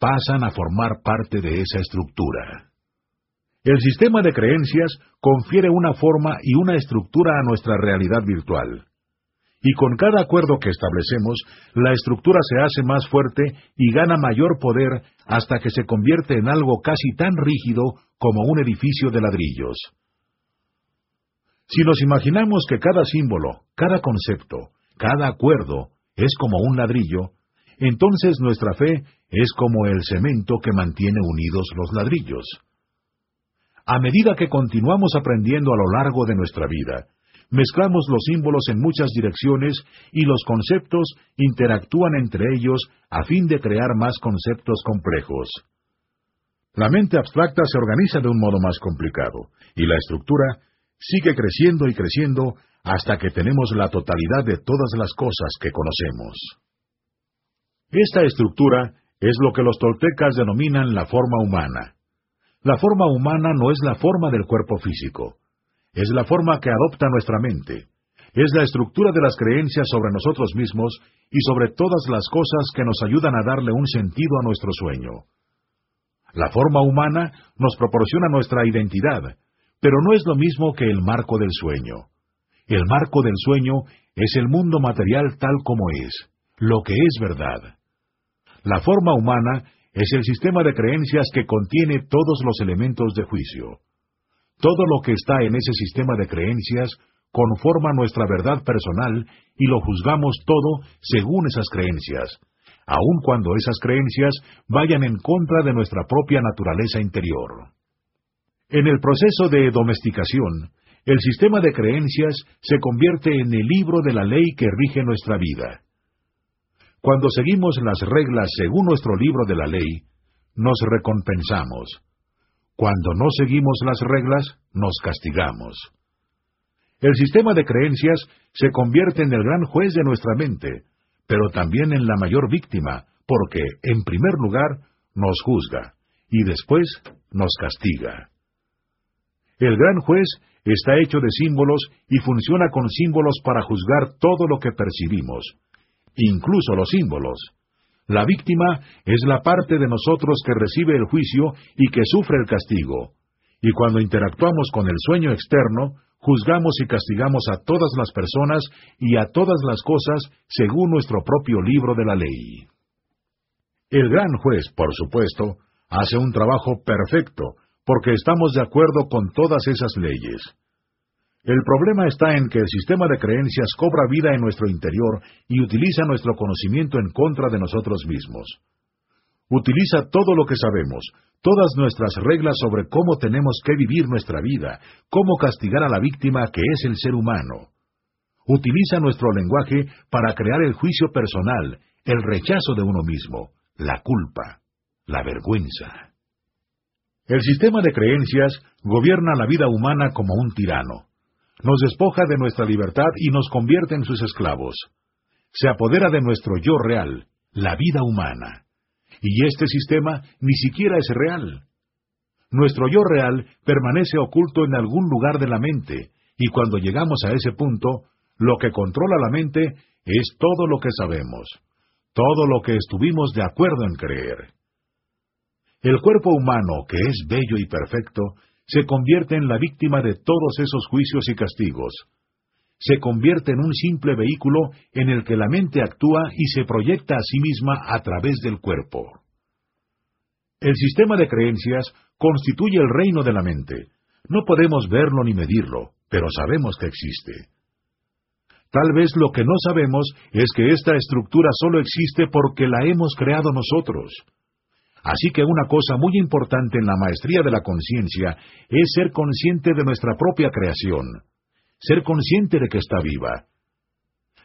pasan a formar parte de esa estructura. El sistema de creencias confiere una forma y una estructura a nuestra realidad virtual. Y con cada acuerdo que establecemos, la estructura se hace más fuerte y gana mayor poder hasta que se convierte en algo casi tan rígido como un edificio de ladrillos. Si nos imaginamos que cada símbolo, cada concepto, cada acuerdo es como un ladrillo, entonces nuestra fe es como el cemento que mantiene unidos los ladrillos. A medida que continuamos aprendiendo a lo largo de nuestra vida, mezclamos los símbolos en muchas direcciones y los conceptos interactúan entre ellos a fin de crear más conceptos complejos. La mente abstracta se organiza de un modo más complicado, y la estructura sigue creciendo y creciendo hasta que tenemos la totalidad de todas las cosas que conocemos. Esta estructura es lo que los toltecas denominan la forma humana. La forma humana no es la forma del cuerpo físico, es la forma que adopta nuestra mente, es la estructura de las creencias sobre nosotros mismos y sobre todas las cosas que nos ayudan a darle un sentido a nuestro sueño. La forma humana nos proporciona nuestra identidad, pero no es lo mismo que el marco del sueño. El marco del sueño es el mundo material tal como es, lo que es verdad. La forma humana es el sistema de creencias que contiene todos los elementos de juicio. Todo lo que está en ese sistema de creencias conforma nuestra verdad personal y lo juzgamos todo según esas creencias, aun cuando esas creencias vayan en contra de nuestra propia naturaleza interior. En el proceso de domesticación, el sistema de creencias se convierte en el libro de la ley que rige nuestra vida. Cuando seguimos las reglas según nuestro libro de la ley, nos recompensamos. Cuando no seguimos las reglas, nos castigamos. El sistema de creencias se convierte en el gran juez de nuestra mente, pero también en la mayor víctima, porque, en primer lugar, nos juzga y después nos castiga. El gran juez está hecho de símbolos y funciona con símbolos para juzgar todo lo que percibimos, incluso los símbolos. La víctima es la parte de nosotros que recibe el juicio y que sufre el castigo. Y cuando interactuamos con el sueño externo, juzgamos y castigamos a todas las personas y a todas las cosas según nuestro propio libro de la ley. El gran juez, por supuesto, hace un trabajo perfecto, porque estamos de acuerdo con todas esas leyes. El problema está en que el sistema de creencias cobra vida en nuestro interior y utiliza nuestro conocimiento en contra de nosotros mismos. Utiliza todo lo que sabemos, todas nuestras reglas sobre cómo tenemos que vivir nuestra vida, cómo castigar a la víctima que es el ser humano. Utiliza nuestro lenguaje para crear el juicio personal, el rechazo de uno mismo, la culpa, la vergüenza. El sistema de creencias gobierna la vida humana como un tirano nos despoja de nuestra libertad y nos convierte en sus esclavos. Se apodera de nuestro yo real, la vida humana. Y este sistema ni siquiera es real. Nuestro yo real permanece oculto en algún lugar de la mente, y cuando llegamos a ese punto, lo que controla la mente es todo lo que sabemos, todo lo que estuvimos de acuerdo en creer. El cuerpo humano, que es bello y perfecto, se convierte en la víctima de todos esos juicios y castigos. Se convierte en un simple vehículo en el que la mente actúa y se proyecta a sí misma a través del cuerpo. El sistema de creencias constituye el reino de la mente. No podemos verlo ni medirlo, pero sabemos que existe. Tal vez lo que no sabemos es que esta estructura solo existe porque la hemos creado nosotros. Así que una cosa muy importante en la maestría de la conciencia es ser consciente de nuestra propia creación, ser consciente de que está viva.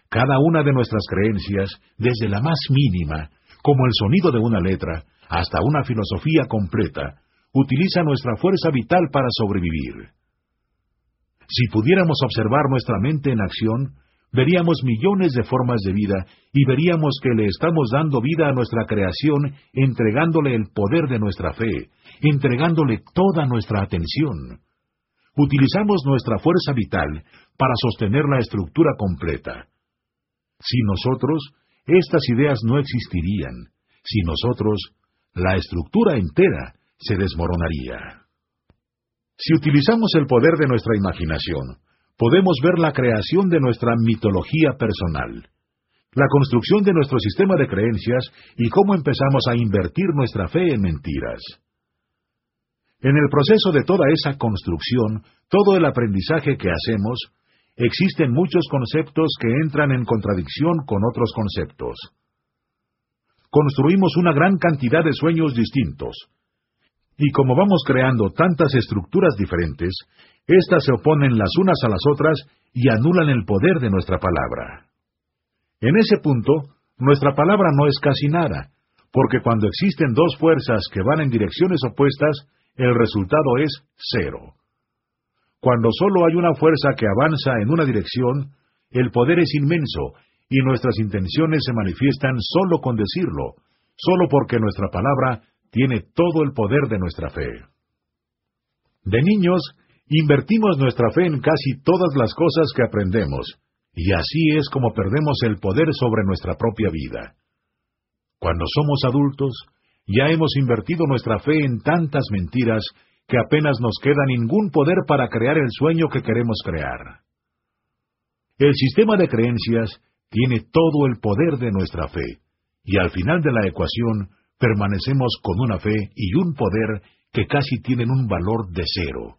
Cada una de nuestras creencias, desde la más mínima, como el sonido de una letra, hasta una filosofía completa, utiliza nuestra fuerza vital para sobrevivir. Si pudiéramos observar nuestra mente en acción, veríamos millones de formas de vida y veríamos que le estamos dando vida a nuestra creación, entregándole el poder de nuestra fe, entregándole toda nuestra atención. Utilizamos nuestra fuerza vital para sostener la estructura completa. Sin nosotros, estas ideas no existirían. Sin nosotros, la estructura entera se desmoronaría. Si utilizamos el poder de nuestra imaginación, podemos ver la creación de nuestra mitología personal, la construcción de nuestro sistema de creencias y cómo empezamos a invertir nuestra fe en mentiras. En el proceso de toda esa construcción, todo el aprendizaje que hacemos, existen muchos conceptos que entran en contradicción con otros conceptos. Construimos una gran cantidad de sueños distintos, y como vamos creando tantas estructuras diferentes, éstas se oponen las unas a las otras y anulan el poder de nuestra palabra. En ese punto, nuestra palabra no es casi nada, porque cuando existen dos fuerzas que van en direcciones opuestas, el resultado es cero. Cuando solo hay una fuerza que avanza en una dirección, el poder es inmenso y nuestras intenciones se manifiestan solo con decirlo, solo porque nuestra palabra tiene todo el poder de nuestra fe. De niños, invertimos nuestra fe en casi todas las cosas que aprendemos, y así es como perdemos el poder sobre nuestra propia vida. Cuando somos adultos, ya hemos invertido nuestra fe en tantas mentiras que apenas nos queda ningún poder para crear el sueño que queremos crear. El sistema de creencias tiene todo el poder de nuestra fe, y al final de la ecuación permanecemos con una fe y un poder que casi tienen un valor de cero.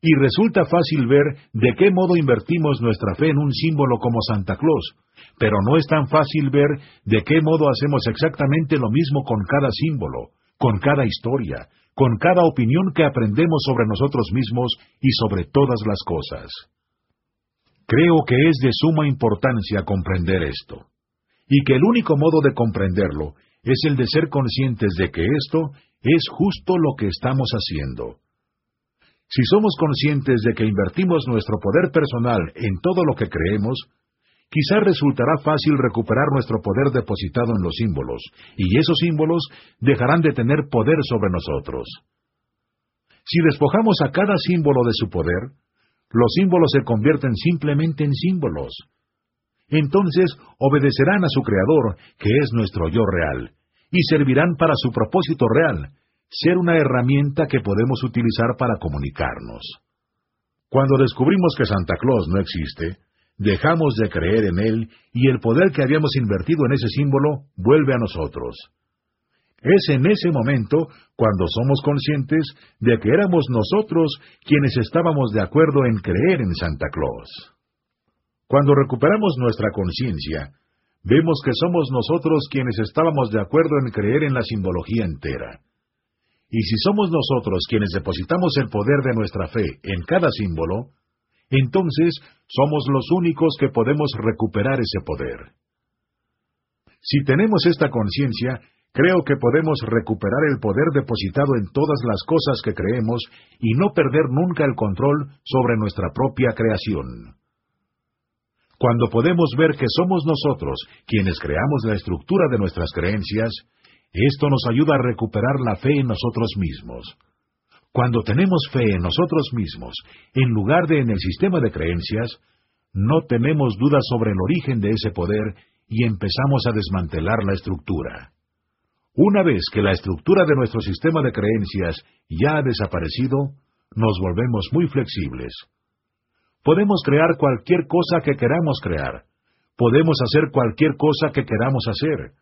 Y resulta fácil ver de qué modo invertimos nuestra fe en un símbolo como Santa Claus, pero no es tan fácil ver de qué modo hacemos exactamente lo mismo con cada símbolo, con cada historia, con cada opinión que aprendemos sobre nosotros mismos y sobre todas las cosas. Creo que es de suma importancia comprender esto, y que el único modo de comprenderlo es el de ser conscientes de que esto es justo lo que estamos haciendo. Si somos conscientes de que invertimos nuestro poder personal en todo lo que creemos, quizá resultará fácil recuperar nuestro poder depositado en los símbolos, y esos símbolos dejarán de tener poder sobre nosotros. Si despojamos a cada símbolo de su poder, los símbolos se convierten simplemente en símbolos. Entonces obedecerán a su Creador, que es nuestro yo real, y servirán para su propósito real, ser una herramienta que podemos utilizar para comunicarnos. Cuando descubrimos que Santa Claus no existe, dejamos de creer en él y el poder que habíamos invertido en ese símbolo vuelve a nosotros. Es en ese momento cuando somos conscientes de que éramos nosotros quienes estábamos de acuerdo en creer en Santa Claus. Cuando recuperamos nuestra conciencia, vemos que somos nosotros quienes estábamos de acuerdo en creer en la simbología entera. Y si somos nosotros quienes depositamos el poder de nuestra fe en cada símbolo, entonces somos los únicos que podemos recuperar ese poder. Si tenemos esta conciencia, creo que podemos recuperar el poder depositado en todas las cosas que creemos y no perder nunca el control sobre nuestra propia creación. Cuando podemos ver que somos nosotros quienes creamos la estructura de nuestras creencias, esto nos ayuda a recuperar la fe en nosotros mismos. Cuando tenemos fe en nosotros mismos, en lugar de en el sistema de creencias, no tenemos dudas sobre el origen de ese poder y empezamos a desmantelar la estructura. Una vez que la estructura de nuestro sistema de creencias ya ha desaparecido, nos volvemos muy flexibles. Podemos crear cualquier cosa que queramos crear. Podemos hacer cualquier cosa que queramos hacer.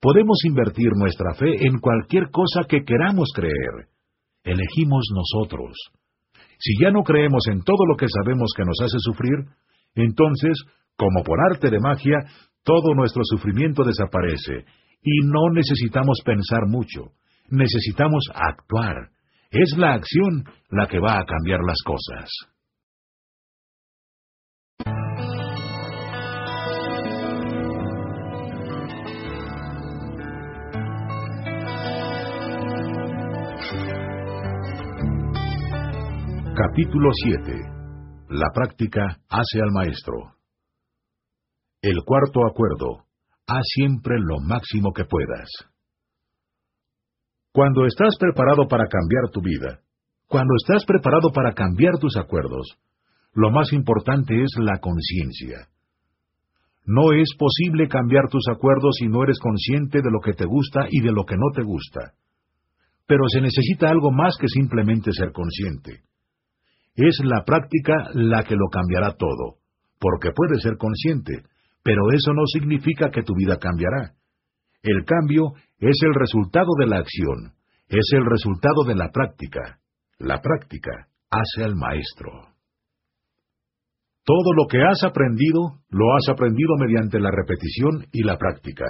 Podemos invertir nuestra fe en cualquier cosa que queramos creer. Elegimos nosotros. Si ya no creemos en todo lo que sabemos que nos hace sufrir, entonces, como por arte de magia, todo nuestro sufrimiento desaparece y no necesitamos pensar mucho. Necesitamos actuar. Es la acción la que va a cambiar las cosas. Capítulo 7. La práctica hace al maestro. El cuarto acuerdo. Haz siempre lo máximo que puedas. Cuando estás preparado para cambiar tu vida, cuando estás preparado para cambiar tus acuerdos, lo más importante es la conciencia. No es posible cambiar tus acuerdos si no eres consciente de lo que te gusta y de lo que no te gusta. Pero se necesita algo más que simplemente ser consciente. Es la práctica la que lo cambiará todo, porque puede ser consciente, pero eso no significa que tu vida cambiará. El cambio es el resultado de la acción, es el resultado de la práctica. La práctica hace al maestro. Todo lo que has aprendido, lo has aprendido mediante la repetición y la práctica.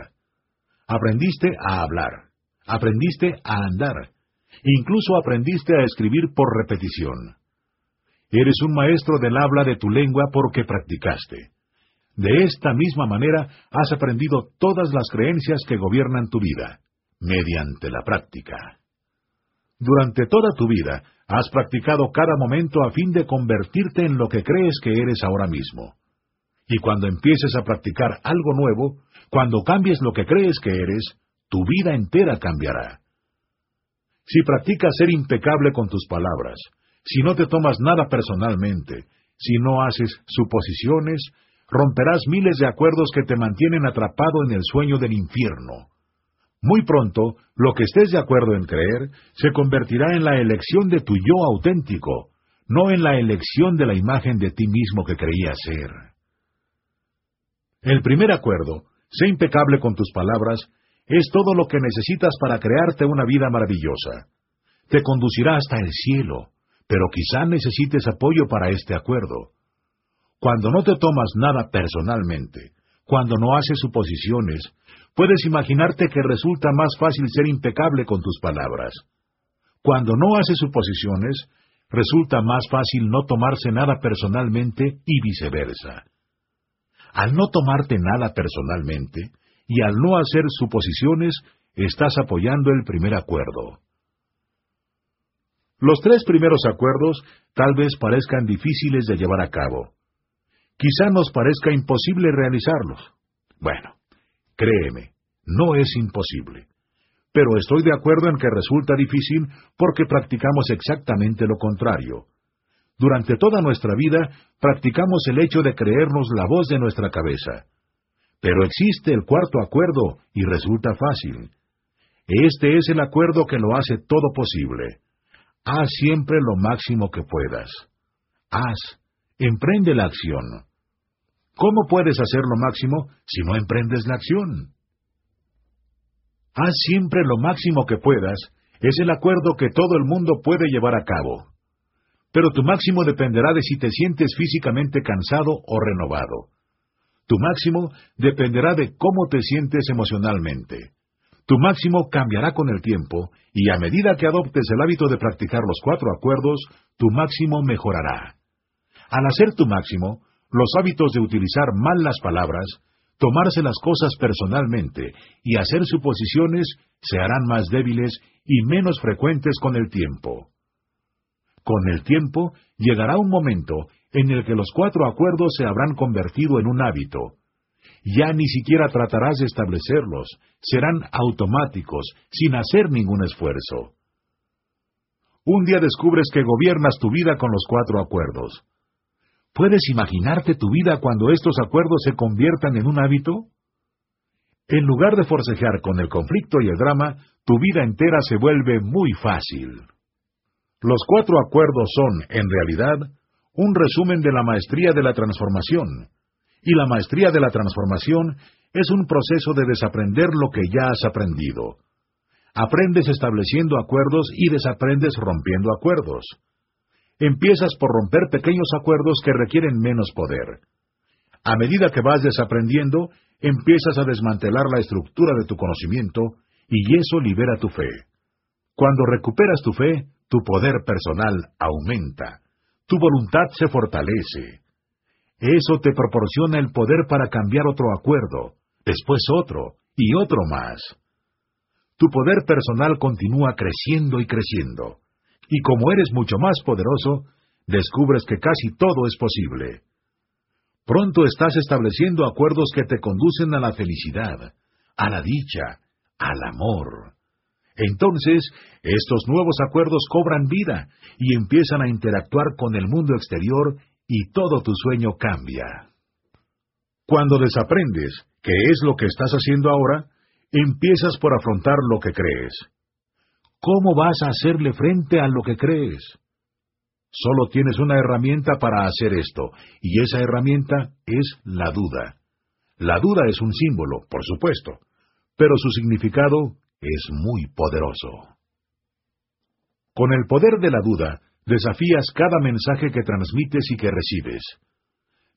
Aprendiste a hablar, aprendiste a andar, incluso aprendiste a escribir por repetición. Eres un maestro del habla de tu lengua porque practicaste. De esta misma manera has aprendido todas las creencias que gobiernan tu vida, mediante la práctica. Durante toda tu vida has practicado cada momento a fin de convertirte en lo que crees que eres ahora mismo. Y cuando empieces a practicar algo nuevo, cuando cambies lo que crees que eres, tu vida entera cambiará. Si practicas ser impecable con tus palabras, si no te tomas nada personalmente, si no haces suposiciones, romperás miles de acuerdos que te mantienen atrapado en el sueño del infierno. Muy pronto, lo que estés de acuerdo en creer se convertirá en la elección de tu yo auténtico, no en la elección de la imagen de ti mismo que creías ser. El primer acuerdo, sé impecable con tus palabras, es todo lo que necesitas para crearte una vida maravillosa. Te conducirá hasta el cielo, pero quizá necesites apoyo para este acuerdo. Cuando no te tomas nada personalmente, cuando no haces suposiciones, puedes imaginarte que resulta más fácil ser impecable con tus palabras. Cuando no haces suposiciones, resulta más fácil no tomarse nada personalmente y viceversa. Al no tomarte nada personalmente y al no hacer suposiciones, estás apoyando el primer acuerdo. Los tres primeros acuerdos tal vez parezcan difíciles de llevar a cabo. Quizá nos parezca imposible realizarlos. Bueno, créeme, no es imposible. Pero estoy de acuerdo en que resulta difícil porque practicamos exactamente lo contrario. Durante toda nuestra vida practicamos el hecho de creernos la voz de nuestra cabeza. Pero existe el cuarto acuerdo y resulta fácil. Este es el acuerdo que lo hace todo posible. Haz siempre lo máximo que puedas. Haz, emprende la acción. ¿Cómo puedes hacer lo máximo si no emprendes la acción? Haz siempre lo máximo que puedas es el acuerdo que todo el mundo puede llevar a cabo. Pero tu máximo dependerá de si te sientes físicamente cansado o renovado. Tu máximo dependerá de cómo te sientes emocionalmente. Tu máximo cambiará con el tiempo y a medida que adoptes el hábito de practicar los cuatro acuerdos, tu máximo mejorará. Al hacer tu máximo, los hábitos de utilizar mal las palabras, tomarse las cosas personalmente y hacer suposiciones se harán más débiles y menos frecuentes con el tiempo. Con el tiempo llegará un momento en el que los cuatro acuerdos se habrán convertido en un hábito. Ya ni siquiera tratarás de establecerlos, serán automáticos, sin hacer ningún esfuerzo. Un día descubres que gobiernas tu vida con los cuatro acuerdos. ¿Puedes imaginarte tu vida cuando estos acuerdos se conviertan en un hábito? En lugar de forcejear con el conflicto y el drama, tu vida entera se vuelve muy fácil. Los cuatro acuerdos son, en realidad, un resumen de la maestría de la transformación, y la maestría de la transformación es un proceso de desaprender lo que ya has aprendido. Aprendes estableciendo acuerdos y desaprendes rompiendo acuerdos. Empiezas por romper pequeños acuerdos que requieren menos poder. A medida que vas desaprendiendo, empiezas a desmantelar la estructura de tu conocimiento y eso libera tu fe. Cuando recuperas tu fe, tu poder personal aumenta, tu voluntad se fortalece. Eso te proporciona el poder para cambiar otro acuerdo, después otro y otro más. Tu poder personal continúa creciendo y creciendo y como eres mucho más poderoso, descubres que casi todo es posible. Pronto estás estableciendo acuerdos que te conducen a la felicidad, a la dicha, al amor. Entonces, estos nuevos acuerdos cobran vida y empiezan a interactuar con el mundo exterior y todo tu sueño cambia. Cuando desaprendes, qué es lo que estás haciendo ahora, empiezas por afrontar lo que crees. ¿Cómo vas a hacerle frente a lo que crees? Solo tienes una herramienta para hacer esto, y esa herramienta es la duda. La duda es un símbolo, por supuesto, pero su significado es muy poderoso. Con el poder de la duda, desafías cada mensaje que transmites y que recibes.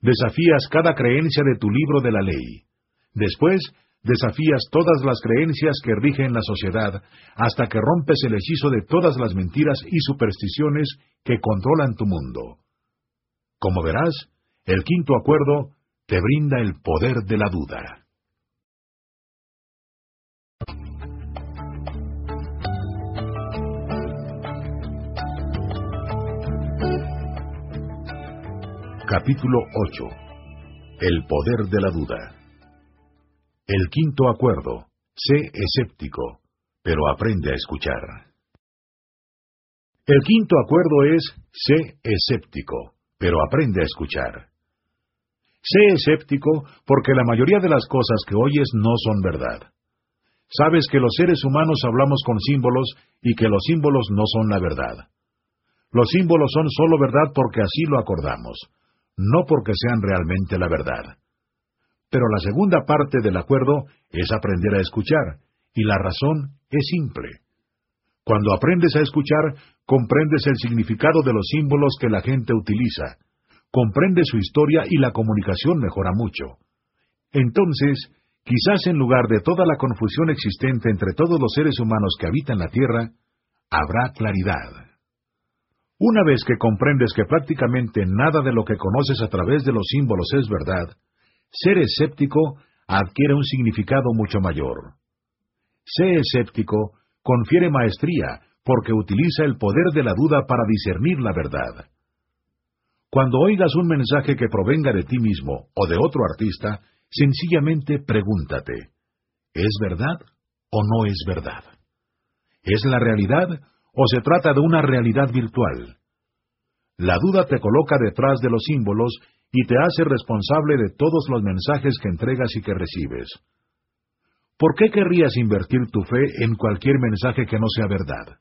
Desafías cada creencia de tu libro de la ley. Después, desafías todas las creencias que rigen la sociedad hasta que rompes el hechizo de todas las mentiras y supersticiones que controlan tu mundo. Como verás, el quinto acuerdo te brinda el poder de la duda. Capítulo 8 El poder de la duda el quinto acuerdo. Sé escéptico, pero aprende a escuchar. El quinto acuerdo es sé escéptico, pero aprende a escuchar. Sé escéptico porque la mayoría de las cosas que oyes no son verdad. Sabes que los seres humanos hablamos con símbolos y que los símbolos no son la verdad. Los símbolos son solo verdad porque así lo acordamos, no porque sean realmente la verdad. Pero la segunda parte del acuerdo es aprender a escuchar, y la razón es simple. Cuando aprendes a escuchar, comprendes el significado de los símbolos que la gente utiliza, comprendes su historia y la comunicación mejora mucho. Entonces, quizás en lugar de toda la confusión existente entre todos los seres humanos que habitan la Tierra, habrá claridad. Una vez que comprendes que prácticamente nada de lo que conoces a través de los símbolos es verdad, ser escéptico adquiere un significado mucho mayor. Sé escéptico confiere maestría porque utiliza el poder de la duda para discernir la verdad. Cuando oigas un mensaje que provenga de ti mismo o de otro artista, sencillamente pregúntate, ¿es verdad o no es verdad? ¿Es la realidad o se trata de una realidad virtual? La duda te coloca detrás de los símbolos y te hace responsable de todos los mensajes que entregas y que recibes. ¿Por qué querrías invertir tu fe en cualquier mensaje que no sea verdad?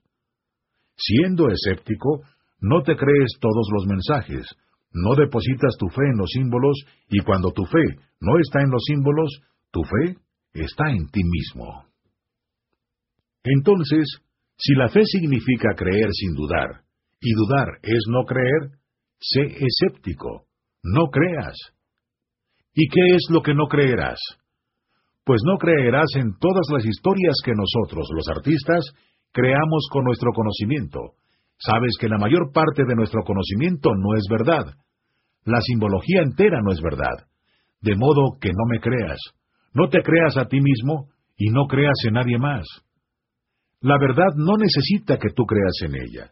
Siendo escéptico, no te crees todos los mensajes, no depositas tu fe en los símbolos y cuando tu fe no está en los símbolos, tu fe está en ti mismo. Entonces, si la fe significa creer sin dudar, y dudar es no creer, sé escéptico, no creas. ¿Y qué es lo que no creerás? Pues no creerás en todas las historias que nosotros, los artistas, creamos con nuestro conocimiento. Sabes que la mayor parte de nuestro conocimiento no es verdad. La simbología entera no es verdad. De modo que no me creas. No te creas a ti mismo y no creas en nadie más. La verdad no necesita que tú creas en ella.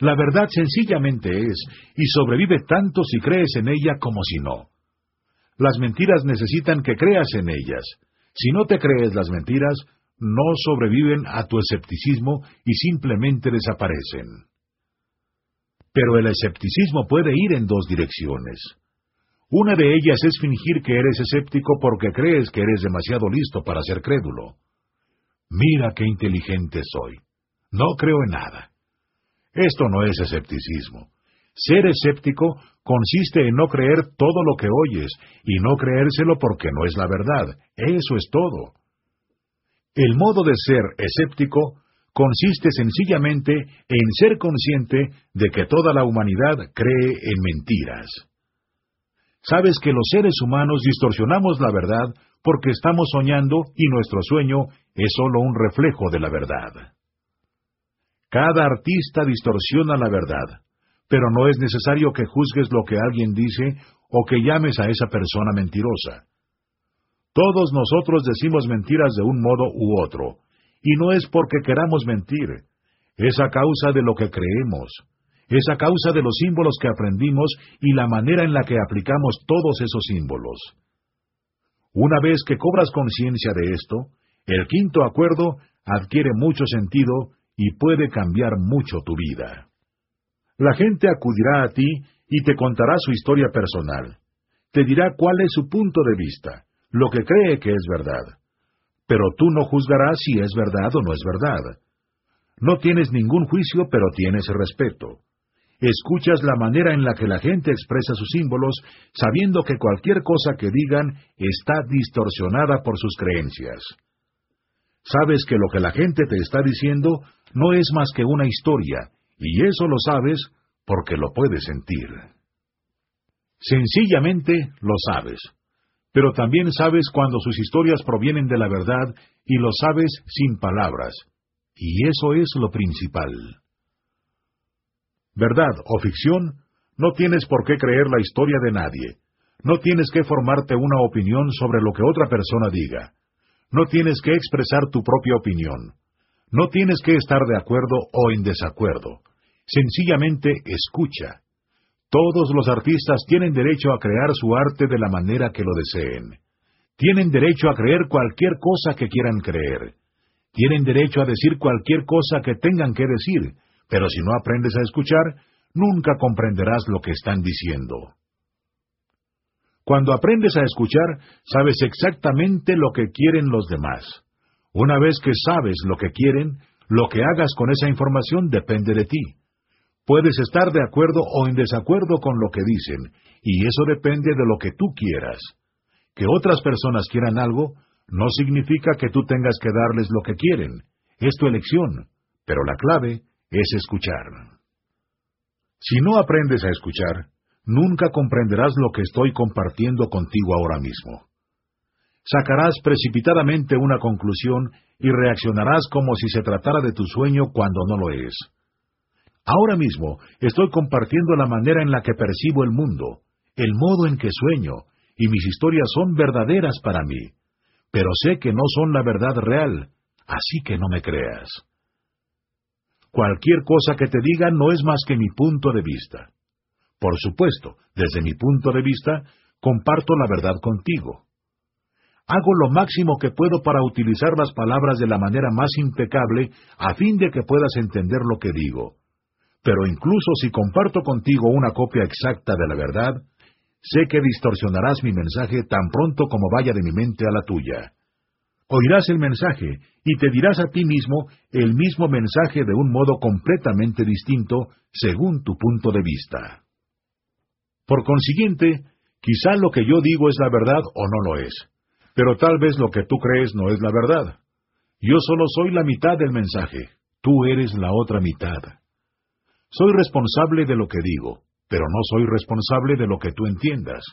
La verdad sencillamente es, y sobrevive tanto si crees en ella como si no. Las mentiras necesitan que creas en ellas. Si no te crees las mentiras, no sobreviven a tu escepticismo y simplemente desaparecen. Pero el escepticismo puede ir en dos direcciones. Una de ellas es fingir que eres escéptico porque crees que eres demasiado listo para ser crédulo. Mira qué inteligente soy. No creo en nada. Esto no es escepticismo. Ser escéptico consiste en no creer todo lo que oyes y no creérselo porque no es la verdad. Eso es todo. El modo de ser escéptico consiste sencillamente en ser consciente de que toda la humanidad cree en mentiras. Sabes que los seres humanos distorsionamos la verdad porque estamos soñando y nuestro sueño es solo un reflejo de la verdad. Cada artista distorsiona la verdad, pero no es necesario que juzgues lo que alguien dice o que llames a esa persona mentirosa. Todos nosotros decimos mentiras de un modo u otro, y no es porque queramos mentir, es a causa de lo que creemos, es a causa de los símbolos que aprendimos y la manera en la que aplicamos todos esos símbolos. Una vez que cobras conciencia de esto, el quinto acuerdo adquiere mucho sentido y puede cambiar mucho tu vida. La gente acudirá a ti y te contará su historia personal. Te dirá cuál es su punto de vista, lo que cree que es verdad. Pero tú no juzgarás si es verdad o no es verdad. No tienes ningún juicio, pero tienes respeto. Escuchas la manera en la que la gente expresa sus símbolos, sabiendo que cualquier cosa que digan está distorsionada por sus creencias. Sabes que lo que la gente te está diciendo no es más que una historia, y eso lo sabes porque lo puedes sentir. Sencillamente lo sabes, pero también sabes cuando sus historias provienen de la verdad y lo sabes sin palabras, y eso es lo principal. Verdad o ficción, no tienes por qué creer la historia de nadie, no tienes que formarte una opinión sobre lo que otra persona diga, no tienes que expresar tu propia opinión, no tienes que estar de acuerdo o en desacuerdo, sencillamente escucha. Todos los artistas tienen derecho a crear su arte de la manera que lo deseen. Tienen derecho a creer cualquier cosa que quieran creer. Tienen derecho a decir cualquier cosa que tengan que decir, pero si no aprendes a escuchar, nunca comprenderás lo que están diciendo. Cuando aprendes a escuchar, sabes exactamente lo que quieren los demás. Una vez que sabes lo que quieren, lo que hagas con esa información depende de ti. Puedes estar de acuerdo o en desacuerdo con lo que dicen, y eso depende de lo que tú quieras. Que otras personas quieran algo no significa que tú tengas que darles lo que quieren. Es tu elección, pero la clave es escuchar. Si no aprendes a escuchar, nunca comprenderás lo que estoy compartiendo contigo ahora mismo. Sacarás precipitadamente una conclusión y reaccionarás como si se tratara de tu sueño cuando no lo es. Ahora mismo estoy compartiendo la manera en la que percibo el mundo, el modo en que sueño, y mis historias son verdaderas para mí, pero sé que no son la verdad real, así que no me creas. Cualquier cosa que te diga no es más que mi punto de vista. Por supuesto, desde mi punto de vista, comparto la verdad contigo. Hago lo máximo que puedo para utilizar las palabras de la manera más impecable a fin de que puedas entender lo que digo. Pero incluso si comparto contigo una copia exacta de la verdad, sé que distorsionarás mi mensaje tan pronto como vaya de mi mente a la tuya. Oirás el mensaje y te dirás a ti mismo el mismo mensaje de un modo completamente distinto según tu punto de vista. Por consiguiente, quizá lo que yo digo es la verdad o no lo es, pero tal vez lo que tú crees no es la verdad. Yo solo soy la mitad del mensaje, tú eres la otra mitad. Soy responsable de lo que digo, pero no soy responsable de lo que tú entiendas.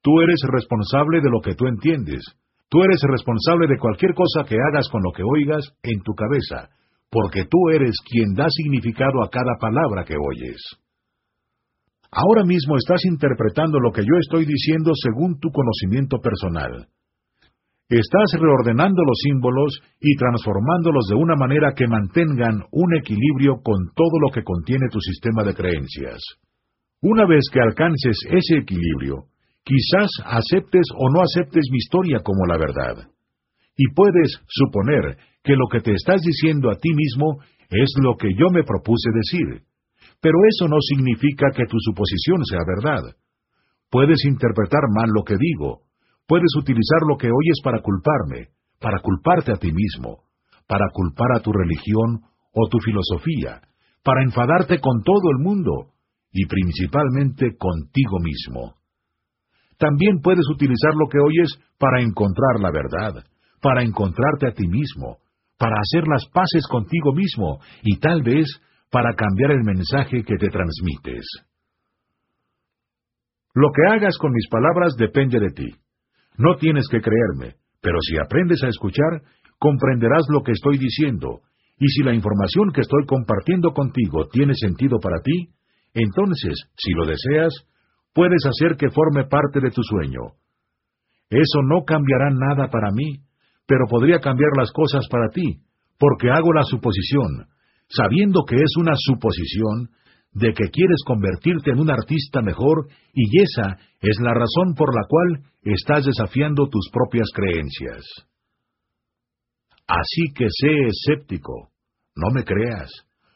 Tú eres responsable de lo que tú entiendes. Tú eres responsable de cualquier cosa que hagas con lo que oigas en tu cabeza, porque tú eres quien da significado a cada palabra que oyes. Ahora mismo estás interpretando lo que yo estoy diciendo según tu conocimiento personal. Estás reordenando los símbolos y transformándolos de una manera que mantengan un equilibrio con todo lo que contiene tu sistema de creencias. Una vez que alcances ese equilibrio, quizás aceptes o no aceptes mi historia como la verdad. Y puedes suponer que lo que te estás diciendo a ti mismo es lo que yo me propuse decir. Pero eso no significa que tu suposición sea verdad. Puedes interpretar mal lo que digo, puedes utilizar lo que oyes para culparme, para culparte a ti mismo, para culpar a tu religión o tu filosofía, para enfadarte con todo el mundo, y principalmente contigo mismo. También puedes utilizar lo que oyes para encontrar la verdad, para encontrarte a ti mismo, para hacer las paces contigo mismo y tal vez para cambiar el mensaje que te transmites. Lo que hagas con mis palabras depende de ti. No tienes que creerme, pero si aprendes a escuchar, comprenderás lo que estoy diciendo, y si la información que estoy compartiendo contigo tiene sentido para ti, entonces, si lo deseas, puedes hacer que forme parte de tu sueño. Eso no cambiará nada para mí, pero podría cambiar las cosas para ti, porque hago la suposición, sabiendo que es una suposición, de que quieres convertirte en un artista mejor y esa es la razón por la cual estás desafiando tus propias creencias. Así que sé escéptico, no me creas,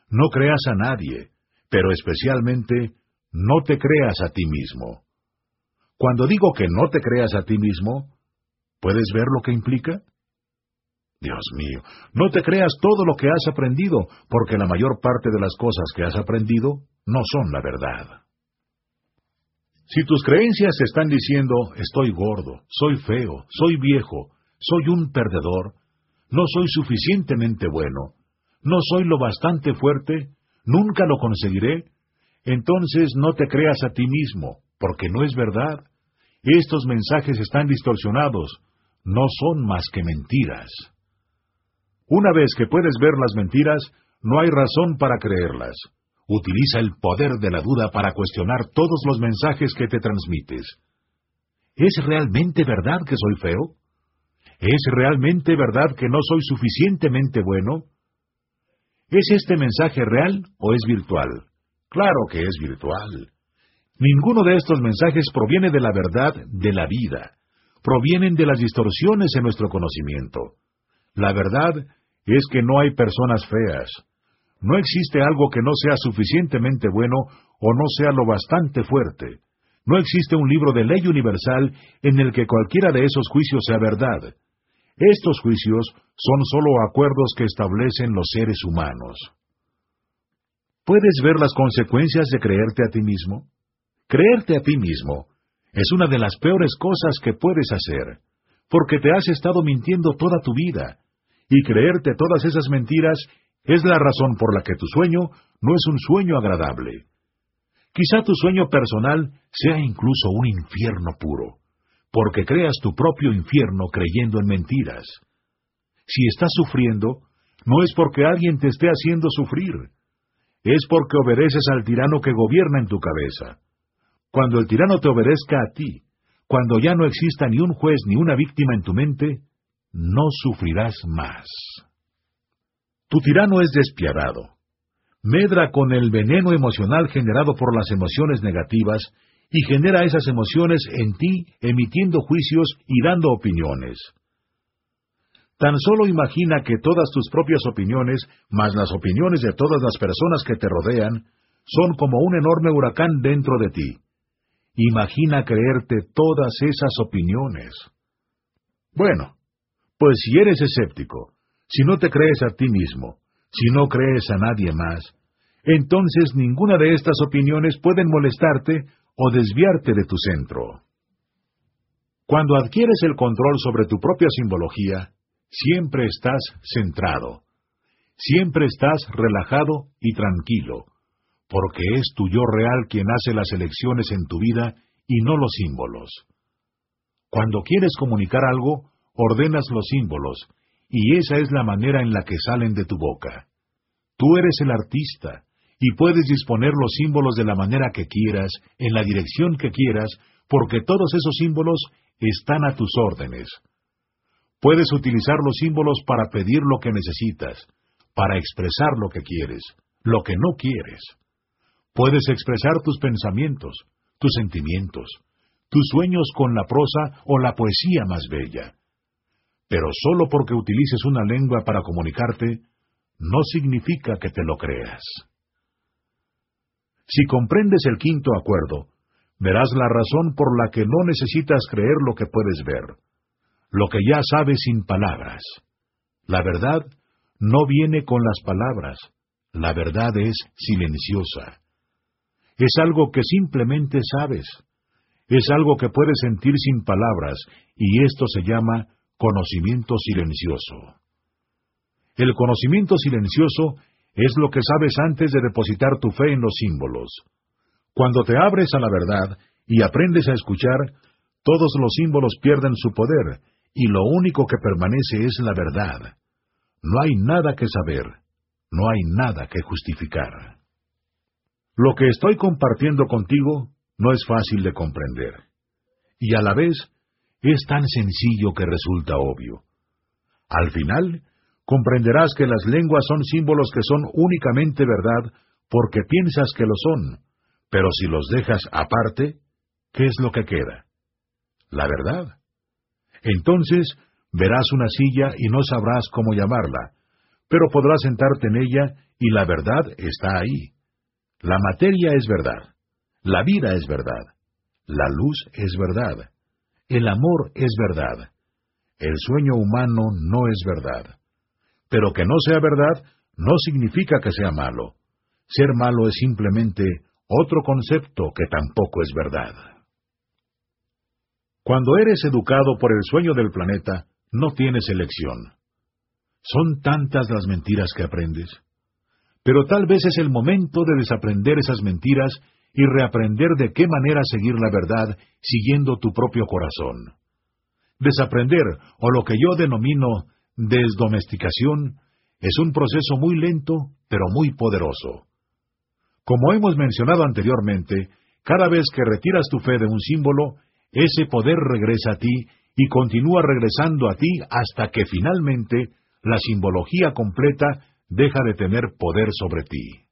no creas a nadie, pero especialmente no te creas a ti mismo. Cuando digo que no te creas a ti mismo, ¿puedes ver lo que implica? Dios mío, no te creas todo lo que has aprendido, porque la mayor parte de las cosas que has aprendido no son la verdad. Si tus creencias están diciendo, estoy gordo, soy feo, soy viejo, soy un perdedor, no soy suficientemente bueno, no soy lo bastante fuerte, nunca lo conseguiré, entonces no te creas a ti mismo, porque no es verdad. Estos mensajes están distorsionados, no son más que mentiras. Una vez que puedes ver las mentiras, no hay razón para creerlas. Utiliza el poder de la duda para cuestionar todos los mensajes que te transmites. ¿Es realmente verdad que soy feo? ¿Es realmente verdad que no soy suficientemente bueno? ¿Es este mensaje real o es virtual? Claro que es virtual. Ninguno de estos mensajes proviene de la verdad de la vida. Provienen de las distorsiones en nuestro conocimiento. La verdad es que no hay personas feas. No existe algo que no sea suficientemente bueno o no sea lo bastante fuerte. No existe un libro de ley universal en el que cualquiera de esos juicios sea verdad. Estos juicios son sólo acuerdos que establecen los seres humanos. ¿Puedes ver las consecuencias de creerte a ti mismo? Creerte a ti mismo es una de las peores cosas que puedes hacer, porque te has estado mintiendo toda tu vida, y creerte todas esas mentiras es la razón por la que tu sueño no es un sueño agradable. Quizá tu sueño personal sea incluso un infierno puro, porque creas tu propio infierno creyendo en mentiras. Si estás sufriendo, no es porque alguien te esté haciendo sufrir, es porque obedeces al tirano que gobierna en tu cabeza. Cuando el tirano te obedezca a ti, cuando ya no exista ni un juez ni una víctima en tu mente, no sufrirás más. Tu tirano es despiadado. Medra con el veneno emocional generado por las emociones negativas y genera esas emociones en ti emitiendo juicios y dando opiniones. Tan solo imagina que todas tus propias opiniones, más las opiniones de todas las personas que te rodean, son como un enorme huracán dentro de ti. Imagina creerte todas esas opiniones. Bueno, pues si eres escéptico, si no te crees a ti mismo, si no crees a nadie más, entonces ninguna de estas opiniones pueden molestarte o desviarte de tu centro. Cuando adquieres el control sobre tu propia simbología, siempre estás centrado, siempre estás relajado y tranquilo, porque es tu yo real quien hace las elecciones en tu vida y no los símbolos. Cuando quieres comunicar algo, ordenas los símbolos, y esa es la manera en la que salen de tu boca. Tú eres el artista, y puedes disponer los símbolos de la manera que quieras, en la dirección que quieras, porque todos esos símbolos están a tus órdenes. Puedes utilizar los símbolos para pedir lo que necesitas, para expresar lo que quieres, lo que no quieres. Puedes expresar tus pensamientos, tus sentimientos, tus sueños con la prosa o la poesía más bella. Pero solo porque utilices una lengua para comunicarte, no significa que te lo creas. Si comprendes el quinto acuerdo, verás la razón por la que no necesitas creer lo que puedes ver, lo que ya sabes sin palabras. La verdad no viene con las palabras, la verdad es silenciosa. Es algo que simplemente sabes, es algo que puedes sentir sin palabras, y esto se llama conocimiento silencioso. El conocimiento silencioso es lo que sabes antes de depositar tu fe en los símbolos. Cuando te abres a la verdad y aprendes a escuchar, todos los símbolos pierden su poder, y lo único que permanece es la verdad. No hay nada que saber, no hay nada que justificar. Lo que estoy compartiendo contigo no es fácil de comprender, y a la vez es tan sencillo que resulta obvio. Al final, comprenderás que las lenguas son símbolos que son únicamente verdad porque piensas que lo son, pero si los dejas aparte, ¿qué es lo que queda? La verdad. Entonces verás una silla y no sabrás cómo llamarla, pero podrás sentarte en ella y la verdad está ahí. La materia es verdad, la vida es verdad, la luz es verdad, el amor es verdad. el sueño humano no es verdad. Pero que no sea verdad no significa que sea malo. Ser malo es simplemente otro concepto que tampoco es verdad. Cuando eres educado por el sueño del planeta, no tienes elección. Son tantas las mentiras que aprendes. Pero tal vez es el momento de desaprender esas mentiras y reaprender de qué manera seguir la verdad siguiendo tu propio corazón. Desaprender, o lo que yo denomino desdomesticación, es un proceso muy lento, pero muy poderoso. Como hemos mencionado anteriormente, cada vez que retiras tu fe de un símbolo, ese poder regresa a ti y continúa regresando a ti hasta que finalmente la simbología completa deja de tener poder sobre ti.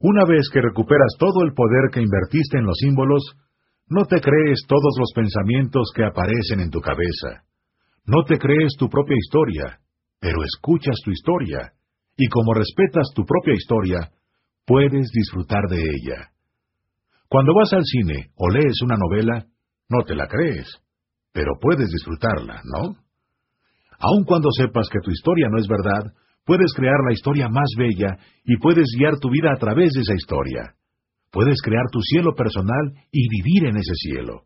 Una vez que recuperas todo el poder que invertiste en los símbolos, no te crees todos los pensamientos que aparecen en tu cabeza. No te crees tu propia historia, pero escuchas tu historia, y como respetas tu propia historia, puedes disfrutar de ella. Cuando vas al cine o lees una novela, no te la crees, pero puedes disfrutarla, ¿no? Aun cuando sepas que tu historia no es verdad, puedes crear la historia más bella y puedes guiar tu vida a través de esa historia. Puedes crear tu cielo personal y vivir en ese cielo.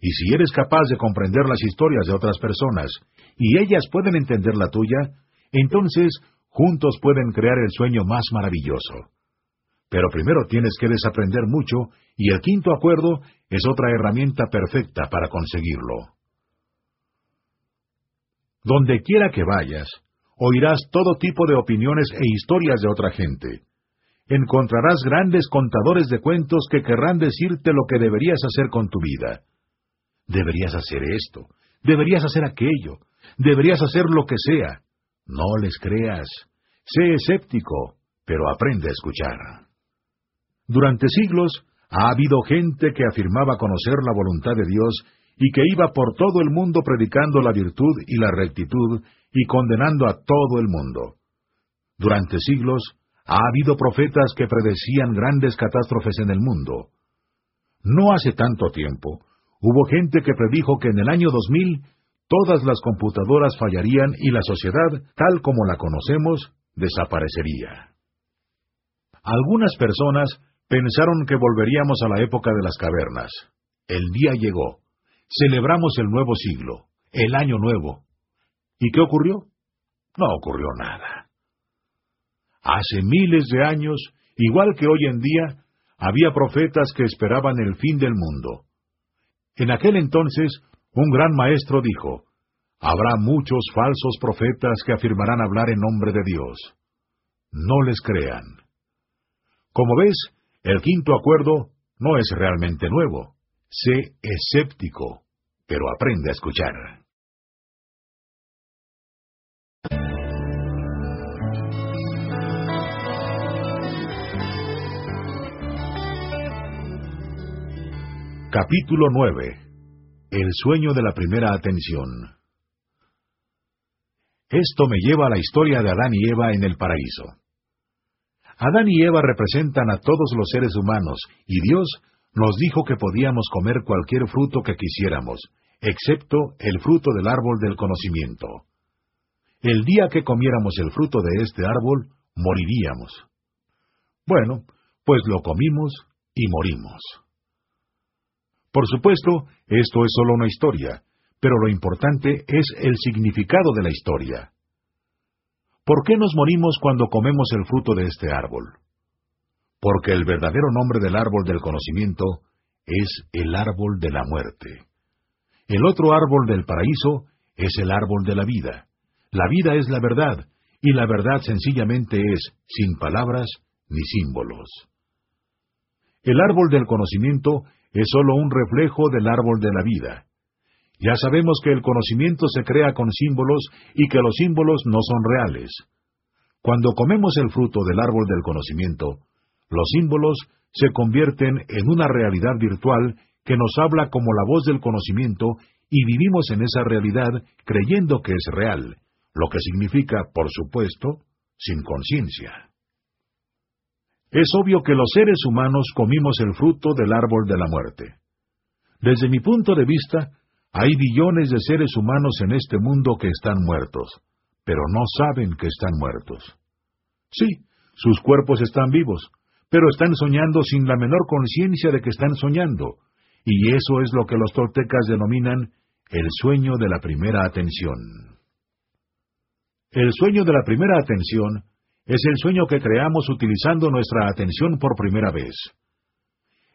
Y si eres capaz de comprender las historias de otras personas y ellas pueden entender la tuya, entonces juntos pueden crear el sueño más maravilloso. Pero primero tienes que desaprender mucho y el quinto acuerdo es otra herramienta perfecta para conseguirlo. Donde quiera que vayas, oirás todo tipo de opiniones e historias de otra gente. Encontrarás grandes contadores de cuentos que querrán decirte lo que deberías hacer con tu vida. Deberías hacer esto, deberías hacer aquello, deberías hacer lo que sea. No les creas. Sé escéptico, pero aprende a escuchar. Durante siglos ha habido gente que afirmaba conocer la voluntad de Dios y que iba por todo el mundo predicando la virtud y la rectitud y condenando a todo el mundo. Durante siglos ha habido profetas que predecían grandes catástrofes en el mundo. No hace tanto tiempo, hubo gente que predijo que en el año 2000 todas las computadoras fallarían y la sociedad, tal como la conocemos, desaparecería. Algunas personas pensaron que volveríamos a la época de las cavernas. El día llegó. Celebramos el nuevo siglo, el año nuevo. ¿Y qué ocurrió? No ocurrió nada. Hace miles de años, igual que hoy en día, había profetas que esperaban el fin del mundo. En aquel entonces, un gran maestro dijo, Habrá muchos falsos profetas que afirmarán hablar en nombre de Dios. No les crean. Como ves, el quinto acuerdo no es realmente nuevo. Sé escéptico, pero aprende a escuchar. Capítulo 9. El sueño de la primera atención. Esto me lleva a la historia de Adán y Eva en el paraíso. Adán y Eva representan a todos los seres humanos, y Dios nos dijo que podíamos comer cualquier fruto que quisiéramos, excepto el fruto del árbol del conocimiento. El día que comiéramos el fruto de este árbol, moriríamos. Bueno, pues lo comimos y morimos. Por supuesto, esto es solo una historia, pero lo importante es el significado de la historia. ¿Por qué nos morimos cuando comemos el fruto de este árbol? Porque el verdadero nombre del árbol del conocimiento es el árbol de la muerte. El otro árbol del paraíso es el árbol de la vida. La vida es la verdad, y la verdad sencillamente es, sin palabras ni símbolos. El árbol del conocimiento es sólo un reflejo del árbol de la vida. Ya sabemos que el conocimiento se crea con símbolos y que los símbolos no son reales. Cuando comemos el fruto del árbol del conocimiento, los símbolos se convierten en una realidad virtual que nos habla como la voz del conocimiento y vivimos en esa realidad creyendo que es real, lo que significa, por supuesto, sin conciencia. Es obvio que los seres humanos comimos el fruto del árbol de la muerte. Desde mi punto de vista, Hay billones de seres humanos en este mundo que están muertos, pero no saben que están muertos. Sí, sus cuerpos están vivos, pero están soñando sin la menor conciencia de que están soñando, y eso es lo que los toltecas denominan el sueño de la primera atención. El sueño de la primera atención es el sueño que creamos utilizando nuestra atención por primera vez.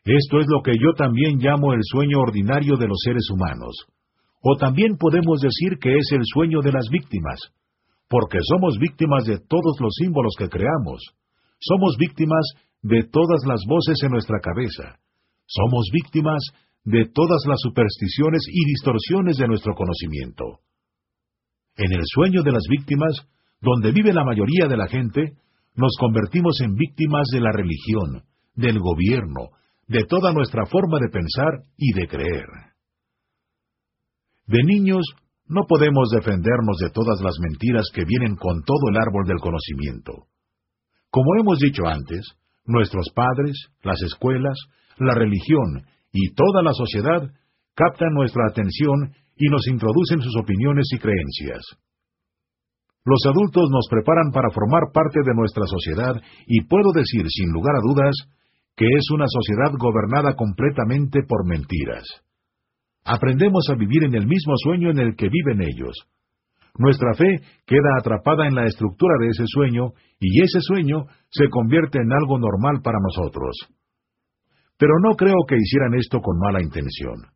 Esto es lo que yo también llamo el sueño ordinario de los seres humanos. O también podemos decir que es el sueño de las víctimas, porque somos víctimas de todos los símbolos que creamos. Somos víctimas de todas las voces en nuestra cabeza. Somos víctimas de todas las supersticiones y distorsiones de nuestro conocimiento. En el sueño de las víctimas, donde vive la mayoría de la gente, nos convertimos en víctimas de la religión, del gobierno, de toda nuestra forma de pensar y de creer. De niños no podemos defendernos de todas las mentiras que vienen con todo el árbol del conocimiento. Como hemos dicho antes, nuestros padres, las escuelas, la religión y toda la sociedad captan nuestra atención y nos introducen sus opiniones y creencias. Los adultos nos preparan para formar parte de nuestra sociedad y puedo decir sin lugar a dudas que es una sociedad gobernada completamente por mentiras. Aprendemos a vivir en el mismo sueño en el que viven ellos. Nuestra fe queda atrapada en la estructura de ese sueño y ese sueño se convierte en algo normal para nosotros. Pero no creo que hicieran esto con mala intención.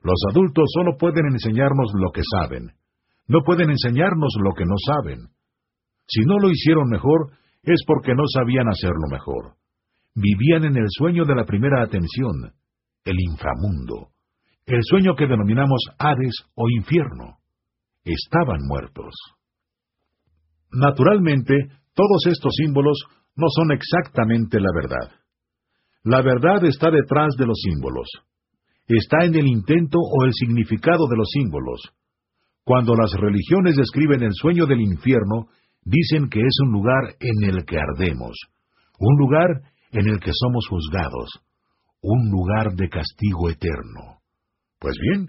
Los adultos solo pueden enseñarnos lo que saben. No pueden enseñarnos lo que no saben. Si no lo hicieron mejor, es porque no sabían hacerlo mejor. Vivían en el sueño de la primera atención, el inframundo el sueño que denominamos Hades o infierno. Estaban muertos. Naturalmente, todos estos símbolos no son exactamente la verdad. La verdad está detrás de los símbolos. Está en el intento o el significado de los símbolos. Cuando las religiones describen el sueño del infierno, dicen que es un lugar en el que ardemos, un lugar en el que somos juzgados, un lugar de castigo eterno. Pues bien,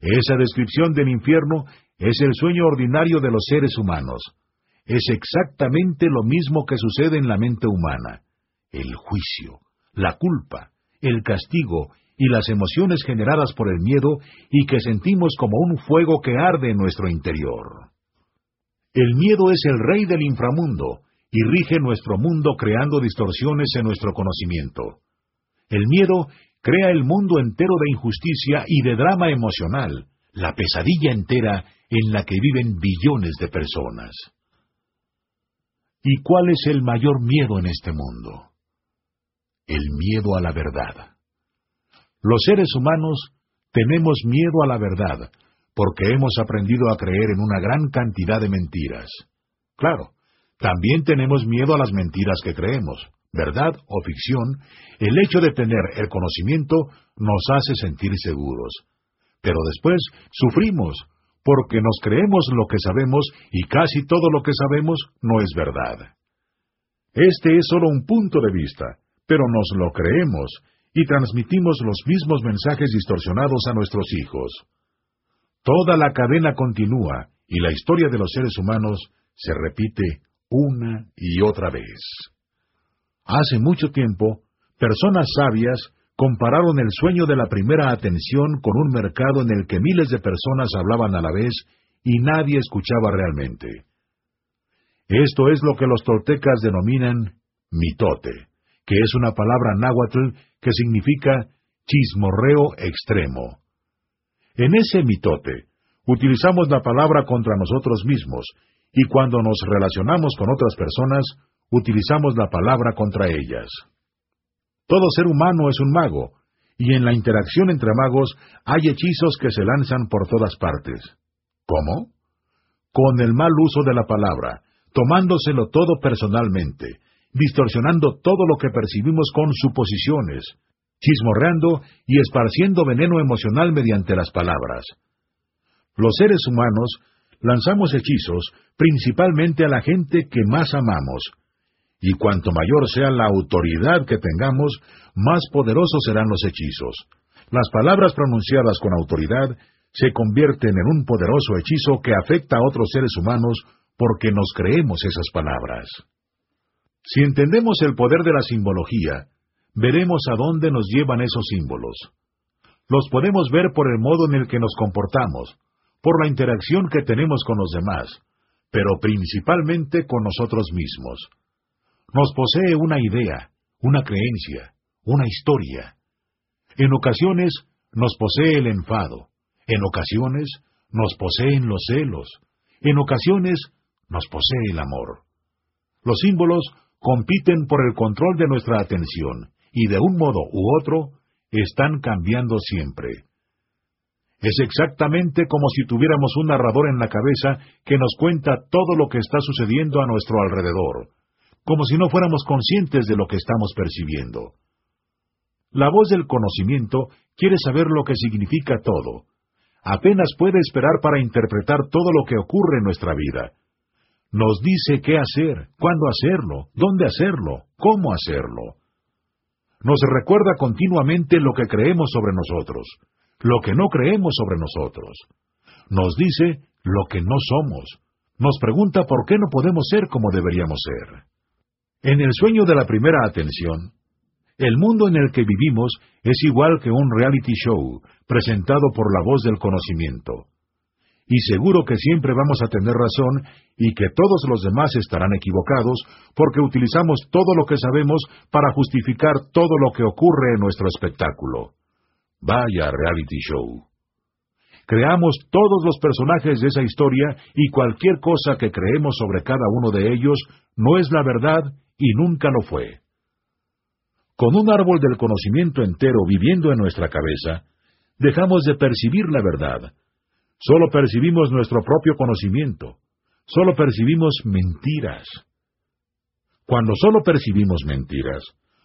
esa descripción del infierno es el sueño ordinario de los seres humanos. Es exactamente lo mismo que sucede en la mente humana. El juicio, la culpa, el castigo y las emociones generadas por el miedo y que sentimos como un fuego que arde en nuestro interior. El miedo es el rey del inframundo y rige nuestro mundo creando distorsiones en nuestro conocimiento. El miedo crea el mundo entero de injusticia y de drama emocional, la pesadilla entera en la que viven billones de personas. ¿Y cuál es el mayor miedo en este mundo? El miedo a la verdad. Los seres humanos tenemos miedo a la verdad porque hemos aprendido a creer en una gran cantidad de mentiras. Claro, también tenemos miedo a las mentiras que creemos verdad o ficción, el hecho de tener el conocimiento nos hace sentir seguros. Pero después sufrimos porque nos creemos lo que sabemos y casi todo lo que sabemos no es verdad. Este es solo un punto de vista, pero nos lo creemos y transmitimos los mismos mensajes distorsionados a nuestros hijos. Toda la cadena continúa y la historia de los seres humanos se repite una y otra vez. Hace mucho tiempo, personas sabias compararon el sueño de la primera atención con un mercado en el que miles de personas hablaban a la vez y nadie escuchaba realmente. Esto es lo que los toltecas denominan mitote, que es una palabra náhuatl que significa chismorreo extremo. En ese mitote, utilizamos la palabra contra nosotros mismos, y cuando nos relacionamos con otras personas, utilizamos la palabra contra ellas. Todo ser humano es un mago, y en la interacción entre magos hay hechizos que se lanzan por todas partes. ¿Cómo? Con el mal uso de la palabra, tomándoselo todo personalmente, distorsionando todo lo que percibimos con suposiciones, chismorreando y esparciendo veneno emocional mediante las palabras. Los seres humanos lanzamos hechizos principalmente a la gente que más amamos, y cuanto mayor sea la autoridad que tengamos, más poderosos serán los hechizos. Las palabras pronunciadas con autoridad se convierten en un poderoso hechizo que afecta a otros seres humanos porque nos creemos esas palabras. Si entendemos el poder de la simbología, veremos a dónde nos llevan esos símbolos. Los podemos ver por el modo en el que nos comportamos, por la interacción que tenemos con los demás, pero principalmente con nosotros mismos. Nos posee una idea, una creencia, una historia. En ocasiones nos posee el enfado, en ocasiones nos poseen los celos, en ocasiones nos posee el amor. Los símbolos compiten por el control de nuestra atención y de un modo u otro están cambiando siempre. Es exactamente como si tuviéramos un narrador en la cabeza que nos cuenta todo lo que está sucediendo a nuestro alrededor, como si no fuéramos conscientes de lo que estamos percibiendo. La voz del conocimiento quiere saber lo que significa todo. Apenas puede esperar para interpretar todo lo que ocurre en nuestra vida. Nos dice qué hacer, cuándo hacerlo, dónde hacerlo, cómo hacerlo. Nos recuerda continuamente lo que creemos sobre nosotros, lo que no creemos sobre nosotros. Nos dice lo que no somos. Nos pregunta por qué no podemos ser como deberíamos ser. En el sueño de la primera atención, el mundo en el que vivimos es igual que un reality show presentado por la voz del conocimiento. Y seguro que siempre vamos a tener razón y que todos los demás estarán equivocados porque utilizamos todo lo que sabemos para justificar todo lo que ocurre en nuestro espectáculo. Vaya reality show. Creamos todos los personajes de esa historia y cualquier cosa que creemos sobre cada uno de ellos no es la verdad y nunca lo fue. Con un árbol del conocimiento entero viviendo en nuestra cabeza, dejamos de percibir la verdad. Solo percibimos nuestro propio conocimiento. Solo percibimos mentiras. Cuando solo percibimos mentiras,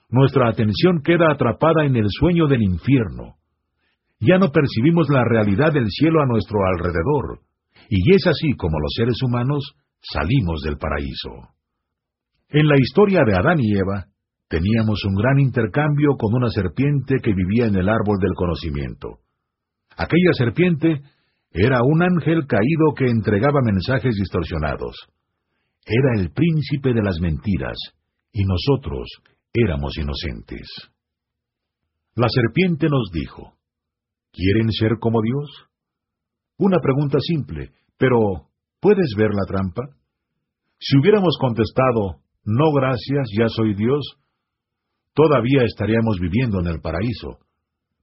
nuestra atención queda atrapada en el sueño del infierno. Ya no percibimos la realidad del cielo a nuestro alrededor, y es así como los seres humanos salimos del paraíso. En la historia de Adán y Eva, teníamos un gran intercambio con una serpiente que vivía en el árbol del conocimiento. Aquella serpiente era un ángel caído que entregaba mensajes distorsionados. Era el príncipe de las mentiras, y nosotros éramos inocentes. La serpiente nos dijo, ¿Quieren ser como Dios? Una pregunta simple, pero ¿puedes ver la trampa? Si hubiéramos contestado, no gracias, ya soy Dios, todavía estaríamos viviendo en el paraíso.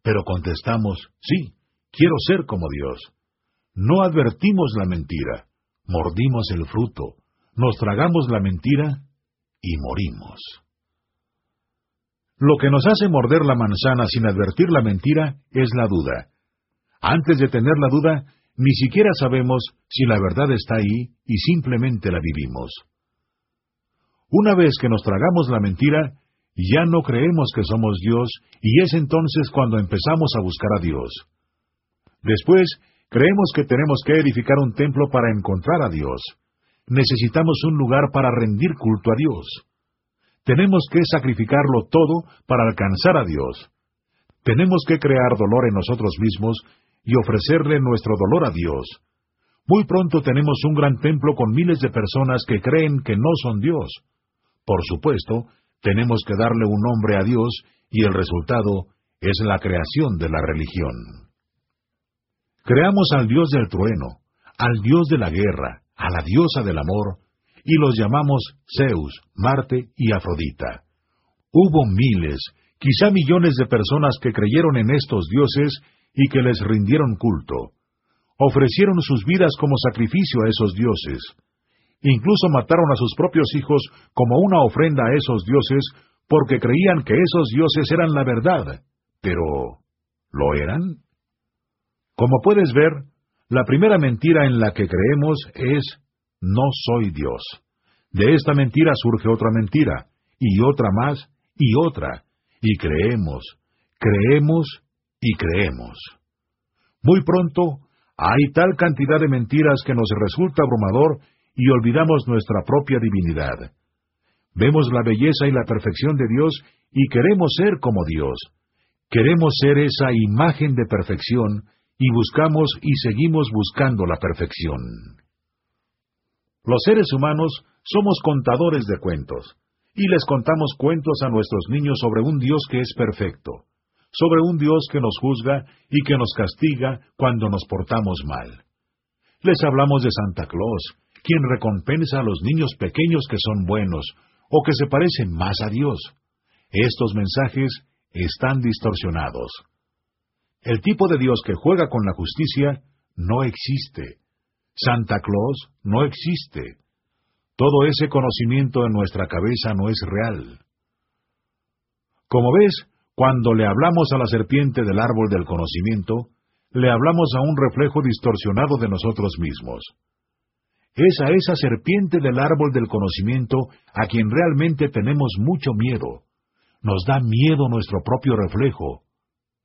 Pero contestamos, sí, quiero ser como Dios. No advertimos la mentira, mordimos el fruto, nos tragamos la mentira y morimos. Lo que nos hace morder la manzana sin advertir la mentira es la duda. Antes de tener la duda, ni siquiera sabemos si la verdad está ahí y simplemente la vivimos. Una vez que nos tragamos la mentira, ya no creemos que somos Dios y es entonces cuando empezamos a buscar a Dios. Después, creemos que tenemos que edificar un templo para encontrar a Dios. Necesitamos un lugar para rendir culto a Dios. Tenemos que sacrificarlo todo para alcanzar a Dios. Tenemos que crear dolor en nosotros mismos y ofrecerle nuestro dolor a Dios. Muy pronto tenemos un gran templo con miles de personas que creen que no son Dios. Por supuesto, tenemos que darle un nombre a Dios y el resultado es la creación de la religión. Creamos al Dios del trueno, al Dios de la guerra, a la diosa del amor, y los llamamos Zeus, Marte y Afrodita. Hubo miles, quizá millones de personas que creyeron en estos dioses y que les rindieron culto. Ofrecieron sus vidas como sacrificio a esos dioses. Incluso mataron a sus propios hijos como una ofrenda a esos dioses porque creían que esos dioses eran la verdad. Pero, ¿lo eran? Como puedes ver, la primera mentira en la que creemos es no soy Dios. De esta mentira surge otra mentira, y otra más, y otra, y creemos, creemos y creemos. Muy pronto, hay tal cantidad de mentiras que nos resulta abrumador y olvidamos nuestra propia divinidad. Vemos la belleza y la perfección de Dios y queremos ser como Dios. Queremos ser esa imagen de perfección y buscamos y seguimos buscando la perfección. Los seres humanos somos contadores de cuentos, y les contamos cuentos a nuestros niños sobre un Dios que es perfecto, sobre un Dios que nos juzga y que nos castiga cuando nos portamos mal. Les hablamos de Santa Claus, quien recompensa a los niños pequeños que son buenos o que se parecen más a Dios. Estos mensajes están distorsionados. El tipo de Dios que juega con la justicia no existe. Santa Claus no existe. Todo ese conocimiento en nuestra cabeza no es real. Como ves, cuando le hablamos a la serpiente del árbol del conocimiento, le hablamos a un reflejo distorsionado de nosotros mismos. Es a esa serpiente del árbol del conocimiento a quien realmente tenemos mucho miedo. Nos da miedo nuestro propio reflejo.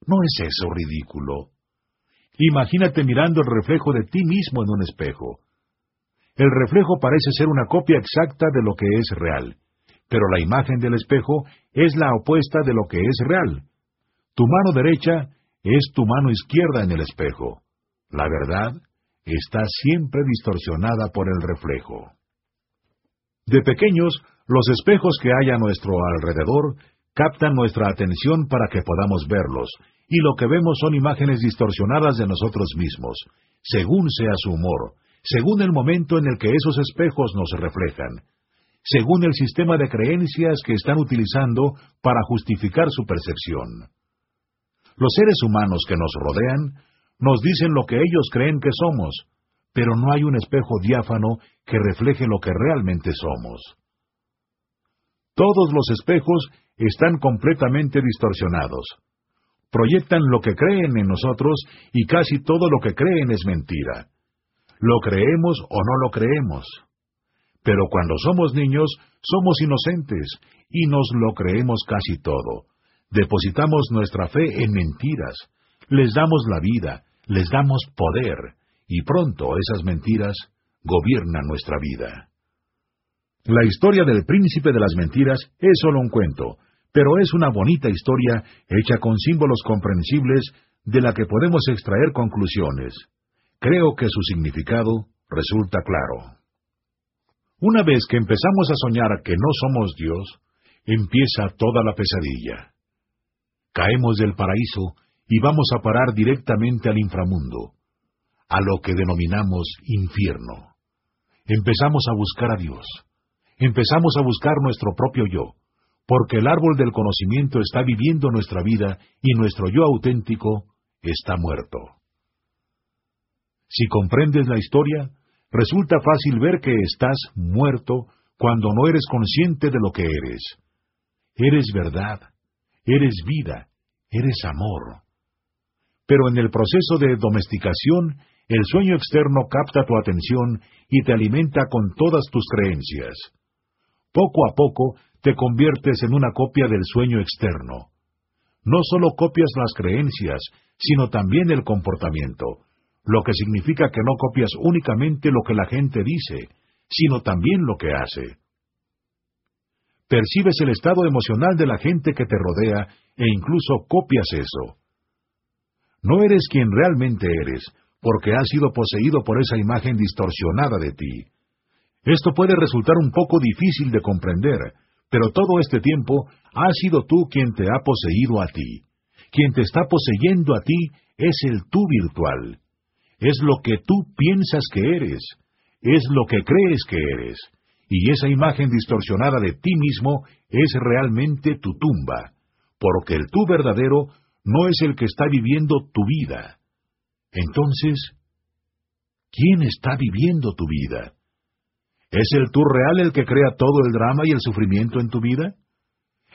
¿No es eso ridículo? Imagínate mirando el reflejo de ti mismo en un espejo. El reflejo parece ser una copia exacta de lo que es real, pero la imagen del espejo es la opuesta de lo que es real. Tu mano derecha es tu mano izquierda en el espejo. La verdad está siempre distorsionada por el reflejo. De pequeños, los espejos que hay a nuestro alrededor captan nuestra atención para que podamos verlos, y lo que vemos son imágenes distorsionadas de nosotros mismos, según sea su humor, según el momento en el que esos espejos nos reflejan, según el sistema de creencias que están utilizando para justificar su percepción. Los seres humanos que nos rodean nos dicen lo que ellos creen que somos, pero no hay un espejo diáfano que refleje lo que realmente somos. Todos los espejos están completamente distorsionados. Proyectan lo que creen en nosotros y casi todo lo que creen es mentira. Lo creemos o no lo creemos. Pero cuando somos niños, somos inocentes y nos lo creemos casi todo. Depositamos nuestra fe en mentiras. Les damos la vida, les damos poder, y pronto esas mentiras gobiernan nuestra vida. La historia del príncipe de las mentiras es solo un cuento, pero es una bonita historia hecha con símbolos comprensibles de la que podemos extraer conclusiones. Creo que su significado resulta claro. Una vez que empezamos a soñar que no somos Dios, empieza toda la pesadilla. Caemos del paraíso y vamos a parar directamente al inframundo, a lo que denominamos infierno. Empezamos a buscar a Dios. Empezamos a buscar nuestro propio yo, porque el árbol del conocimiento está viviendo nuestra vida y nuestro yo auténtico está muerto. Si comprendes la historia, resulta fácil ver que estás muerto cuando no eres consciente de lo que eres. Eres verdad, eres vida, eres amor. Pero en el proceso de domesticación, el sueño externo capta tu atención y te alimenta con todas tus creencias. Poco a poco te conviertes en una copia del sueño externo. No solo copias las creencias, sino también el comportamiento, lo que significa que no copias únicamente lo que la gente dice, sino también lo que hace. Percibes el estado emocional de la gente que te rodea e incluso copias eso. No eres quien realmente eres, porque has sido poseído por esa imagen distorsionada de ti. Esto puede resultar un poco difícil de comprender, pero todo este tiempo has sido tú quien te ha poseído a ti. Quien te está poseyendo a ti es el tú virtual. Es lo que tú piensas que eres. Es lo que crees que eres. Y esa imagen distorsionada de ti mismo es realmente tu tumba, porque el tú verdadero no es el que está viviendo tu vida. Entonces, ¿quién está viviendo tu vida? ¿Es el tú real el que crea todo el drama y el sufrimiento en tu vida?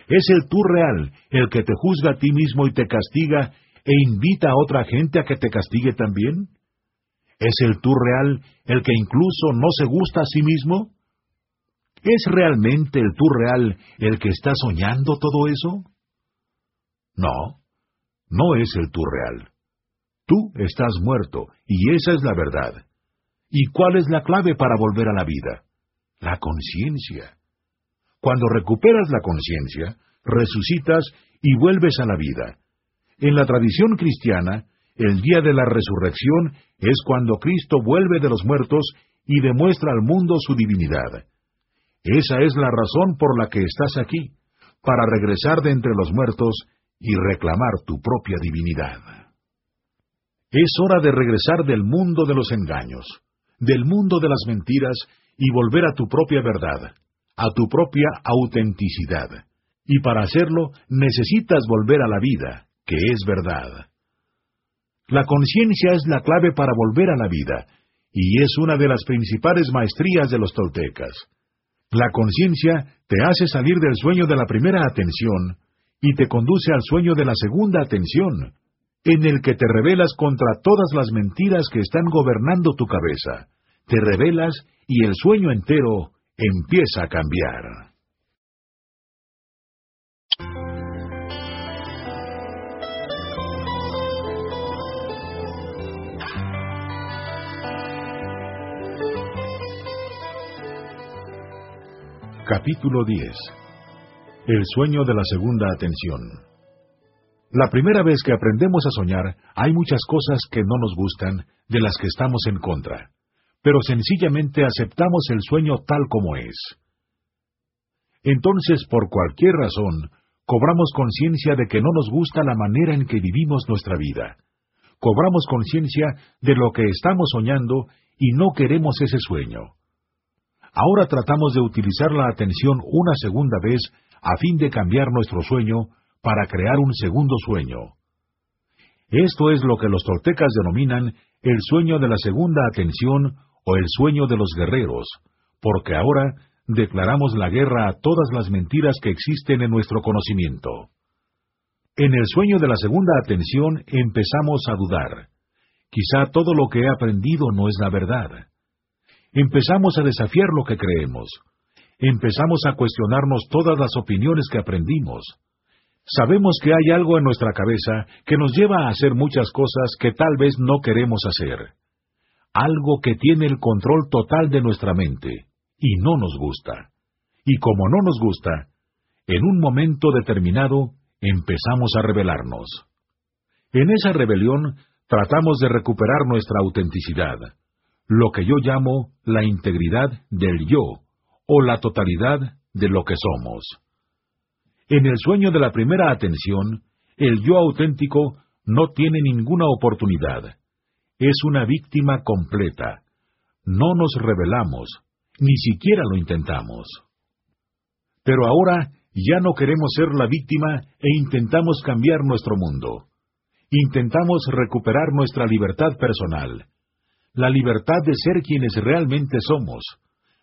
¿Es el tú real el que te juzga a ti mismo y te castiga e invita a otra gente a que te castigue también? ¿Es el tú real el que incluso no se gusta a sí mismo? ¿Es realmente el tú real el que está soñando todo eso? No, no es el tú real. Tú estás muerto, y esa es la verdad. ¿Y cuál es la clave para volver a la vida? La conciencia. Cuando recuperas la conciencia, resucitas y vuelves a la vida. En la tradición cristiana, el día de la resurrección es cuando Cristo vuelve de los muertos y demuestra al mundo su divinidad. Esa es la razón por la que estás aquí, para regresar de entre los muertos y reclamar tu propia divinidad. Es hora de regresar del mundo de los engaños, del mundo de las mentiras y volver a tu propia verdad, a tu propia autenticidad. Y para hacerlo necesitas volver a la vida, que es verdad. La conciencia es la clave para volver a la vida, y es una de las principales maestrías de los toltecas. La conciencia te hace salir del sueño de la primera atención y te conduce al sueño de la segunda atención, en el que te rebelas contra todas las mentiras que están gobernando tu cabeza. Te rebelas y el sueño entero empieza a cambiar. Capítulo 10 El sueño de la segunda atención. La primera vez que aprendemos a soñar, hay muchas cosas que no nos gustan, de las que estamos en contra, pero sencillamente aceptamos el sueño tal como es. Entonces, por cualquier razón, cobramos conciencia de que no nos gusta la manera en que vivimos nuestra vida. Cobramos conciencia de lo que estamos soñando y no queremos ese sueño. Ahora tratamos de utilizar la atención una segunda vez a fin de cambiar nuestro sueño para crear un segundo sueño. Esto es lo que los toltecas denominan el sueño de la segunda atención o el sueño de los guerreros, porque ahora declaramos la guerra a todas las mentiras que existen en nuestro conocimiento. En el sueño de la segunda atención empezamos a dudar. Quizá todo lo que he aprendido no es la verdad. Empezamos a desafiar lo que creemos. Empezamos a cuestionarnos todas las opiniones que aprendimos. Sabemos que hay algo en nuestra cabeza que nos lleva a hacer muchas cosas que tal vez no queremos hacer. Algo que tiene el control total de nuestra mente y no nos gusta. Y como no nos gusta, en un momento determinado empezamos a rebelarnos. En esa rebelión tratamos de recuperar nuestra autenticidad, lo que yo llamo la integridad del yo, o la totalidad de lo que somos. En el sueño de la primera atención, el yo auténtico no tiene ninguna oportunidad. Es una víctima completa. No nos rebelamos, ni siquiera lo intentamos. Pero ahora ya no queremos ser la víctima e intentamos cambiar nuestro mundo. Intentamos recuperar nuestra libertad personal, la libertad de ser quienes realmente somos,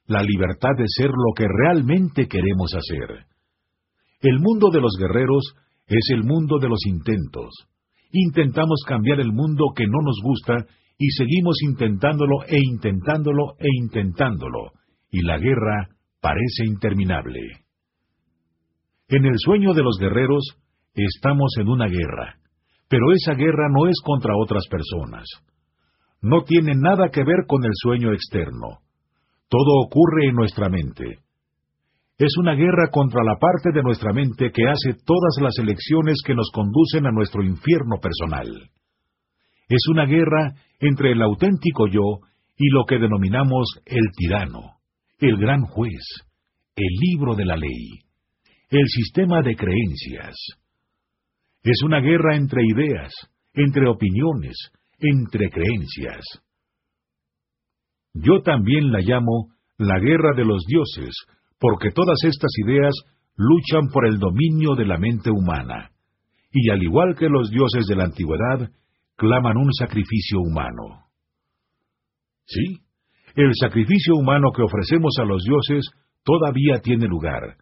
la libertad de ser lo que realmente queremos hacer. El mundo de los guerreros es el mundo de los intentos. Intentamos cambiar el mundo que no nos gusta y seguimos intentándolo e intentándolo e intentándolo, y la guerra parece interminable. En el sueño de los guerreros estamos en una guerra, pero esa guerra no es contra otras personas no tiene nada que ver con el sueño externo. Todo ocurre en nuestra mente. Es una guerra contra la parte de nuestra mente que hace todas las elecciones que nos conducen a nuestro infierno personal. Es una guerra entre el auténtico yo y lo que denominamos el tirano, el gran juez, el libro de la ley, el sistema de creencias. Es una guerra entre ideas, entre opiniones, entre creencias. Yo también la llamo la guerra de los dioses, porque todas estas ideas luchan por el dominio de la mente humana, y al igual que los dioses de la antigüedad, claman un sacrificio humano. Sí, el sacrificio humano que ofrecemos a los dioses todavía tiene lugar,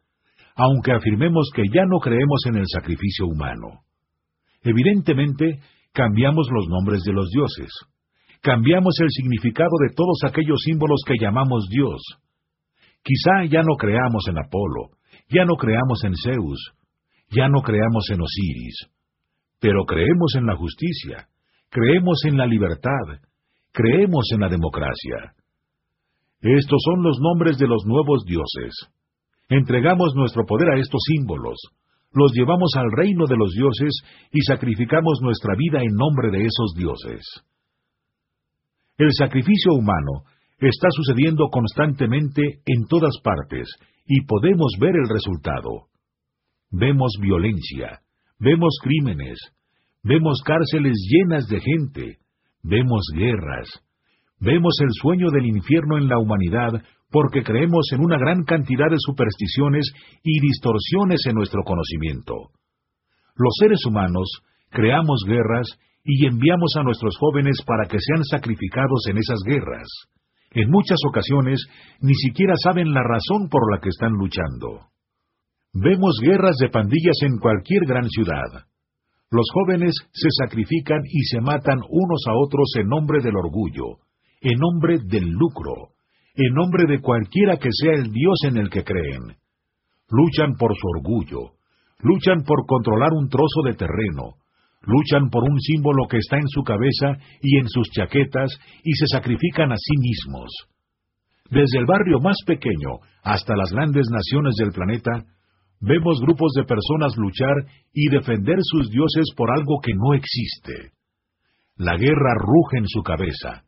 aunque afirmemos que ya no creemos en el sacrificio humano. Evidentemente, cambiamos los nombres de los dioses. Cambiamos el significado de todos aquellos símbolos que llamamos Dios. Quizá ya no creamos en Apolo, ya no creamos en Zeus, ya no creamos en Osiris, pero creemos en la justicia, creemos en la libertad, creemos en la democracia. Estos son los nombres de los nuevos dioses. Entregamos nuestro poder a estos símbolos, los llevamos al reino de los dioses y sacrificamos nuestra vida en nombre de esos dioses. El sacrificio humano está sucediendo constantemente en todas partes y podemos ver el resultado. Vemos violencia, vemos crímenes, vemos cárceles llenas de gente, vemos guerras, vemos el sueño del infierno en la humanidad porque creemos en una gran cantidad de supersticiones y distorsiones en nuestro conocimiento. Los seres humanos creamos guerras y enviamos a nuestros jóvenes para que sean sacrificados en esas guerras. En muchas ocasiones ni siquiera saben la razón por la que están luchando. Vemos guerras de pandillas en cualquier gran ciudad. Los jóvenes se sacrifican y se matan unos a otros en nombre del orgullo, en nombre del lucro, en nombre de cualquiera que sea el Dios en el que creen. Luchan por su orgullo, luchan por controlar un trozo de terreno, luchan por un símbolo que está en su cabeza y en sus chaquetas y se sacrifican a sí mismos. Desde el barrio más pequeño hasta las grandes naciones del planeta, vemos grupos de personas luchar y defender sus dioses por algo que no existe. La guerra ruge en su cabeza,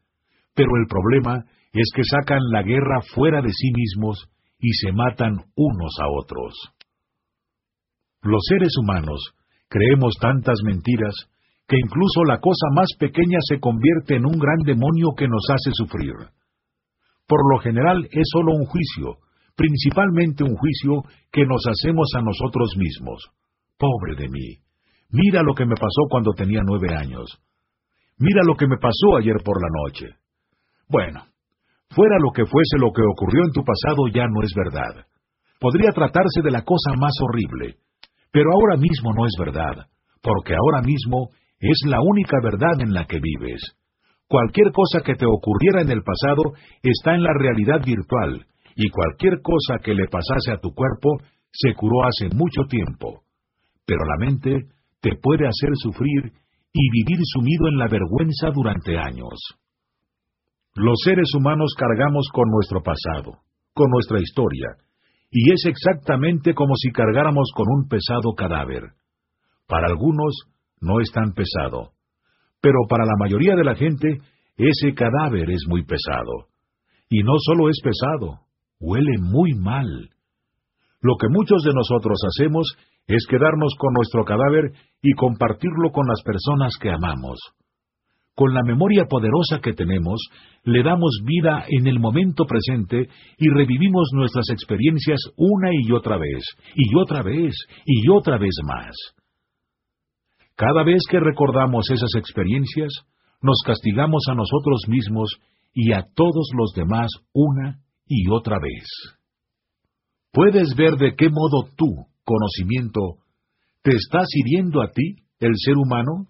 pero el problema es que sacan la guerra fuera de sí mismos y se matan unos a otros. Los seres humanos creemos tantas mentiras que incluso la cosa más pequeña se convierte en un gran demonio que nos hace sufrir. Por lo general es solo un juicio, principalmente un juicio que nos hacemos a nosotros mismos. Pobre de mí. Mira lo que me pasó cuando tenía nueve años. Mira lo que me pasó ayer por la noche. Bueno, fuera lo que fuese lo que ocurrió en tu pasado ya no es verdad. Podría tratarse de la cosa más horrible, pero ahora mismo no es verdad, porque ahora mismo es la única verdad en la que vives. Cualquier cosa que te ocurriera en el pasado está en la realidad virtual, y cualquier cosa que le pasase a tu cuerpo se curó hace mucho tiempo. Pero la mente te puede hacer sufrir y vivir sumido en la vergüenza durante años. Los seres humanos cargamos con nuestro pasado, con nuestra historia, y es exactamente como si cargáramos con un pesado cadáver. Para algunos no es tan pesado, pero para la mayoría de la gente ese cadáver es muy pesado. Y no solo es pesado, huele muy mal. Lo que muchos de nosotros hacemos es quedarnos con nuestro cadáver y compartirlo con las personas que amamos con la memoria poderosa que tenemos, le damos vida en el momento presente y revivimos nuestras experiencias una y otra vez, y otra vez, y otra vez más. Cada vez que recordamos esas experiencias, nos castigamos a nosotros mismos y a todos los demás una y otra vez. ¿Puedes ver de qué modo tú, conocimiento, te estás hiriendo a ti, el ser humano?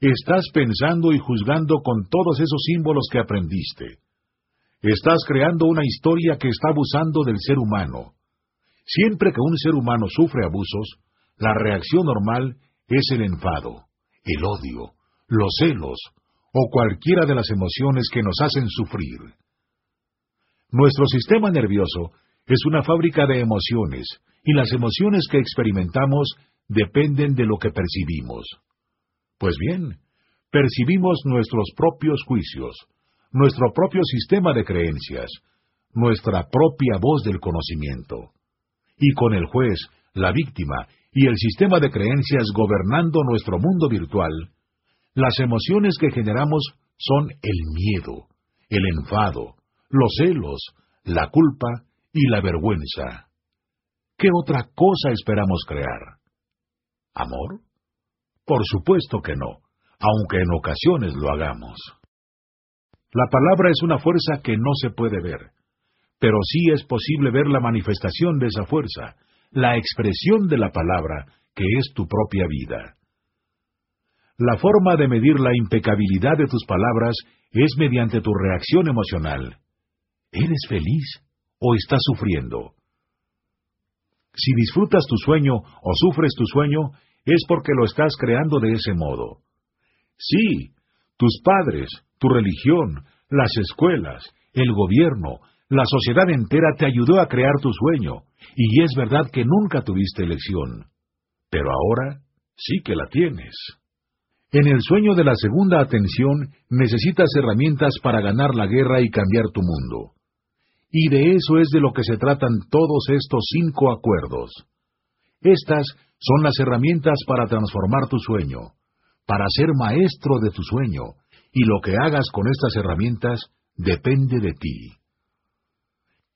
Estás pensando y juzgando con todos esos símbolos que aprendiste. Estás creando una historia que está abusando del ser humano. Siempre que un ser humano sufre abusos, la reacción normal es el enfado, el odio, los celos o cualquiera de las emociones que nos hacen sufrir. Nuestro sistema nervioso es una fábrica de emociones y las emociones que experimentamos dependen de lo que percibimos. Pues bien, percibimos nuestros propios juicios, nuestro propio sistema de creencias, nuestra propia voz del conocimiento. Y con el juez, la víctima y el sistema de creencias gobernando nuestro mundo virtual, las emociones que generamos son el miedo, el enfado, los celos, la culpa y la vergüenza. ¿Qué otra cosa esperamos crear? ¿Amor? Por supuesto que no, aunque en ocasiones lo hagamos. La palabra es una fuerza que no se puede ver, pero sí es posible ver la manifestación de esa fuerza, la expresión de la palabra, que es tu propia vida. La forma de medir la impecabilidad de tus palabras es mediante tu reacción emocional. ¿Eres feliz o estás sufriendo? Si disfrutas tu sueño o sufres tu sueño, es porque lo estás creando de ese modo. Sí, tus padres, tu religión, las escuelas, el gobierno, La sociedad entera te ayudó a crear tu sueño, y es verdad que nunca tuviste elección. Pero ahora sí que la tienes. En el sueño de la segunda atención necesitas herramientas para ganar la guerra y cambiar tu mundo. Y de eso es de lo que se tratan todos estos cinco acuerdos. Estas son las herramientas para transformar tu sueño, para ser maestro de tu sueño, y lo que hagas con estas herramientas depende de ti.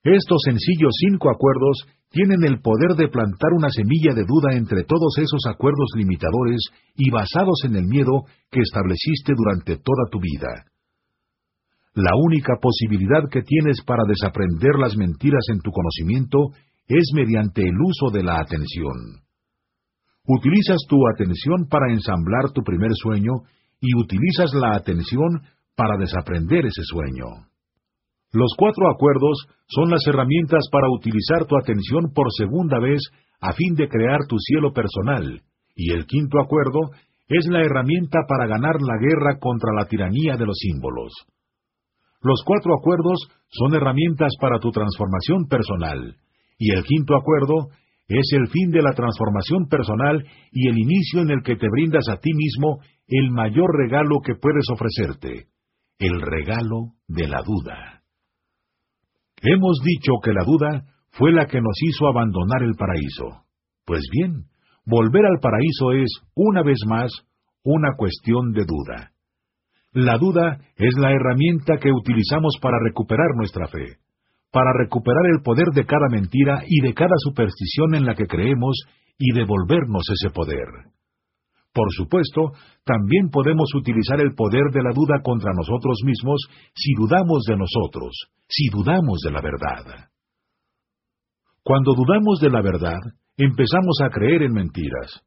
Estos sencillos cinco acuerdos tienen el poder de plantar una semilla de duda entre todos esos acuerdos limitadores y basados en el miedo que estableciste durante toda tu vida. La única posibilidad que tienes para desaprender las mentiras en tu conocimiento es mediante el uso de la atención. Utilizas tu atención para ensamblar tu primer sueño y utilizas la atención para desaprender ese sueño. Los cuatro acuerdos son las herramientas para utilizar tu atención por segunda vez a fin de crear tu cielo personal, y el quinto acuerdo es la herramienta para ganar la guerra contra la tiranía de los símbolos. Los cuatro acuerdos son herramientas para tu transformación personal, y el quinto acuerdo es el fin de la transformación personal y el inicio en el que te brindas a ti mismo el mayor regalo que puedes ofrecerte, el regalo de la duda. Hemos dicho que la duda fue la que nos hizo abandonar el paraíso. Pues bien, volver al paraíso es, una vez más, una cuestión de duda. La duda es la herramienta que utilizamos para recuperar nuestra fe, para recuperar el poder de cada mentira y de cada superstición en la que creemos y devolvernos ese poder. Por supuesto, también podemos utilizar el poder de la duda contra nosotros mismos si dudamos de nosotros, si dudamos de la verdad. Cuando dudamos de la verdad, empezamos a creer en mentiras.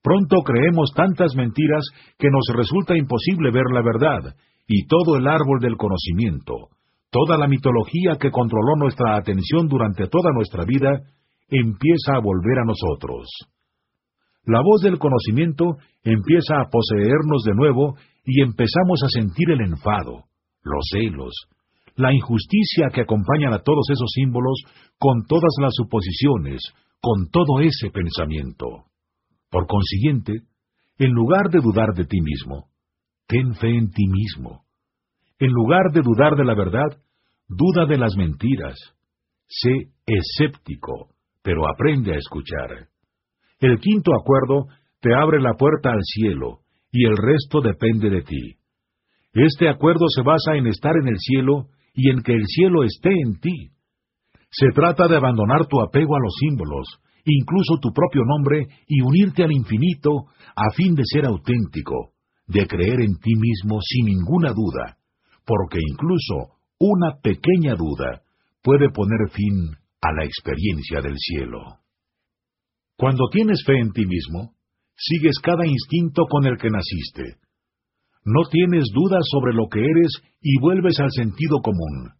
Pronto creemos tantas mentiras que nos resulta imposible ver la verdad, y todo el árbol del conocimiento, toda la mitología que controló nuestra atención durante toda nuestra vida, empieza a volver a nosotros. La voz del conocimiento empieza a poseernos de nuevo y empezamos a sentir el enfado, los celos, la injusticia que acompañan a todos esos símbolos con todas las suposiciones, con todo ese pensamiento. Por consiguiente, en lugar de dudar de ti mismo, ten fe en ti mismo. En lugar de dudar de la verdad, duda de las mentiras. Sé escéptico, pero aprende a escuchar. El quinto acuerdo te abre la puerta al cielo, y el resto depende de ti. Este acuerdo se basa en estar en el cielo y en que el cielo esté en ti. Se trata de abandonar tu apego a los símbolos, incluso tu propio nombre, y unirte al infinito a fin de ser auténtico, de creer en ti mismo sin ninguna duda, porque incluso una pequeña duda puede poner fin a la experiencia del cielo. Cuando tienes fe en ti mismo, sigues cada instinto con el que naciste. No tienes dudas sobre lo que eres y vuelves al sentido común.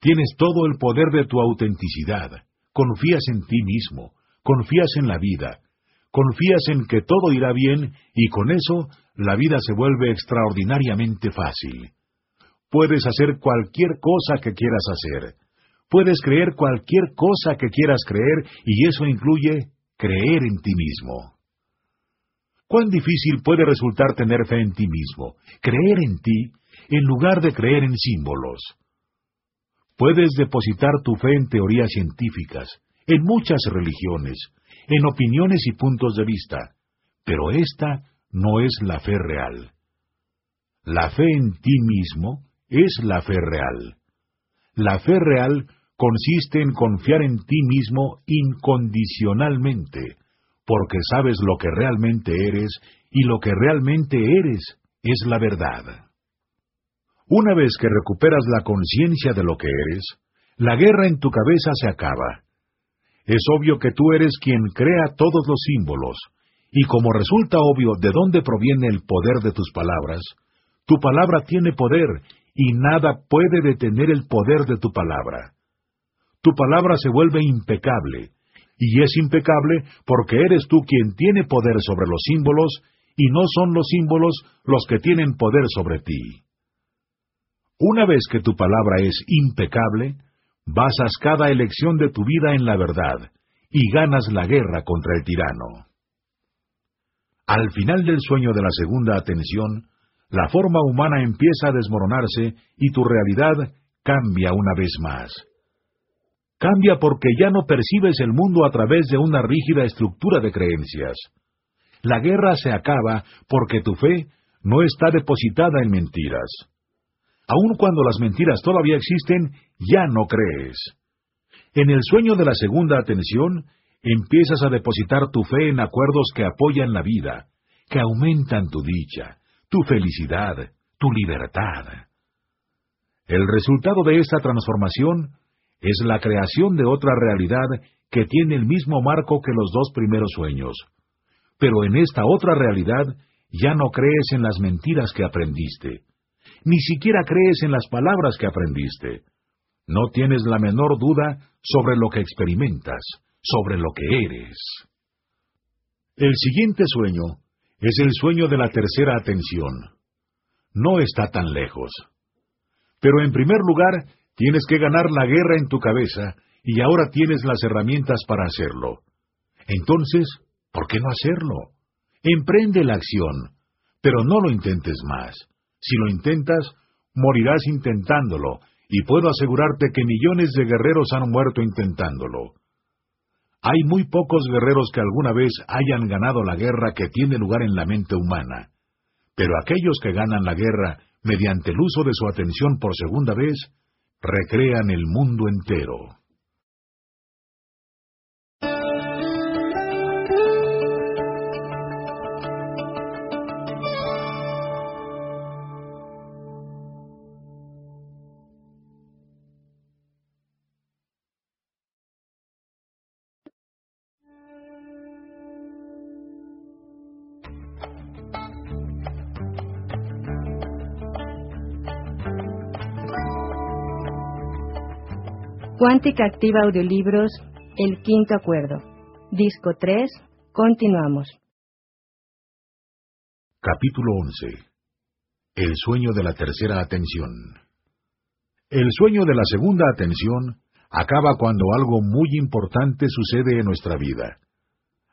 Tienes todo el poder de tu autenticidad, confías en ti mismo, confías en la vida, confías en que todo irá bien y con eso la vida se vuelve extraordinariamente fácil. Puedes hacer cualquier cosa que quieras hacer. Puedes creer cualquier cosa que quieras creer y eso incluye creer en ti mismo. ¿Cuán difícil puede resultar tener fe en ti mismo, creer en ti, en lugar de creer en símbolos? Puedes depositar tu fe en teorías científicas, en muchas religiones, en opiniones y puntos de vista, pero esta no es la fe real. La fe en ti mismo es la fe real. La fe real consiste en confiar en ti mismo incondicionalmente, porque sabes lo que realmente eres y lo que realmente eres es la verdad. Una vez que recuperas la conciencia de lo que eres, la guerra en tu cabeza se acaba es obvio que tú eres quien crea todos los símbolos, y como resulta obvio de dónde proviene el poder de tus palabras, tu palabra tiene poder y nada puede detener el poder de tu palabra. Tu palabra se vuelve impecable, y es impecable porque eres tú quien tiene poder sobre los símbolos, y no son los símbolos los que tienen poder sobre ti. Una vez que tu palabra es impecable, basas cada elección de tu vida en la verdad y ganas la guerra contra el tirano. Al final del sueño de la segunda atención, la forma humana empieza a desmoronarse y tu realidad cambia una vez más. Cambia porque ya no percibes el mundo a través de una rígida estructura de creencias. La guerra se acaba porque tu fe no está depositada en mentiras. Aun cuando las mentiras todavía existen, ya no crees. En el sueño de la segunda atención, empiezas a depositar tu fe en acuerdos que apoyan la vida, que aumentan tu dicha, tu felicidad, tu libertad. El resultado de esta transformación es la creación de otra realidad que tiene el mismo marco que los dos primeros sueños. Pero en esta otra realidad ya no crees en las mentiras que aprendiste, ni siquiera crees en las palabras que aprendiste. No tienes la menor duda sobre lo que experimentas, sobre lo que eres. El siguiente sueño es el sueño de la tercera atención. No está tan lejos. Pero en primer lugar, tienes que ganar la guerra en tu cabeza y ahora tienes las herramientas para hacerlo. Entonces, ¿por qué no hacerlo? Emprende la acción, pero no lo intentes más. Si lo intentas, morirás intentándolo, y puedo asegurarte que millones de guerreros han muerto intentándolo. Hay muy pocos guerreros que alguna vez hayan ganado la guerra que tiene lugar en la mente humana, pero aquellos que ganan la guerra mediante el uso de su atención por segunda vez, recrean el mundo entero. Cuántica Activa Audiolibros, El Quinto Acuerdo. Disco 3, continuamos. Capítulo 11. El sueño de la tercera atención. El sueño de la segunda atención acaba cuando algo muy importante sucede en nuestra vida,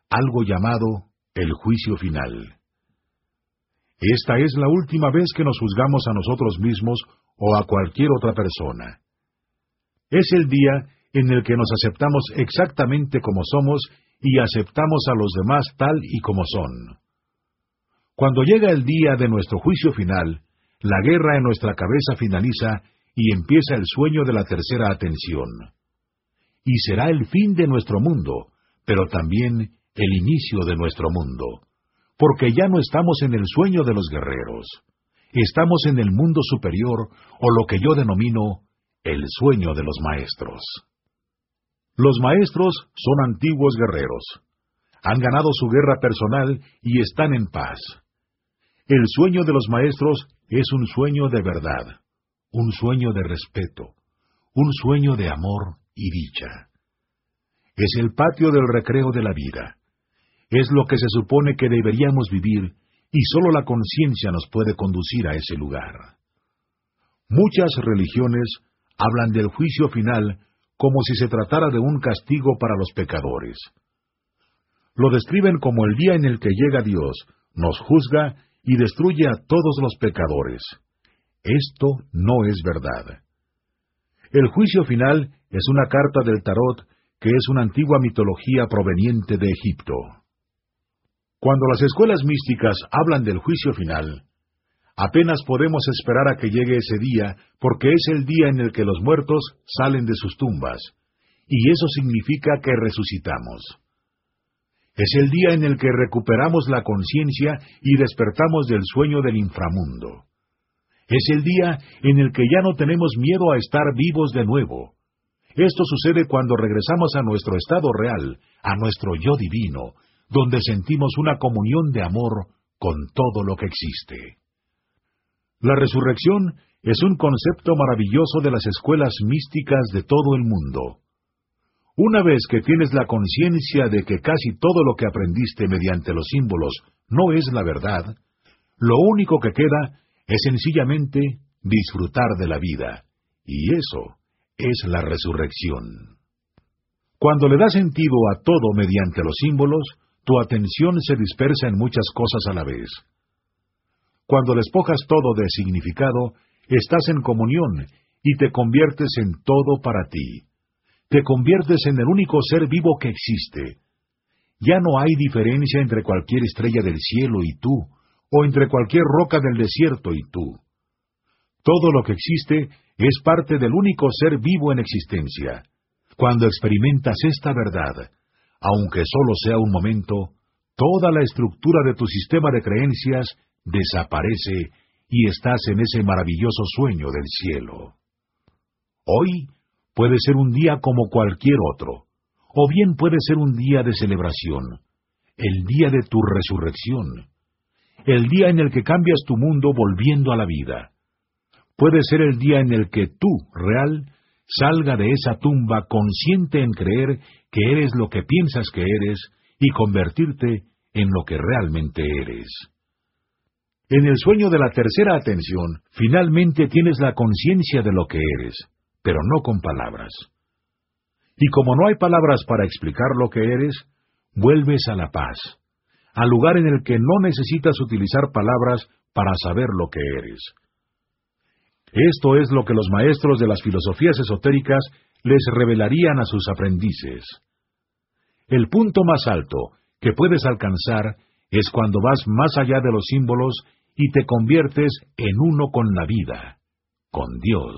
algo llamado el juicio final. Esta es la última vez que nos juzgamos a nosotros mismos o a cualquier otra persona. Es el día en el que nos aceptamos exactamente como somos y aceptamos a los demás tal y como son. Cuando llega el día de nuestro juicio final, la guerra en nuestra cabeza finaliza y empieza el sueño de la tercera atención. Y será el fin de nuestro mundo, pero también el inicio de nuestro mundo, porque ya no estamos en el sueño de los guerreros, estamos en el mundo superior, o lo que yo denomino el sueño de los maestros. Los maestros son antiguos guerreros. Han ganado su guerra personal y están en paz. El sueño de los maestros es un sueño de verdad, un sueño de respeto, un sueño de amor y dicha. Es el patio del recreo de la vida. Es lo que se supone que deberíamos vivir y sólo la conciencia nos puede conducir a ese lugar. Muchas religiones hablan del juicio final como si se tratara de un castigo para los pecadores. Lo describen como el día en el que llega Dios, nos juzga y destruye a todos los pecadores. Esto no es verdad. El juicio final es una carta del tarot que es una antigua mitología proveniente de Egipto. Cuando las escuelas místicas hablan del juicio final, Apenas podemos esperar a que llegue ese día, porque es el día en el que los muertos salen de sus tumbas, y eso significa que resucitamos. Es el día en el que recuperamos la conciencia y despertamos del sueño del inframundo. Es el día en el que ya no tenemos miedo a estar vivos de nuevo. Esto sucede cuando regresamos a nuestro estado real, a nuestro yo divino, donde sentimos una comunión de amor con todo lo que existe. La resurrección es un concepto maravilloso de las escuelas místicas de todo el mundo. Una vez que tienes la conciencia de que casi todo lo que aprendiste mediante los símbolos no es la verdad, lo único que queda es sencillamente disfrutar de la vida. Y eso es la resurrección. Cuando le da sentido a todo mediante los símbolos, tu atención se dispersa en muchas cosas a la vez. Cuando despojas todo de significado, estás en comunión y te conviertes en todo para ti. Te conviertes en el único ser vivo que existe. Ya no hay diferencia entre cualquier estrella del cielo y tú, o entre cualquier roca del desierto y tú. Todo lo que existe es parte del único ser vivo en existencia. Cuando experimentas esta verdad, aunque solo sea un momento, toda la estructura de tu sistema de creencias desaparece y estás en ese maravilloso sueño del cielo. Hoy puede ser un día como cualquier otro, o bien puede ser un día de celebración, el día de tu resurrección, el día en el que cambias tu mundo volviendo a la vida. Puede ser el día en el que tú, real, salga de esa tumba consciente en creer que eres lo que piensas que eres y convertirte en lo que realmente eres. En el sueño de la tercera atención, finalmente tienes la conciencia de lo que eres, pero no con palabras. Y como no hay palabras para explicar lo que eres, vuelves a la paz, al lugar en el que no necesitas utilizar palabras para saber lo que eres. Esto es lo que los maestros de las filosofías esotéricas les revelarían a sus aprendices. El punto más alto que puedes alcanzar es cuando vas más allá de los símbolos y te conviertes en uno con la vida, con Dios.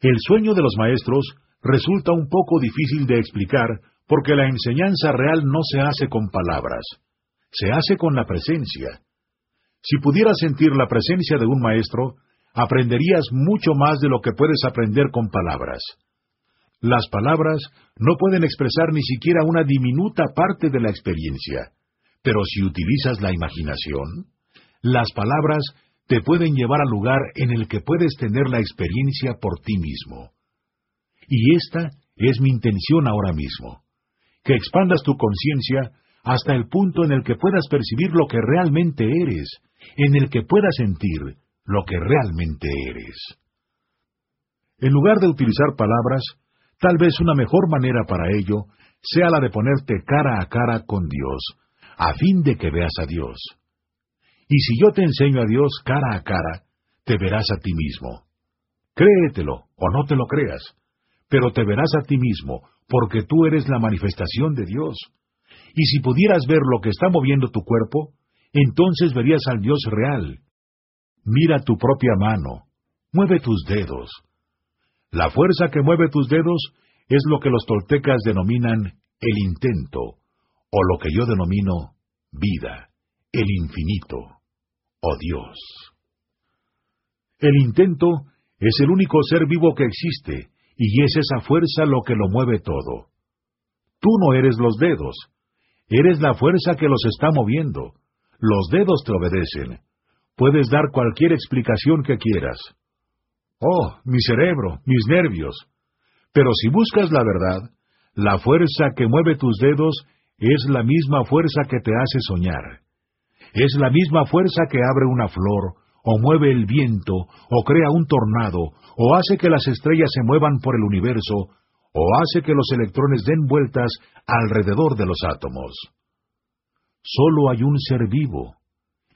El sueño de los maestros resulta un poco difícil de explicar porque la enseñanza real no se hace con palabras, se hace con la presencia. Si pudieras sentir la presencia de un maestro, aprenderías mucho más de lo que puedes aprender con palabras. Las palabras no pueden expresar ni siquiera una diminuta parte de la experiencia, pero si utilizas la imaginación, las palabras te pueden llevar al lugar en el que puedes tener la experiencia por ti mismo. Y esta es mi intención ahora mismo, que expandas tu conciencia hasta el punto en el que puedas percibir lo que realmente eres, en el que puedas sentir lo que realmente eres. En lugar de utilizar palabras, tal vez una mejor manera para ello sea la de ponerte cara a cara con Dios, a fin de que veas a Dios. Y si yo te enseño a Dios cara a cara, te verás a ti mismo. Créetelo o no te lo creas, pero te verás a ti mismo, porque tú eres la manifestación de Dios. Y si pudieras ver lo que está moviendo tu cuerpo, entonces verías al Dios real. Mira tu propia mano, mueve tus dedos. La fuerza que mueve tus dedos es lo que los toltecas denominan el intento, o lo que yo denomino vida, el infinito, oh Dios. El intento es el único ser vivo que existe, y es esa fuerza lo que lo mueve todo. Tú no eres los dedos, eres la fuerza que los está moviendo. Los dedos te obedecen. Puedes dar cualquier explicación que quieras. Oh, mi cerebro, mis nervios. Pero si buscas la verdad, la fuerza que mueve tus dedos es la misma fuerza que te hace soñar. Es la misma fuerza que abre una flor, o mueve el viento, o crea un tornado, o hace que las estrellas se muevan por el universo, o hace que los electrones den vueltas alrededor de los átomos. Solo hay un ser vivo,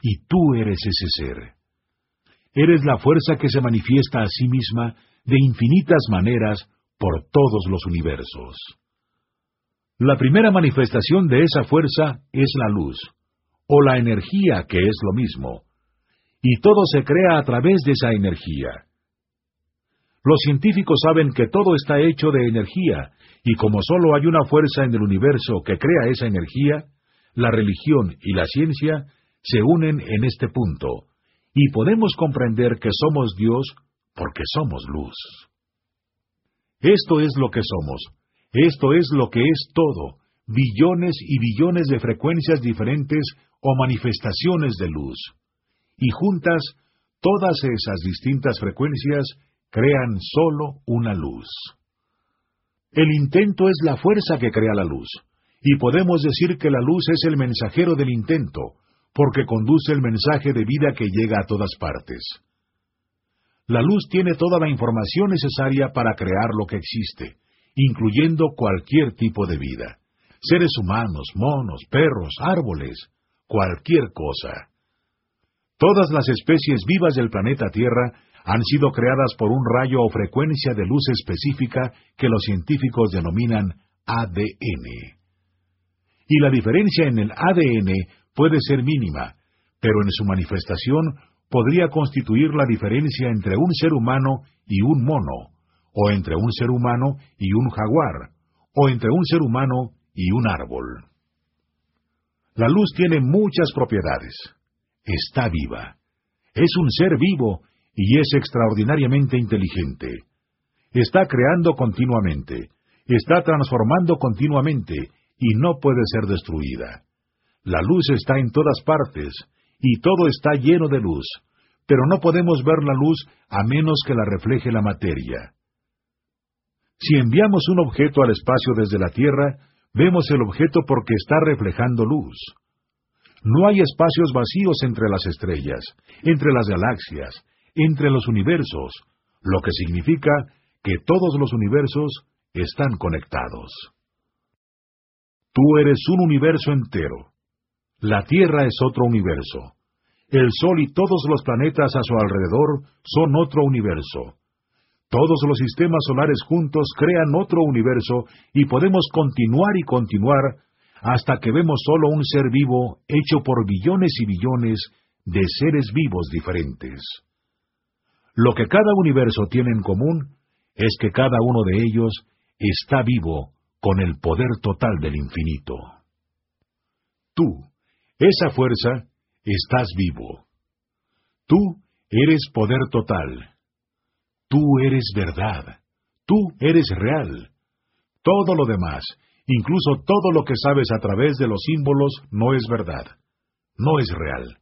y tú eres ese ser. Eres la fuerza que se manifiesta a sí misma de infinitas maneras por todos los universos. La primera manifestación de esa fuerza es la luz, o la energía, que es lo mismo, y todo se crea a través de esa energía. Los científicos saben que todo está hecho de energía, y como solo hay una fuerza en el universo que crea esa energía, la religión y la ciencia se unen en este punto, y podemos comprender que somos Dios porque somos luz. Esto es lo que somos, esto es lo que es todo, billones y billones de frecuencias diferentes o manifestaciones de luz. Y juntas, todas esas distintas frecuencias crean solo una luz. El intento es la fuerza que crea la luz, y podemos decir que la luz es el mensajero del intento, porque conduce el mensaje de vida que llega a todas partes. La luz tiene toda la información necesaria para crear lo que existe, incluyendo cualquier tipo de vida. Seres humanos, monos, perros, árboles, cualquier cosa. Todas las especies vivas del planeta Tierra han sido creadas por un rayo o frecuencia de luz específica que los científicos denominan ADN. Y la diferencia en el ADN puede ser mínima, pero en su manifestación podría constituir la diferencia entre un ser humano y un mono, o entre un ser humano y un jaguar, o entre un ser humano y un árbol. La luz tiene muchas propiedades. Está viva. Es un ser vivo y es extraordinariamente inteligente. Está creando continuamente. Está transformando continuamente y no puede ser destruida. La luz está en todas partes y todo está lleno de luz, pero no podemos ver la luz a menos que la refleje la materia. Si enviamos un objeto al espacio desde la Tierra, vemos el objeto porque está reflejando luz. No hay espacios vacíos entre las estrellas, entre las galaxias, entre los universos, lo que significa que todos los universos están conectados. Tú eres un universo entero. La Tierra es otro universo. El Sol y todos los planetas a su alrededor son otro universo. Todos los sistemas solares juntos crean otro universo y podemos continuar y continuar hasta que vemos solo un ser vivo hecho por billones y billones de seres vivos diferentes. Lo que cada universo tiene en común es que cada uno de ellos está vivo con el poder total del infinito. Tú, esa fuerza, estás vivo. Tú eres poder total. Tú eres verdad. Tú eres real. Todo lo demás, incluso todo lo que sabes a través de los símbolos, no es verdad. No es real.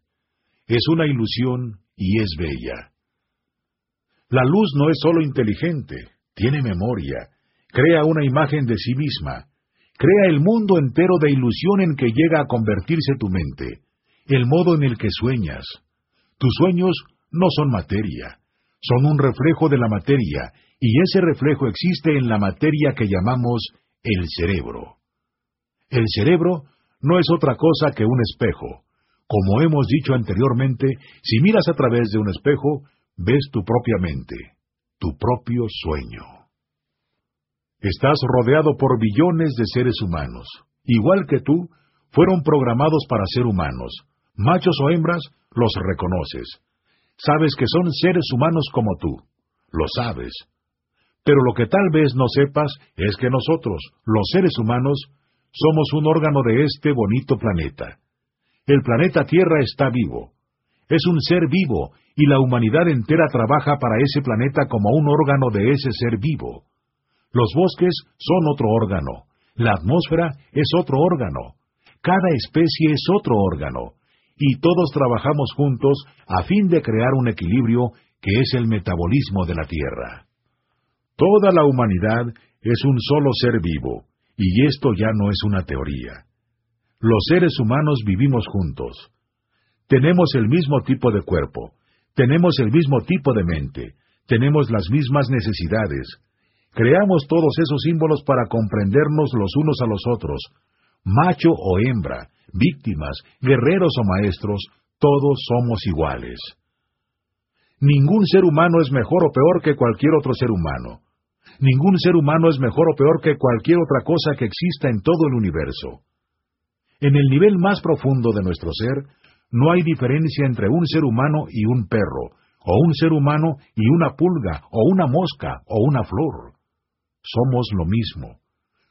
Es una ilusión y es bella. La luz no es solo inteligente, tiene memoria, crea una imagen de sí misma, crea el mundo entero de ilusión en que llega a convertirse tu mente el modo en el que sueñas. Tus sueños no son materia, son un reflejo de la materia, y ese reflejo existe en la materia que llamamos el cerebro. El cerebro no es otra cosa que un espejo. Como hemos dicho anteriormente, si miras a través de un espejo, ves tu propia mente, tu propio sueño. Estás rodeado por billones de seres humanos. Igual que tú, fueron programados para ser humanos, machos o hembras, los reconoces. Sabes que son seres humanos como tú. Lo sabes. Pero lo que tal vez no sepas es que nosotros, los seres humanos, somos un órgano de este bonito planeta. El planeta Tierra está vivo. Es un ser vivo y la humanidad entera trabaja para ese planeta como un órgano de ese ser vivo. Los bosques son otro órgano. La atmósfera es otro órgano. Cada especie es otro órgano y todos trabajamos juntos a fin de crear un equilibrio que es el metabolismo de la Tierra. Toda la humanidad es un solo ser vivo, y esto ya no es una teoría. Los seres humanos vivimos juntos. Tenemos el mismo tipo de cuerpo, tenemos el mismo tipo de mente, tenemos las mismas necesidades. Creamos todos esos símbolos para comprendernos los unos a los otros, macho o hembra, víctimas, guerreros o maestros, todos somos iguales. Ningún ser humano es mejor o peor que cualquier otro ser humano. Ningún ser humano es mejor o peor que cualquier otra cosa que exista en todo el universo. En el nivel más profundo de nuestro ser, no hay diferencia entre un ser humano y un perro, o un ser humano y una pulga, o una mosca, o una flor. Somos lo mismo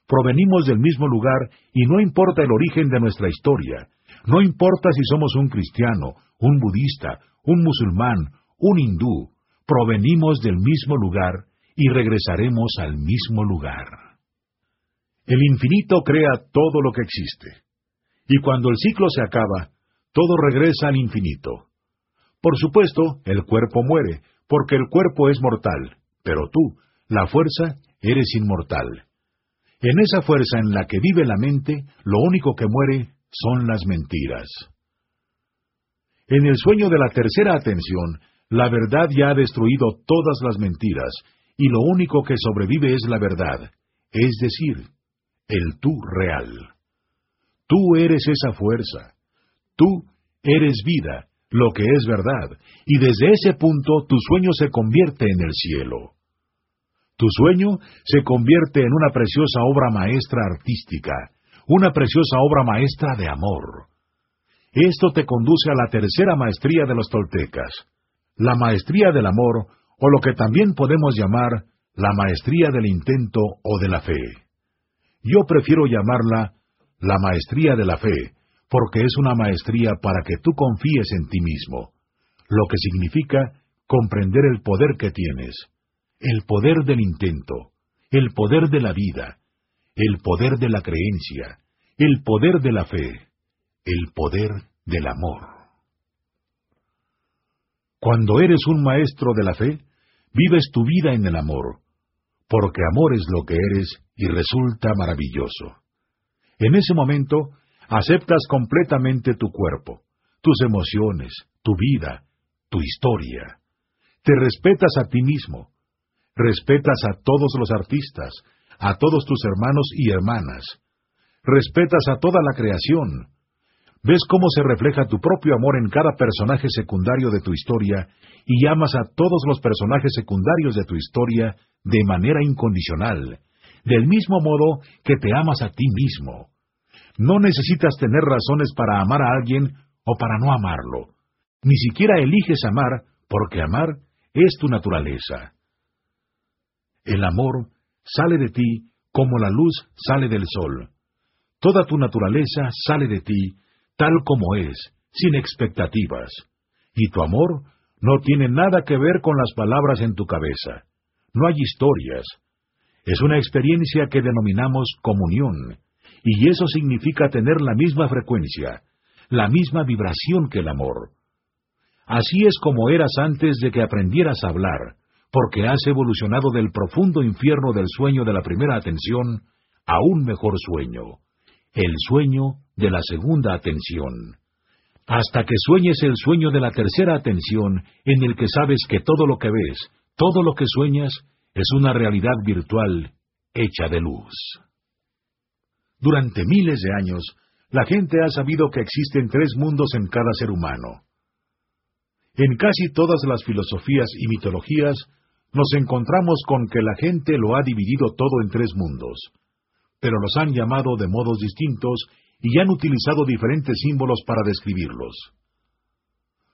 provenimos del mismo lugar y no importa el origen de nuestra historia, no importa si somos un cristiano, un budista, un musulmán, un hindú, provenimos del mismo lugar y regresaremos al mismo lugar. El infinito crea todo lo que existe, y cuando el ciclo se acaba, todo regresa al infinito. Por supuesto, el cuerpo muere, porque el cuerpo es mortal, pero tú, la fuerza, eres inmortal. En esa fuerza en la que vive la mente, lo único que muere son las mentiras. En el sueño de la tercera atención, La verdad ya ha destruido todas las mentiras, y lo único que sobrevive es la verdad, es decir, el tú real. Tú eres esa fuerza. Tú eres vida, lo que es verdad, y desde ese punto tu sueño se convierte en el cielo. Tu sueño se convierte en una preciosa obra maestra artística, una preciosa obra maestra de amor. Esto te conduce a la tercera maestría de los toltecas, la maestría del amor, o lo que también podemos llamar la maestría del intento o de la fe. Yo prefiero llamarla la maestría de la fe, porque es una maestría para que tú confíes en ti mismo, lo que significa comprender el poder que tienes, el poder del intento, el poder de la vida, el poder de la creencia, el poder de la fe, el poder del amor. Cuando eres un maestro de la fe, vives tu vida en el amor, porque amor es lo que eres y resulta maravilloso. En ese momento, aceptas completamente tu cuerpo, tus emociones, tu vida, tu historia. Te respetas a ti mismo, respetas a todos los artistas, a todos tus hermanos y hermanas, respetas a toda la creación, ves cómo se refleja tu propio amor en cada personaje secundario de tu historia y amas a todos los personajes secundarios de tu historia de manera incondicional, del mismo modo que te amas a ti mismo. No necesitas tener razones para amar a alguien o para no amarlo. Ni siquiera eliges amar, porque amar es tu naturaleza. El amor sale de ti como la luz sale del sol. Toda tu naturaleza sale de ti tal como es, sin expectativas. Y tu amor no tiene nada que ver con las palabras en tu cabeza. No hay historias. Es una experiencia que denominamos comunión, y eso significa tener la misma frecuencia, la misma vibración que el amor. Así es como eras antes de que aprendieras a hablar, porque has evolucionado del profundo infierno del sueño de la primera atención a un mejor sueño, el sueño de la segunda atención, hasta que sueñes el sueño de la tercera atención en el que sabes que todo lo que ves, todo lo que sueñas, es una realidad virtual hecha de luz. Durante miles de años, la gente ha sabido que existen tres mundos en cada ser humano. En casi todas las filosofías y mitologías nos encontramos con que la gente lo ha dividido todo en tres mundos, pero los han llamado de modos distintos y han utilizado diferentes símbolos para describirlos.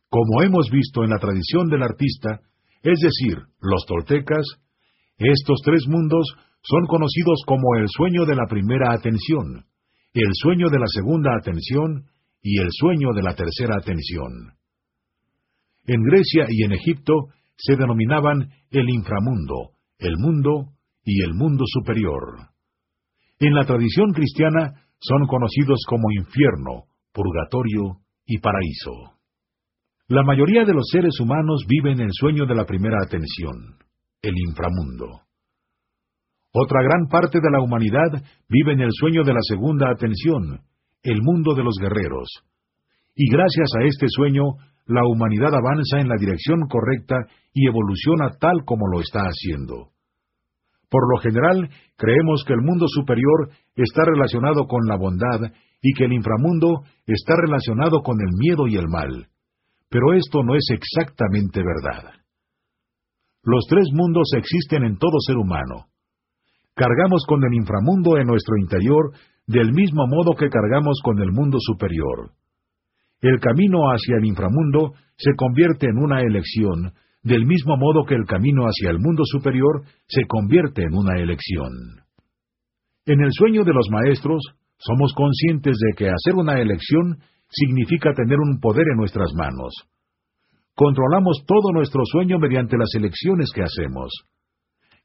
Como hemos visto en la tradición del artista, es decir, los toltecas, estos tres mundos son conocidos como el sueño de la primera atención, el sueño de la segunda atención y el sueño de la tercera atención. En Grecia y en Egipto se denominaban el inframundo, el mundo y el mundo superior. En la tradición cristiana son conocidos como infierno, purgatorio y paraíso. La mayoría de los seres humanos viven el sueño de la primera atención, el inframundo. Otra gran parte de la humanidad vive en el sueño de la segunda atención, el mundo de los guerreros. Y gracias a este sueño, la humanidad avanza en la dirección correcta y evoluciona tal como lo está haciendo. Por lo general, creemos que el mundo superior está relacionado con la bondad y que el inframundo está relacionado con el miedo y el mal. Pero esto no es exactamente verdad. Los tres mundos existen en todo ser humano. Cargamos con el inframundo en nuestro interior del mismo modo que cargamos con el mundo superior. El camino hacia el inframundo se convierte en una elección del mismo modo que el camino hacia el mundo superior se convierte en una elección. En el sueño de los maestros, somos conscientes de que hacer una elección significa tener un poder en nuestras manos. Controlamos todo nuestro sueño mediante las elecciones que hacemos.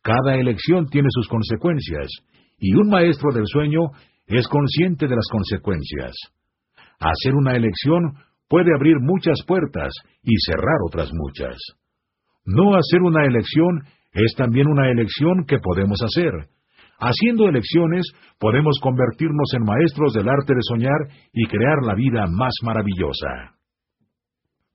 Cada elección tiene sus consecuencias, y un maestro del sueño es consciente de las consecuencias. Hacer una elección puede abrir muchas puertas y cerrar otras muchas. No hacer una elección es también una elección que podemos hacer. Haciendo elecciones podemos convertirnos en maestros del arte de soñar y crear la vida más maravillosa.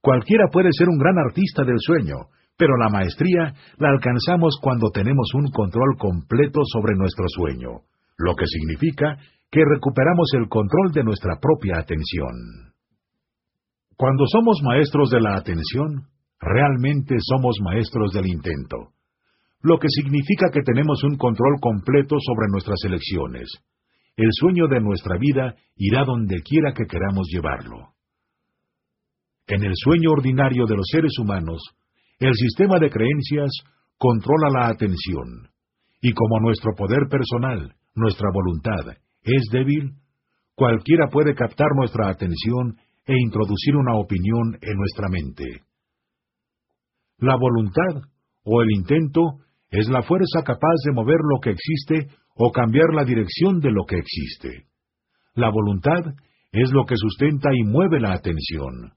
Cualquiera puede ser un gran artista del sueño, pero la maestría la alcanzamos cuando tenemos un control completo sobre nuestro sueño, lo que significa que recuperamos el control de nuestra propia atención. Cuando somos maestros de la atención, realmente somos maestros del intento, lo que significa que tenemos un control completo sobre nuestras elecciones. El sueño de nuestra vida irá donde quiera que queramos llevarlo. En el sueño ordinario de los seres humanos, el sistema de creencias controla la atención, y como nuestro poder personal, nuestra voluntad, es débil, cualquiera puede captar nuestra atención e introducir una opinión en nuestra mente. La voluntad, o el intento, es la fuerza capaz de mover lo que existe o cambiar la dirección de lo que existe. La voluntad es lo que sustenta y mueve la atención.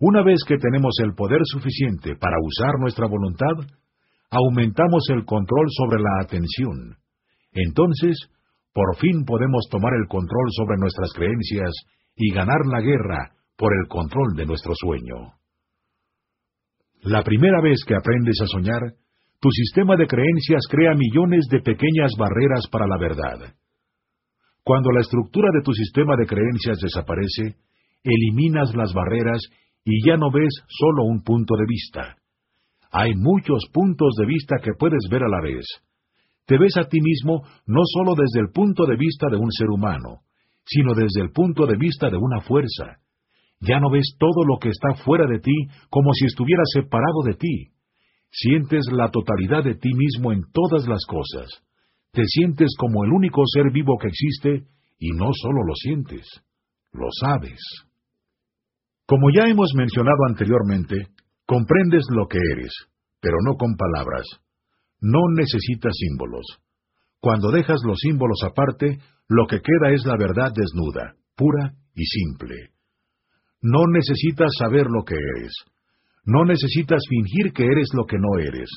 Una vez que tenemos el poder suficiente para usar nuestra voluntad, aumentamos el control sobre la atención. Entonces, por fin podemos tomar el control sobre nuestras creencias y ganar la guerra por el control de nuestro sueño. La primera vez que aprendes a soñar, tu sistema de creencias crea millones de pequeñas barreras para la verdad. Cuando la estructura de tu sistema de creencias desaparece, eliminas las barreras y ya no ves solo un punto de vista. Hay muchos puntos de vista que puedes ver a la vez. Te ves a ti mismo no solo desde el punto de vista de un ser humano, sino desde el punto de vista de una fuerza. Ya no ves todo lo que está fuera de ti como si estuviera separado de ti. Sientes la totalidad de ti mismo en todas las cosas. Te sientes como el único ser vivo que existe y no solo lo sientes, lo sabes. Como ya hemos mencionado anteriormente, comprendes lo que eres, pero no con palabras. No necesitas símbolos. Cuando dejas los símbolos aparte, lo que queda es la verdad desnuda, pura y simple. No necesitas saber lo que eres. No necesitas fingir que eres lo que no eres.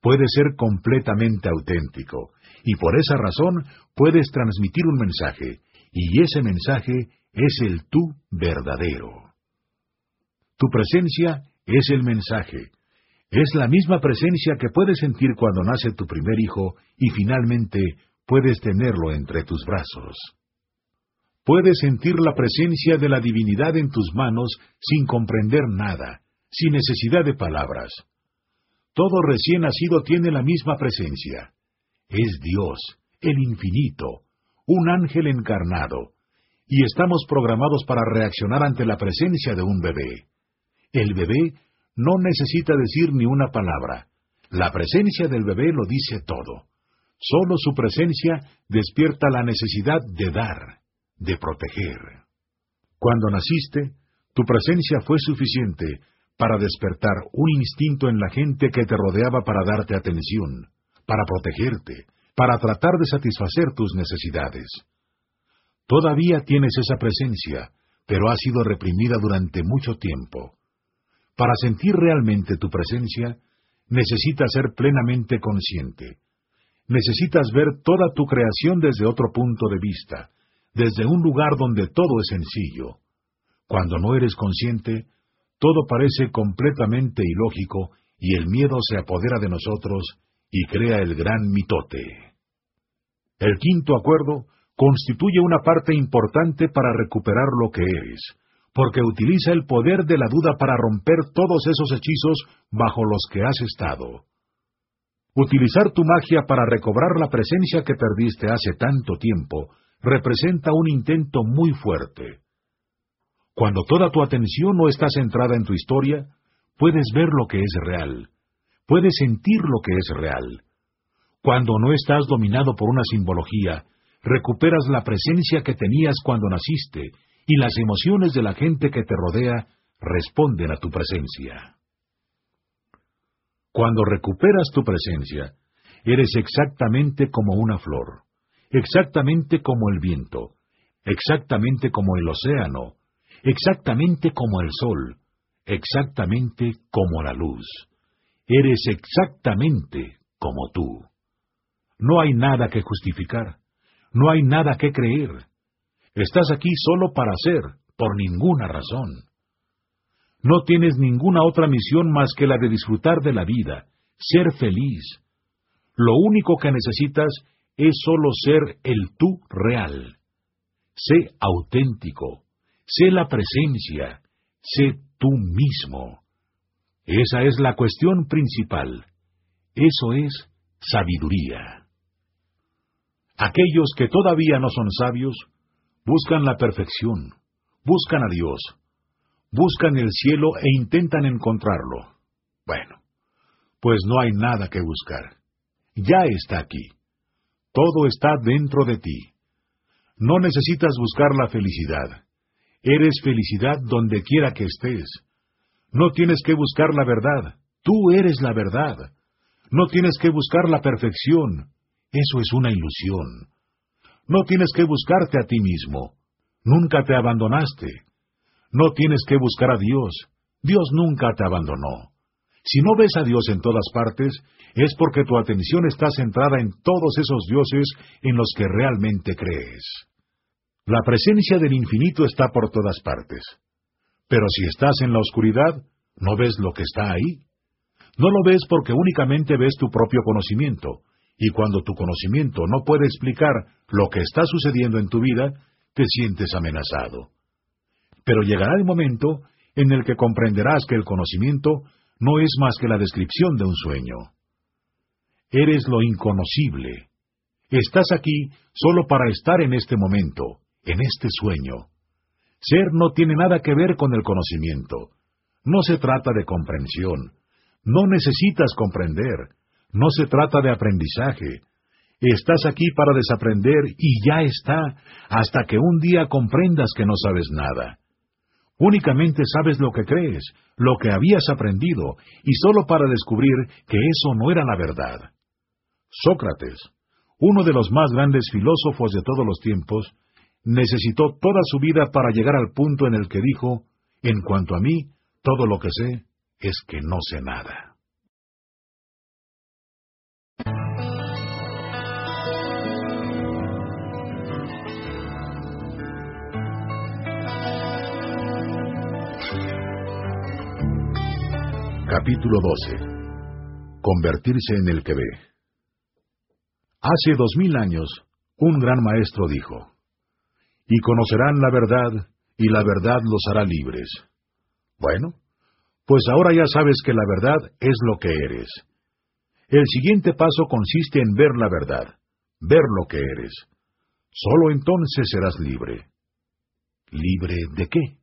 Puedes ser completamente auténtico, y por esa razón puedes transmitir un mensaje, y ese mensaje es el tú verdadero. Tu presencia es el mensaje. Es la misma presencia que puedes sentir cuando nace tu primer hijo y finalmente puedes tenerlo entre tus brazos. Puedes sentir la presencia de la divinidad en tus manos sin comprender nada, sin necesidad de palabras. Todo recién nacido tiene la misma presencia. Es Dios, el infinito, un ángel encarnado, y estamos programados para reaccionar ante la presencia de un bebé. El bebé no necesita decir ni una palabra. La presencia del bebé lo dice todo. Solo su presencia despierta la necesidad de dar, de proteger. Cuando naciste, tu presencia fue suficiente para despertar un instinto en la gente que te rodeaba para darte atención, para protegerte, para tratar de satisfacer tus necesidades. Todavía tienes esa presencia, pero ha sido reprimida durante mucho tiempo. Para sentir realmente tu presencia, necesitas ser plenamente consciente. Necesitas ver toda tu creación desde otro punto de vista, desde un lugar donde todo es sencillo. Cuando no eres consciente, todo parece completamente ilógico y el miedo se apodera de nosotros y crea el gran mitote. El quinto acuerdo constituye una parte importante para recuperar lo que eres, porque utiliza el poder de la duda para romper todos esos hechizos bajo los que has estado. Utilizar tu magia para recobrar la presencia que perdiste hace tanto tiempo representa un intento muy fuerte. Cuando toda tu atención no está centrada en tu historia, puedes ver lo que es real, puedes sentir lo que es real. Cuando no estás dominado por una simbología, recuperas la presencia que tenías cuando naciste y las emociones de la gente que te rodea responden a tu presencia. Cuando recuperas tu presencia, eres exactamente como una flor, exactamente como el viento, exactamente como el océano, exactamente como el sol, exactamente como la luz. Eres exactamente como tú. No hay nada que justificar, no hay nada que creer, Estás aquí solo para ser, por ninguna razón. No tienes ninguna otra misión más que la de disfrutar de la vida, ser feliz. Lo único que necesitas es solo ser el tú real. Sé auténtico, sé la presencia, sé tú mismo. Esa es la cuestión principal. Eso es sabiduría. Aquellos que todavía no son sabios buscan la perfección, buscan a Dios, buscan el cielo e intentan encontrarlo. Bueno, pues no hay nada que buscar. Ya está aquí. Todo está dentro de ti. No necesitas buscar la felicidad. Eres felicidad donde quiera que estés. No tienes que buscar la verdad. Tú eres la verdad. No tienes que buscar la perfección. Eso es una ilusión. No tienes que buscarte a ti mismo. Nunca te abandonaste. No tienes que buscar a Dios. Dios nunca te abandonó. Si no ves a Dios en todas partes, es porque tu atención está centrada en todos esos dioses en los que realmente crees. La presencia del infinito está por todas partes. Pero si estás en la oscuridad, ¿no ves lo que está ahí? No lo ves porque únicamente ves tu propio conocimiento, y cuando tu conocimiento no puede explicar lo que está sucediendo en tu vida, te sientes amenazado. Pero llegará el momento en el que comprenderás que el conocimiento no es más que la descripción de un sueño. Eres lo inconocible. Estás aquí solo para estar en este momento, en este sueño. Ser no tiene nada que ver con el conocimiento. No se trata de comprensión. No necesitas comprender. No se trata de aprendizaje. Estás aquí para desaprender y ya está, hasta que un día comprendas que no sabes nada. Únicamente sabes lo que crees, lo que habías aprendido, y solo para descubrir que eso no era la verdad. Sócrates, uno de los más grandes filósofos de todos los tiempos, necesitó toda su vida para llegar al punto en el que dijo, en cuanto a mí, todo lo que sé es que no sé nada. Capítulo 12. Convertirse en el que ve. Hace dos mil años, un gran maestro dijo, Y conocerán la verdad, y la verdad los hará libres. Bueno, pues ahora ya sabes que la verdad es lo que eres. El siguiente paso consiste en ver la verdad, ver lo que eres. Solo entonces serás libre. ¿Libre de qué?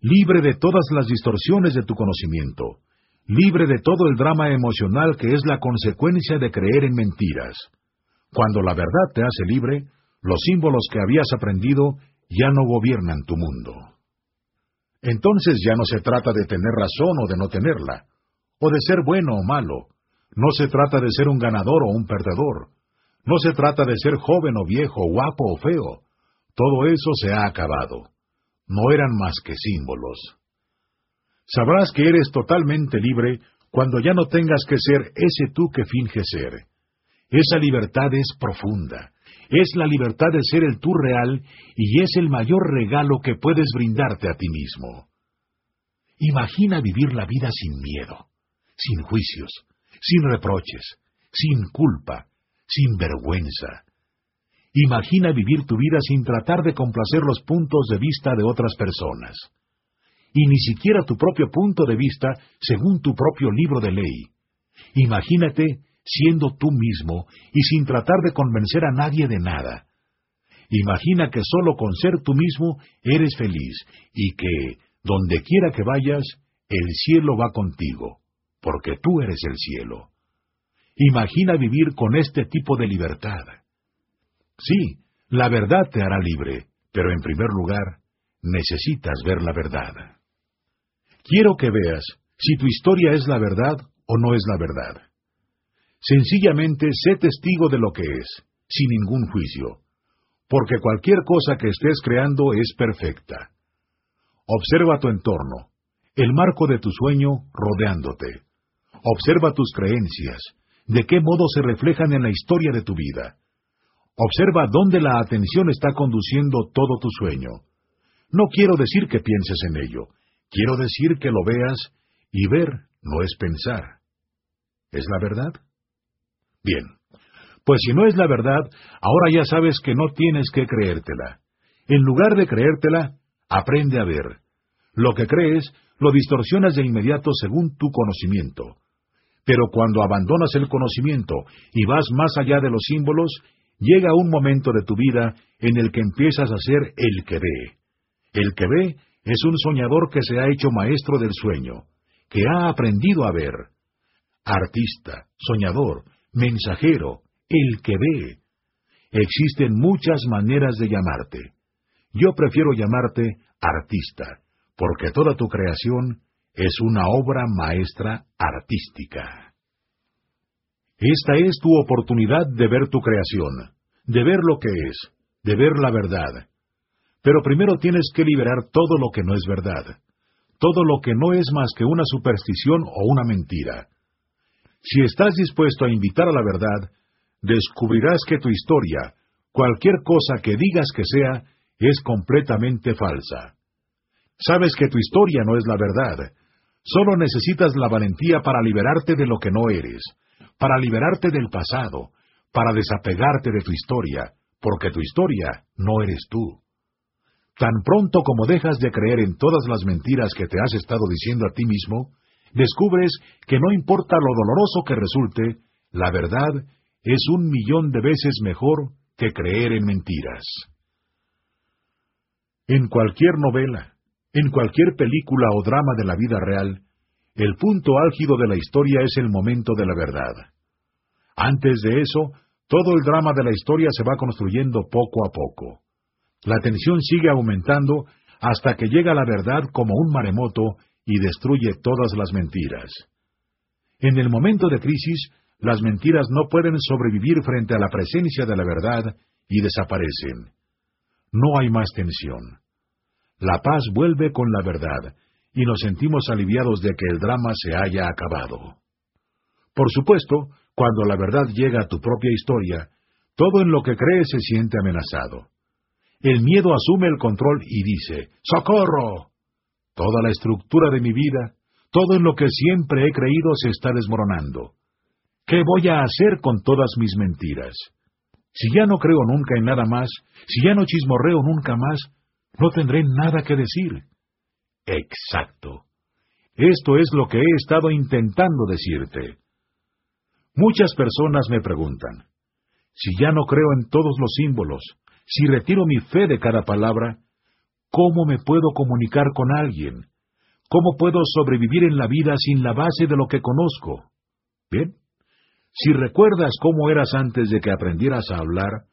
Libre de todas las distorsiones de tu conocimiento, libre de todo el drama emocional que es la consecuencia de creer en mentiras. Cuando la verdad te hace libre, los símbolos que habías aprendido ya no gobiernan tu mundo. Entonces ya no se trata de tener razón o de no tenerla, o de ser bueno o malo, no se trata de ser un ganador o un perdedor, no se trata de ser joven o viejo, guapo o feo, todo eso se ha acabado no eran más que símbolos. Sabrás que eres totalmente libre cuando ya no tengas que ser ese tú que finge ser. Esa libertad es profunda, es la libertad de ser el tú real y es el mayor regalo que puedes brindarte a ti mismo. Imagina vivir la vida sin miedo, sin juicios, sin reproches, sin culpa, sin vergüenza, Imagina vivir tu vida sin tratar de complacer los puntos de vista de otras personas, y ni siquiera tu propio punto de vista según tu propio libro de ley. Imagínate siendo tú mismo y sin tratar de convencer a nadie de nada. Imagina que solo con ser tú mismo eres feliz y que, donde quiera que vayas, el cielo va contigo, porque tú eres el cielo. Imagina vivir con este tipo de libertad. Sí, la verdad te hará libre, pero en primer lugar, necesitas ver la verdad. Quiero que veas si tu historia es la verdad o no es la verdad. Sencillamente sé testigo de lo que es, sin ningún juicio, porque cualquier cosa que estés creando es perfecta. Observa tu entorno, el marco de tu sueño rodeándote. Observa tus creencias, de qué modo se reflejan en la historia de tu vida. Observa dónde la atención está conduciendo todo tu sueño. No quiero decir que pienses en ello, Quiero decir que lo veas y ver no es pensar. ¿Es la verdad? Bien, pues si no es la verdad, ahora ya sabes que no tienes que creértela. En lugar de creértela, aprende a ver. Lo que crees, lo distorsionas de inmediato según tu conocimiento. Pero cuando abandonas el conocimiento y vas más allá de los símbolos, llega un momento de tu vida en el que empiezas a ser el que ve. El que ve es un soñador que se ha hecho maestro del sueño, que ha aprendido a ver. Artista, soñador, mensajero, el que ve. Existen muchas maneras de llamarte. Yo prefiero llamarte artista, porque toda tu creación es una obra maestra artística. Esta es tu oportunidad de ver tu creación, de ver lo que es, de ver la verdad. Pero primero tienes que liberar todo lo que no es verdad, todo lo que no es más que una superstición o una mentira. Si estás dispuesto a invitar a la verdad, descubrirás que tu historia, cualquier cosa que digas que sea, es completamente falsa. Sabes que tu historia no es la verdad. Solo necesitas la valentía para liberarte de lo que no eres, para liberarte del pasado, para desapegarte de tu historia, porque tu historia no eres tú. Tan pronto como dejas de creer en todas las mentiras que te has estado diciendo a ti mismo, descubres que no importa lo doloroso que resulte, la verdad es un millón de veces mejor que creer en mentiras. En cualquier novela, en cualquier película o drama de la vida real, el punto álgido de la historia es el momento de la verdad. Antes de eso, todo el drama de la historia se va construyendo poco a poco. La tensión sigue aumentando hasta que llega la verdad como un maremoto y destruye todas las mentiras. En el momento de crisis, las mentiras no pueden sobrevivir frente a la presencia de la verdad y desaparecen. No hay más tensión. La paz vuelve con la verdad y nos sentimos aliviados de que el drama se haya acabado. Por supuesto, cuando la verdad llega a tu propia historia, todo en lo que crees se siente amenazado. El miedo asume el control y dice, ¡Socorro! Toda la estructura de mi vida, todo en lo que siempre he creído se está desmoronando. ¿Qué voy a hacer con todas mis mentiras? Si ya no creo nunca en nada más, si ya no chismorreo nunca más, no tendré nada que decir. Exacto. Esto es lo que he estado intentando decirte. Muchas personas me preguntan, si ya no creo en todos los símbolos, si retiro mi fe de cada palabra, ¿cómo me puedo comunicar con alguien? ¿Cómo puedo sobrevivir en la vida sin la base de lo que conozco? Bien, si recuerdas cómo eras antes de que aprendieras a hablar,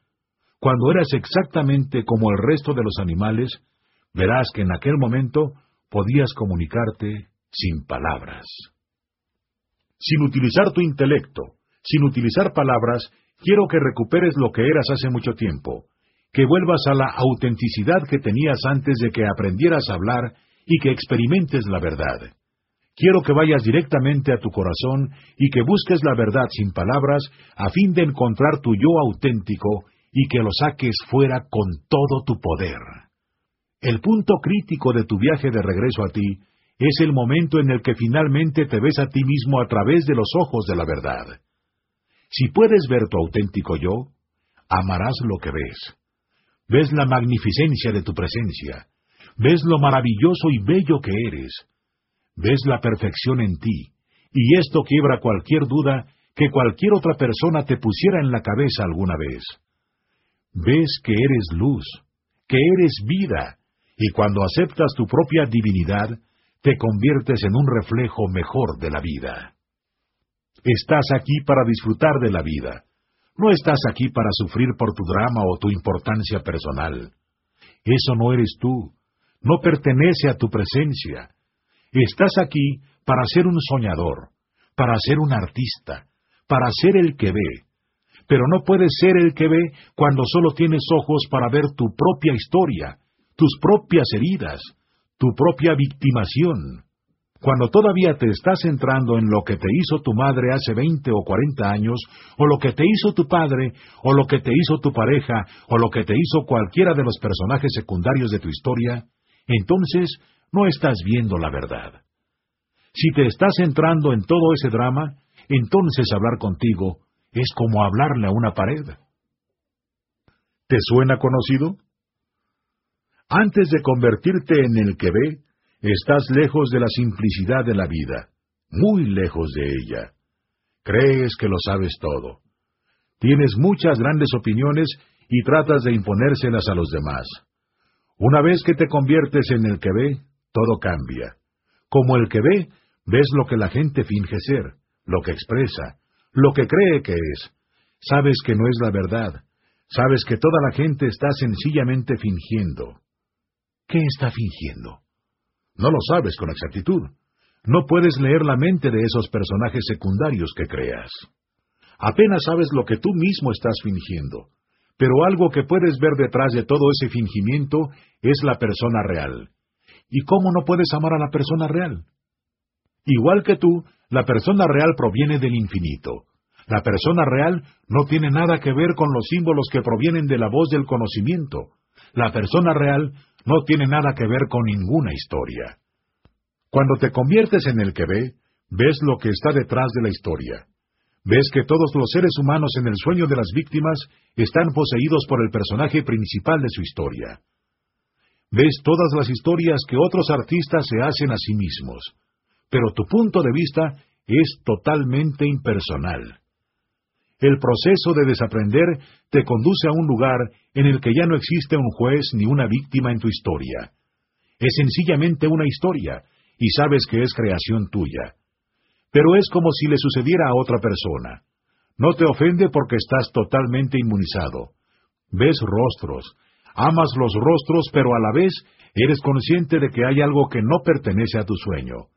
cuando eras exactamente como el resto de los animales, verás que en aquel momento podías comunicarte sin palabras. Sin utilizar tu intelecto, sin utilizar palabras, quiero que recuperes lo que eras hace mucho tiempo, que vuelvas a la autenticidad que tenías antes de que aprendieras a hablar y que experimentes la verdad. Quiero que vayas directamente a tu corazón y que busques la verdad sin palabras a fin de encontrar tu yo auténtico y que lo saques fuera con todo tu poder. El punto crítico de tu viaje de regreso a ti es el momento en el que finalmente te ves a ti mismo a través de los ojos de la verdad. Si puedes ver tu auténtico yo, amarás lo que ves. Ves la magnificencia de tu presencia, ves lo maravilloso y bello que eres, ves la perfección en ti, y esto quiebra cualquier duda que cualquier otra persona te pusiera en la cabeza alguna vez. Ves que eres luz, que eres vida, y cuando aceptas tu propia divinidad, te conviertes en un reflejo mejor de la vida. Estás aquí para disfrutar de la vida. No estás aquí para sufrir por tu drama o tu importancia personal. Eso no eres tú. No pertenece a tu presencia. Estás aquí para ser un soñador, para ser un artista, para ser el que ve. Pero no puedes ser el que ve cuando solo tienes ojos para ver tu propia historia, tus propias heridas, tu propia victimación. Cuando todavía te estás centrando en lo que te hizo tu madre hace veinte o cuarenta años, o lo que te hizo tu padre, o lo que te hizo tu pareja, o lo que te hizo cualquiera de los personajes secundarios de tu historia, entonces no estás viendo la verdad. Si te estás entrando en todo ese drama, entonces hablar contigo es como hablarle a una pared. ¿Te suena conocido? Antes de convertirte en el que ve, estás lejos de la simplicidad de la vida, muy lejos de ella. Crees que lo sabes todo. Tienes muchas grandes opiniones y tratas de imponérselas a los demás. Una vez que te conviertes en el que ve, todo cambia. Como el que ve, ves lo que la gente finge ser, lo que expresa, lo que cree que es. Sabes que no es la verdad. Sabes que toda la gente está sencillamente fingiendo. ¿Qué está fingiendo? No lo sabes con exactitud. No puedes leer la mente de esos personajes secundarios que creas. Apenas sabes lo que tú mismo estás fingiendo, pero algo que puedes ver detrás de todo ese fingimiento es la persona real. ¿Y cómo no puedes amar a la persona real? Igual que tú, la persona real proviene del infinito. La persona real no tiene nada que ver con los símbolos que provienen de la voz del conocimiento. La persona real no tiene nada que ver con ninguna historia. Cuando te conviertes en el que ve, ves lo que está detrás de la historia. Ves que todos los seres humanos en el sueño de las víctimas están poseídos por el personaje principal de su historia. Ves todas las historias que otros artistas se hacen a sí mismos, pero tu punto de vista es totalmente impersonal. El proceso de desaprender te conduce a un lugar en el que ya no existe un juez ni una víctima en tu historia. Es sencillamente una historia, y sabes que es creación tuya pero es como si le sucediera a otra persona. No te ofende porque estás totalmente inmunizado. Ves rostros, amas los rostros, pero a la vez eres consciente de que hay algo que no pertenece a tu sueño.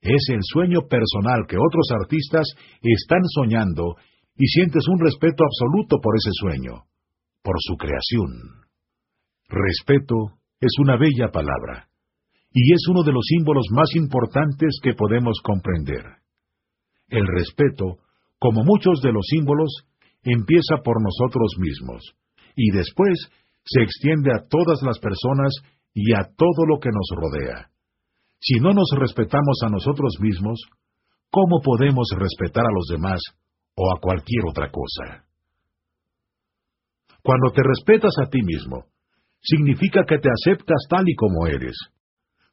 Es el sueño personal que otros artistas están soñando y sientes un respeto absoluto por ese sueño, por su creación. Respeto es una bella palabra, y es uno de los símbolos más importantes que podemos comprender. El respeto, como muchos de los símbolos, empieza por nosotros mismos, y después se extiende a todas las personas y a todo lo que nos rodea. Si no nos respetamos a nosotros mismos, ¿cómo podemos respetar a los demás o a cualquier otra cosa? Cuando te respetas a ti mismo, significa que te aceptas tal y como eres.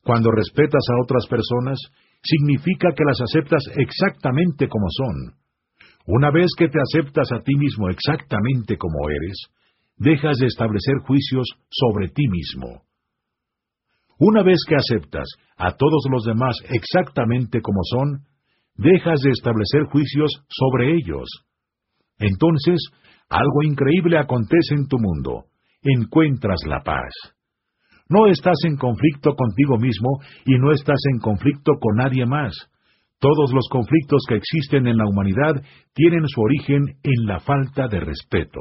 Cuando respetas a otras personas, significa que las aceptas exactamente como son. Una vez que te aceptas a ti mismo exactamente como eres, dejas de establecer juicios sobre ti mismo. Una vez que aceptas a todos los demás exactamente como son, dejas de establecer juicios sobre ellos. Entonces, algo increíble acontece en tu mundo. Encuentras la paz. No estás en conflicto contigo mismo y no estás en conflicto con nadie más. Todos los conflictos que existen en la humanidad tienen su origen en la falta de respeto.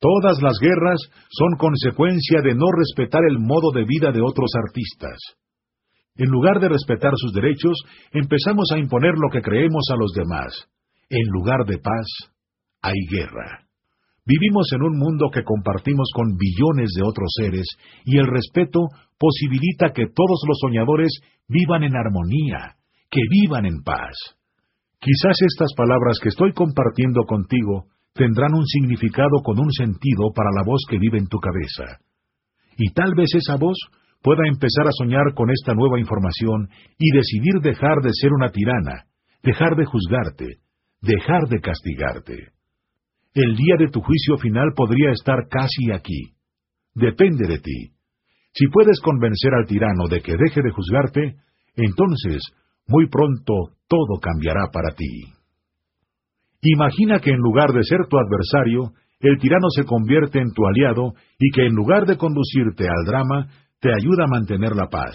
Todas las guerras son consecuencia de no respetar el modo de vida de otros artistas. En lugar de respetar sus derechos, empezamos a imponer lo que creemos a los demás. En lugar de paz, hay guerra. Vivimos en un mundo que compartimos con billones de otros seres y el respeto posibilita que todos los soñadores vivan en armonía, que vivan en paz. Quizás estas palabras que estoy compartiendo contigo tendrán un significado con un sentido para la voz que vive en tu cabeza. Y tal vez esa voz pueda empezar a soñar con esta nueva información y decidir dejar de ser una tirana, dejar de juzgarte, dejar de castigarte. El día de tu juicio final podría estar casi aquí. Depende de ti. Si puedes convencer al tirano de que deje de juzgarte, entonces, muy pronto, todo cambiará para ti. Imagina que en lugar de ser tu adversario, el tirano se convierte en tu aliado y que en lugar de conducirte al drama, te ayuda a mantener la paz.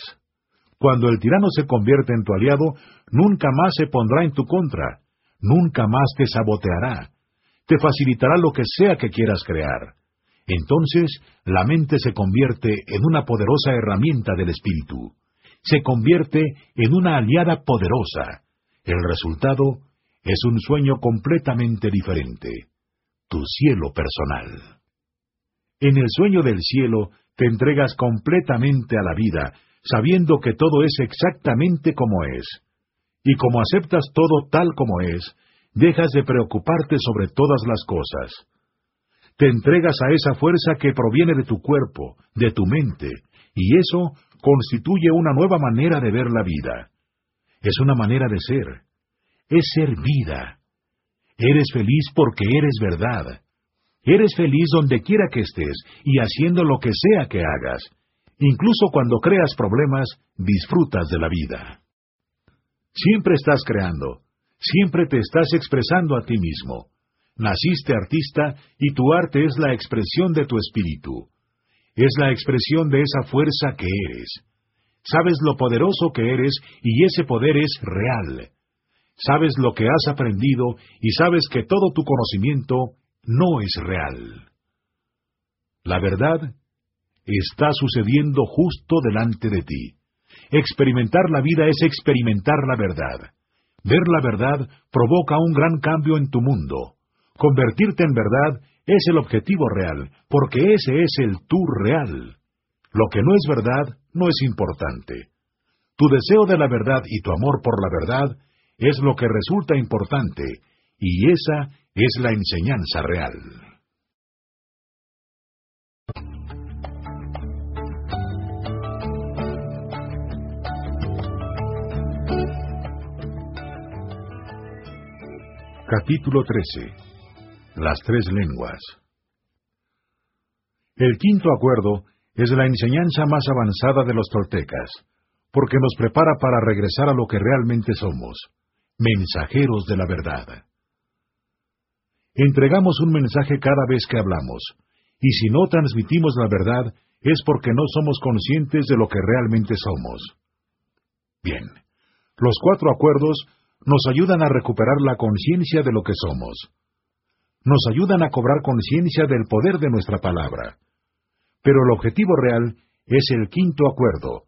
Cuando el tirano se convierte en tu aliado, nunca más se pondrá en tu contra, nunca más te saboteará, te facilitará lo que sea que quieras crear. Entonces, la mente se convierte en una poderosa herramienta del espíritu. Se convierte en una aliada poderosa. El resultado es un sueño completamente diferente. Tu cielo personal. En el sueño del cielo te entregas completamente a la vida, sabiendo que todo es exactamente como es. Y como aceptas todo tal como es, dejas de preocuparte sobre todas las cosas. Te entregas a esa fuerza que proviene de tu cuerpo, de tu mente, y eso constituye una nueva manera de ver la vida. Es una manera de ser. Es ser vida. Eres feliz porque eres verdad. Eres feliz donde quiera que estés y haciendo lo que sea que hagas. Incluso cuando creas problemas, disfrutas de la vida. Siempre estás creando, siempre te estás expresando a ti mismo. Naciste artista y tu arte es la expresión de tu espíritu. Es la expresión de esa fuerza que eres. Sabes lo poderoso que eres y ese poder es real. Sabes lo que has aprendido y sabes que todo tu conocimiento no es real. La verdad está sucediendo justo delante de ti. Experimentar la vida es experimentar la verdad. Ver la verdad provoca un gran cambio en tu mundo. Convertirte en verdad es el objetivo real, porque ese es el tú real. Lo que no es verdad no es importante. Tu deseo de la verdad y tu amor por la verdad es lo que resulta importante, y esa es la enseñanza real. Capítulo 13 Las tres lenguas El quinto acuerdo es la enseñanza más avanzada de los toltecas, porque nos prepara para regresar a lo que realmente somos, mensajeros de la verdad. Entregamos un mensaje cada vez que hablamos, y si no transmitimos la verdad es porque no somos conscientes de lo que realmente somos. Bien, los cuatro acuerdos nos ayudan a recuperar la conciencia de lo que somos. Nos ayudan a cobrar conciencia del poder de nuestra palabra. Pero el objetivo real es el quinto acuerdo,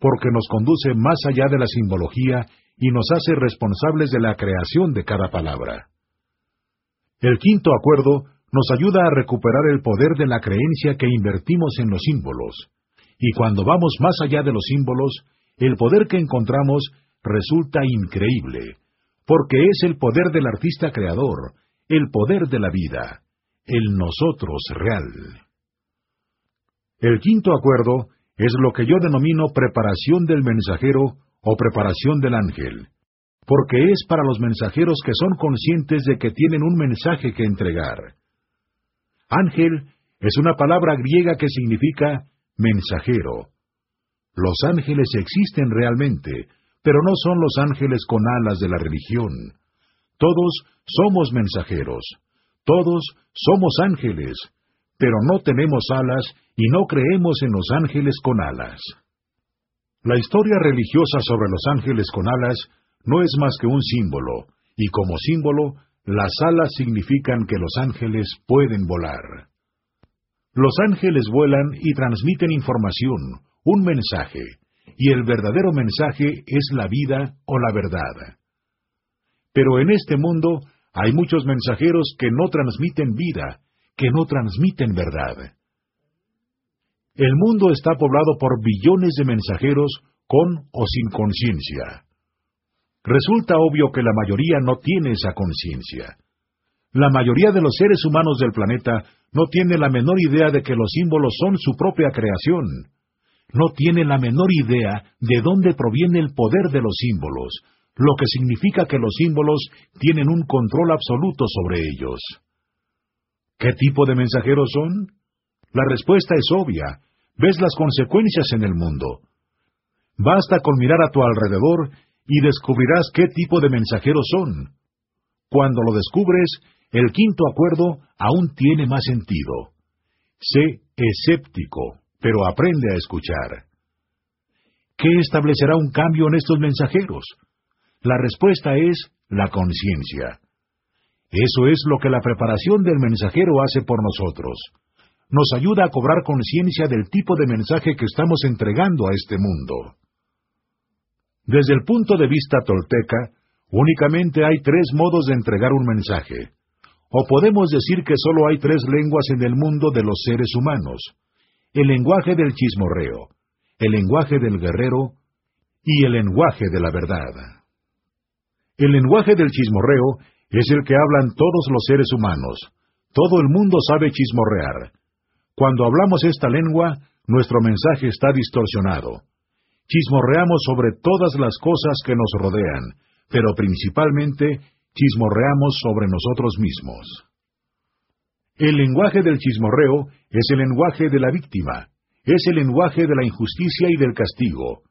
porque nos conduce más allá de la simbología y nos hace responsables de la creación de cada palabra. El quinto acuerdo nos ayuda a recuperar el poder de la creencia que invertimos en los símbolos, y cuando vamos más allá de los símbolos, el poder que encontramos resulta increíble, porque es el poder del artista creador, el poder de la vida, el nosotros real. El quinto acuerdo es lo que yo denomino preparación del mensajero o preparación del ángel, porque es para los mensajeros que son conscientes de que tienen un mensaje que entregar. Ángel es una palabra griega que significa mensajero. Los ángeles existen realmente, pero no son los ángeles con alas de la religión. Todos somos mensajeros, todos somos ángeles, pero no tenemos alas y no creemos en los ángeles con alas. La historia religiosa sobre los ángeles con alas no es más que un símbolo, y como símbolo, las alas significan que los ángeles pueden volar. Los ángeles vuelan y transmiten información, un mensaje, y el verdadero mensaje es la vida o la verdad. Pero en este mundo hay muchos mensajeros que no transmiten vida, que no transmiten verdad. El mundo está poblado por billones de mensajeros con o sin conciencia. Resulta obvio que la mayoría no tiene esa conciencia. La mayoría de los seres humanos del planeta no tiene la menor idea de que los símbolos son su propia creación. No tiene la menor idea de dónde proviene el poder de los símbolos, lo que significa que los símbolos tienen un control absoluto sobre ellos. ¿Qué tipo de mensajeros son? La respuesta es obvia. Ves las consecuencias en el mundo. Basta con mirar a tu alrededor y descubrirás qué tipo de mensajeros son. Cuando lo descubres, el quinto acuerdo aún tiene más sentido. Sé escéptico, pero aprende a escuchar. ¿Qué establecerá un cambio en estos mensajeros? La respuesta es la conciencia. Eso es lo que la preparación del mensajero hace por nosotros. Nos ayuda a cobrar conciencia del tipo de mensaje que estamos entregando a este mundo. Desde el punto de vista tolteca, únicamente hay tres modos de entregar un mensaje. O podemos decir que solo hay tres lenguas en el mundo de los seres humanos. El lenguaje del chismorreo, el lenguaje del guerrero y el lenguaje de la verdad. El lenguaje del chismorreo es el que hablan todos los seres humanos. Todo el mundo sabe chismorrear. Cuando hablamos esta lengua, nuestro mensaje está distorsionado. Chismorreamos sobre todas las cosas que nos rodean, pero principalmente chismorreamos sobre nosotros mismos. El lenguaje del chismorreo es el lenguaje de la víctima, es el lenguaje de la injusticia y del castigo,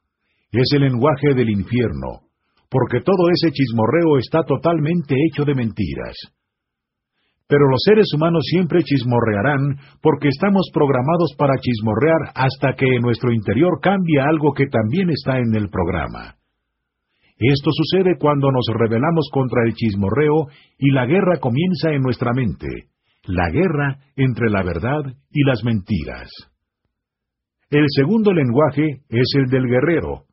es el lenguaje del infierno, porque todo ese chismorreo está totalmente hecho de mentiras. Pero los seres humanos siempre chismorrearán porque estamos programados para chismorrear hasta que en nuestro interior cambia algo que también está en el programa. Esto sucede cuando nos rebelamos contra el chismorreo y la guerra comienza en nuestra mente, la guerra entre la verdad y las mentiras. El segundo lenguaje es el del guerrero.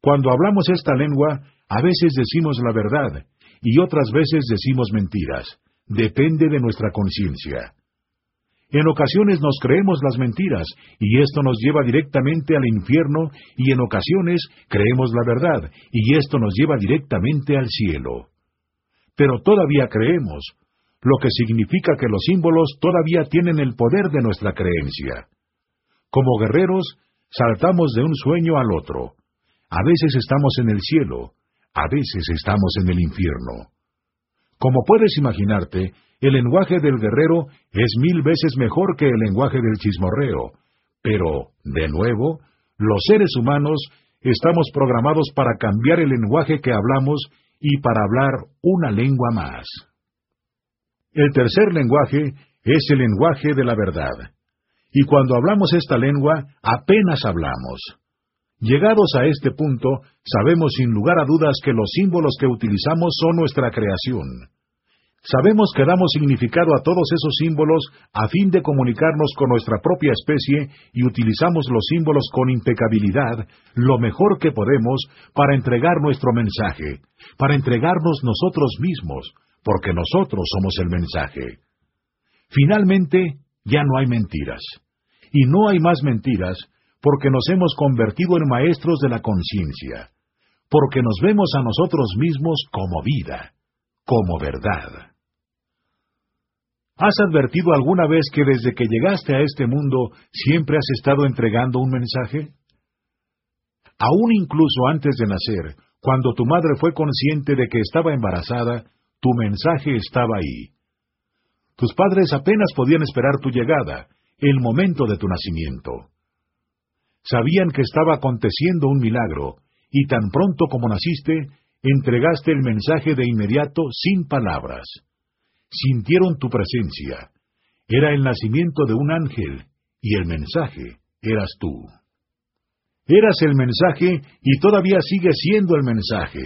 Cuando hablamos esta lengua, a veces decimos la verdad y otras veces decimos mentiras. Depende de nuestra conciencia. En ocasiones nos creemos las mentiras y esto nos lleva directamente al infierno y en ocasiones creemos la verdad y esto nos lleva directamente al cielo. Pero todavía creemos, lo que significa que los símbolos todavía tienen el poder de nuestra creencia. Como guerreros, saltamos de un sueño al otro. A veces estamos en el cielo, a veces estamos en el infierno. Como puedes imaginarte, el lenguaje del guerrero es mil veces mejor que el lenguaje del chismorreo, pero, de nuevo, los seres humanos estamos programados para cambiar el lenguaje que hablamos y para hablar una lengua más. El tercer lenguaje es el lenguaje de la verdad. Y cuando hablamos esta lengua, apenas hablamos. Llegados a este punto, sabemos sin lugar a dudas que los símbolos que utilizamos son nuestra creación. Sabemos que damos significado a todos esos símbolos a fin de comunicarnos con nuestra propia especie y utilizamos los símbolos con impecabilidad, lo mejor que podemos, para entregar nuestro mensaje, para entregarnos nosotros mismos, porque nosotros somos el mensaje. Finalmente, ya no hay mentiras. Y no hay más mentiras porque nos hemos convertido en maestros de la conciencia, porque nos vemos a nosotros mismos como vida, como verdad. ¿Has advertido alguna vez que desde que llegaste a este mundo siempre has estado entregando un mensaje? Aún incluso antes de nacer, cuando tu madre fue consciente de que estaba embarazada, tu mensaje estaba ahí. Tus padres apenas podían esperar tu llegada, el momento de tu nacimiento. Sabían que estaba aconteciendo un milagro, y tan pronto como naciste, entregaste el mensaje de inmediato sin palabras. Sintieron tu presencia. Era el nacimiento de un ángel, y el mensaje eras tú. Eras el mensaje y todavía sigue siendo el mensaje,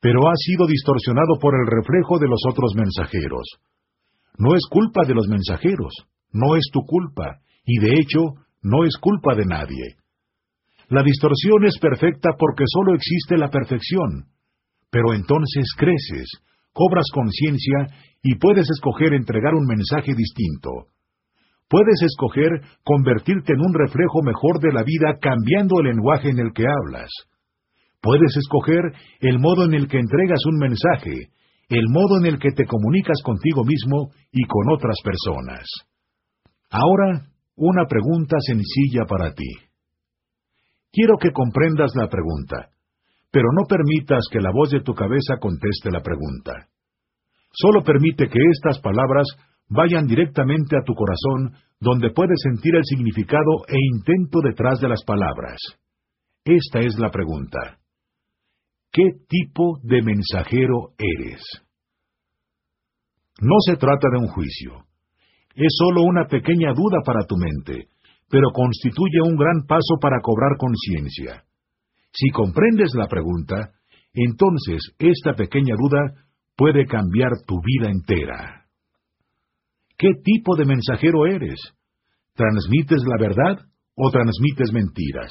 pero ha sido distorsionado por el reflejo de los otros mensajeros. No es culpa de los mensajeros, no es tu culpa, y de hecho, no es culpa de nadie. La distorsión es perfecta porque solo existe la perfección. Pero entonces creces, cobras conciencia y puedes escoger entregar un mensaje distinto. Puedes escoger convertirte en un reflejo mejor de la vida cambiando el lenguaje en el que hablas. Puedes escoger el modo en el que entregas un mensaje, el modo en el que te comunicas contigo mismo y con otras personas. Ahora, una pregunta sencilla para ti. Quiero que comprendas la pregunta, pero no permitas que la voz de tu cabeza conteste la pregunta. Solo permite que estas palabras vayan directamente a tu corazón, donde puedes sentir el significado e intento detrás de las palabras. Esta es la pregunta. ¿Qué tipo de mensajero eres? No se trata de un juicio es sólo una pequeña duda para tu mente, pero constituye un gran paso para cobrar conciencia. Si comprendes la pregunta, entonces esta pequeña duda puede cambiar tu vida entera. ¿Qué tipo de mensajero eres? ¿Transmites la verdad o transmites mentiras?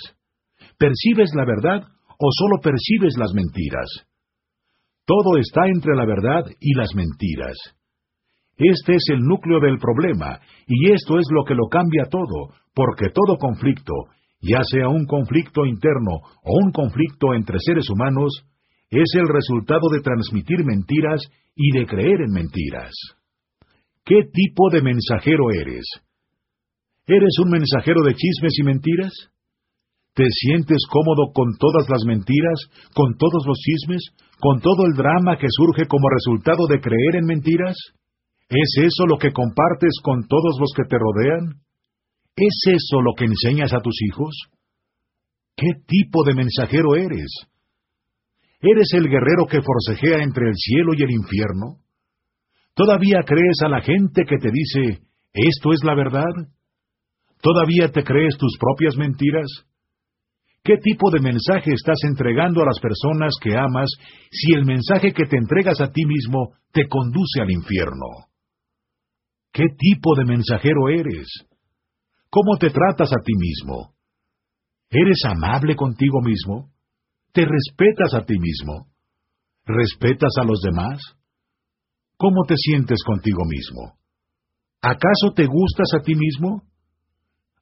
¿Percibes la verdad o solo percibes las mentiras? Todo está entre la verdad y las mentiras. Este es el núcleo del problema, y esto es lo que lo cambia todo, porque todo conflicto, ya sea un conflicto interno o un conflicto entre seres humanos, es el resultado de transmitir mentiras y de creer en mentiras. ¿Qué tipo de mensajero eres? ¿Eres un mensajero de chismes y mentiras? ¿Te sientes cómodo con todas las mentiras, con todos los chismes, con todo el drama que surge como resultado de creer en mentiras? ¿Es eso lo que compartes con todos los que te rodean? ¿Es eso lo que enseñas a tus hijos? ¿Qué tipo de mensajero eres? ¿Eres el guerrero que forcejea entre el cielo y el infierno? ¿Todavía crees a la gente que te dice, esto es la verdad? ¿Todavía te crees tus propias mentiras? ¿Qué tipo de mensaje estás entregando a las personas que amas si el mensaje que te entregas a ti mismo te conduce al infierno? ¿Qué tipo de mensajero eres? ¿Cómo te tratas a ti mismo? ¿Eres amable contigo mismo? ¿Te respetas a ti mismo? ¿Respetas a los demás? ¿Cómo te sientes contigo mismo? ¿Acaso te gustas a ti mismo?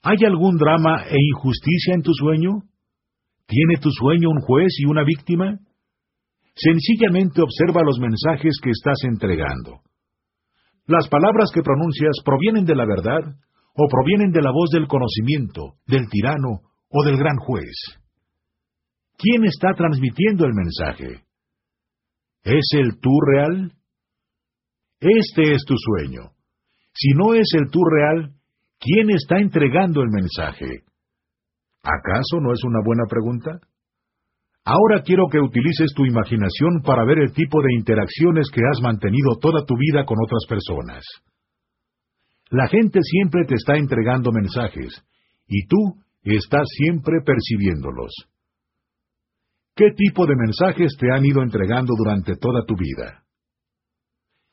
¿Hay algún drama e injusticia en tu sueño? ¿Tiene tu sueño un juez y una víctima? Sencillamente observa los mensajes que estás entregando. Las palabras que pronuncias provienen de la verdad o provienen de la voz del conocimiento, del tirano o del gran juez. ¿Quién está transmitiendo el mensaje? ¿Es el tú real? Este es tu sueño. Si no es el tú real, ¿quién está entregando el mensaje? ¿Acaso no es una buena pregunta? Ahora quiero que utilices tu imaginación para ver el tipo de interacciones que has mantenido toda tu vida con otras personas. La gente siempre te está entregando mensajes, y tú estás siempre percibiéndolos. ¿Qué tipo de mensajes te han ido entregando durante toda tu vida?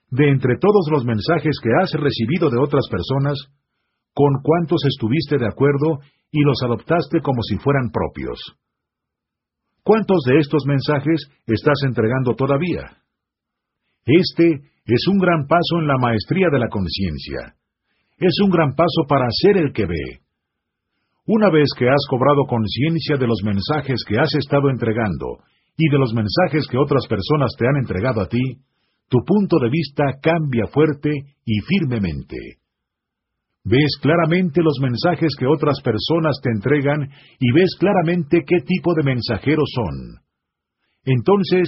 De entre todos los mensajes que has recibido de otras personas, ¿con cuántos estuviste de acuerdo y los adoptaste como si fueran propios? ¿Cuántos de estos mensajes estás entregando todavía? Este es un gran paso en la maestría de la conciencia. Es un gran paso para ser el que ve. Una vez que has cobrado conciencia de los mensajes que has estado entregando y de los mensajes que otras personas te han entregado a ti, tu punto de vista cambia fuerte y firmemente. Ves claramente los mensajes que otras personas te entregan y ves claramente qué tipo de mensajeros son. Entonces,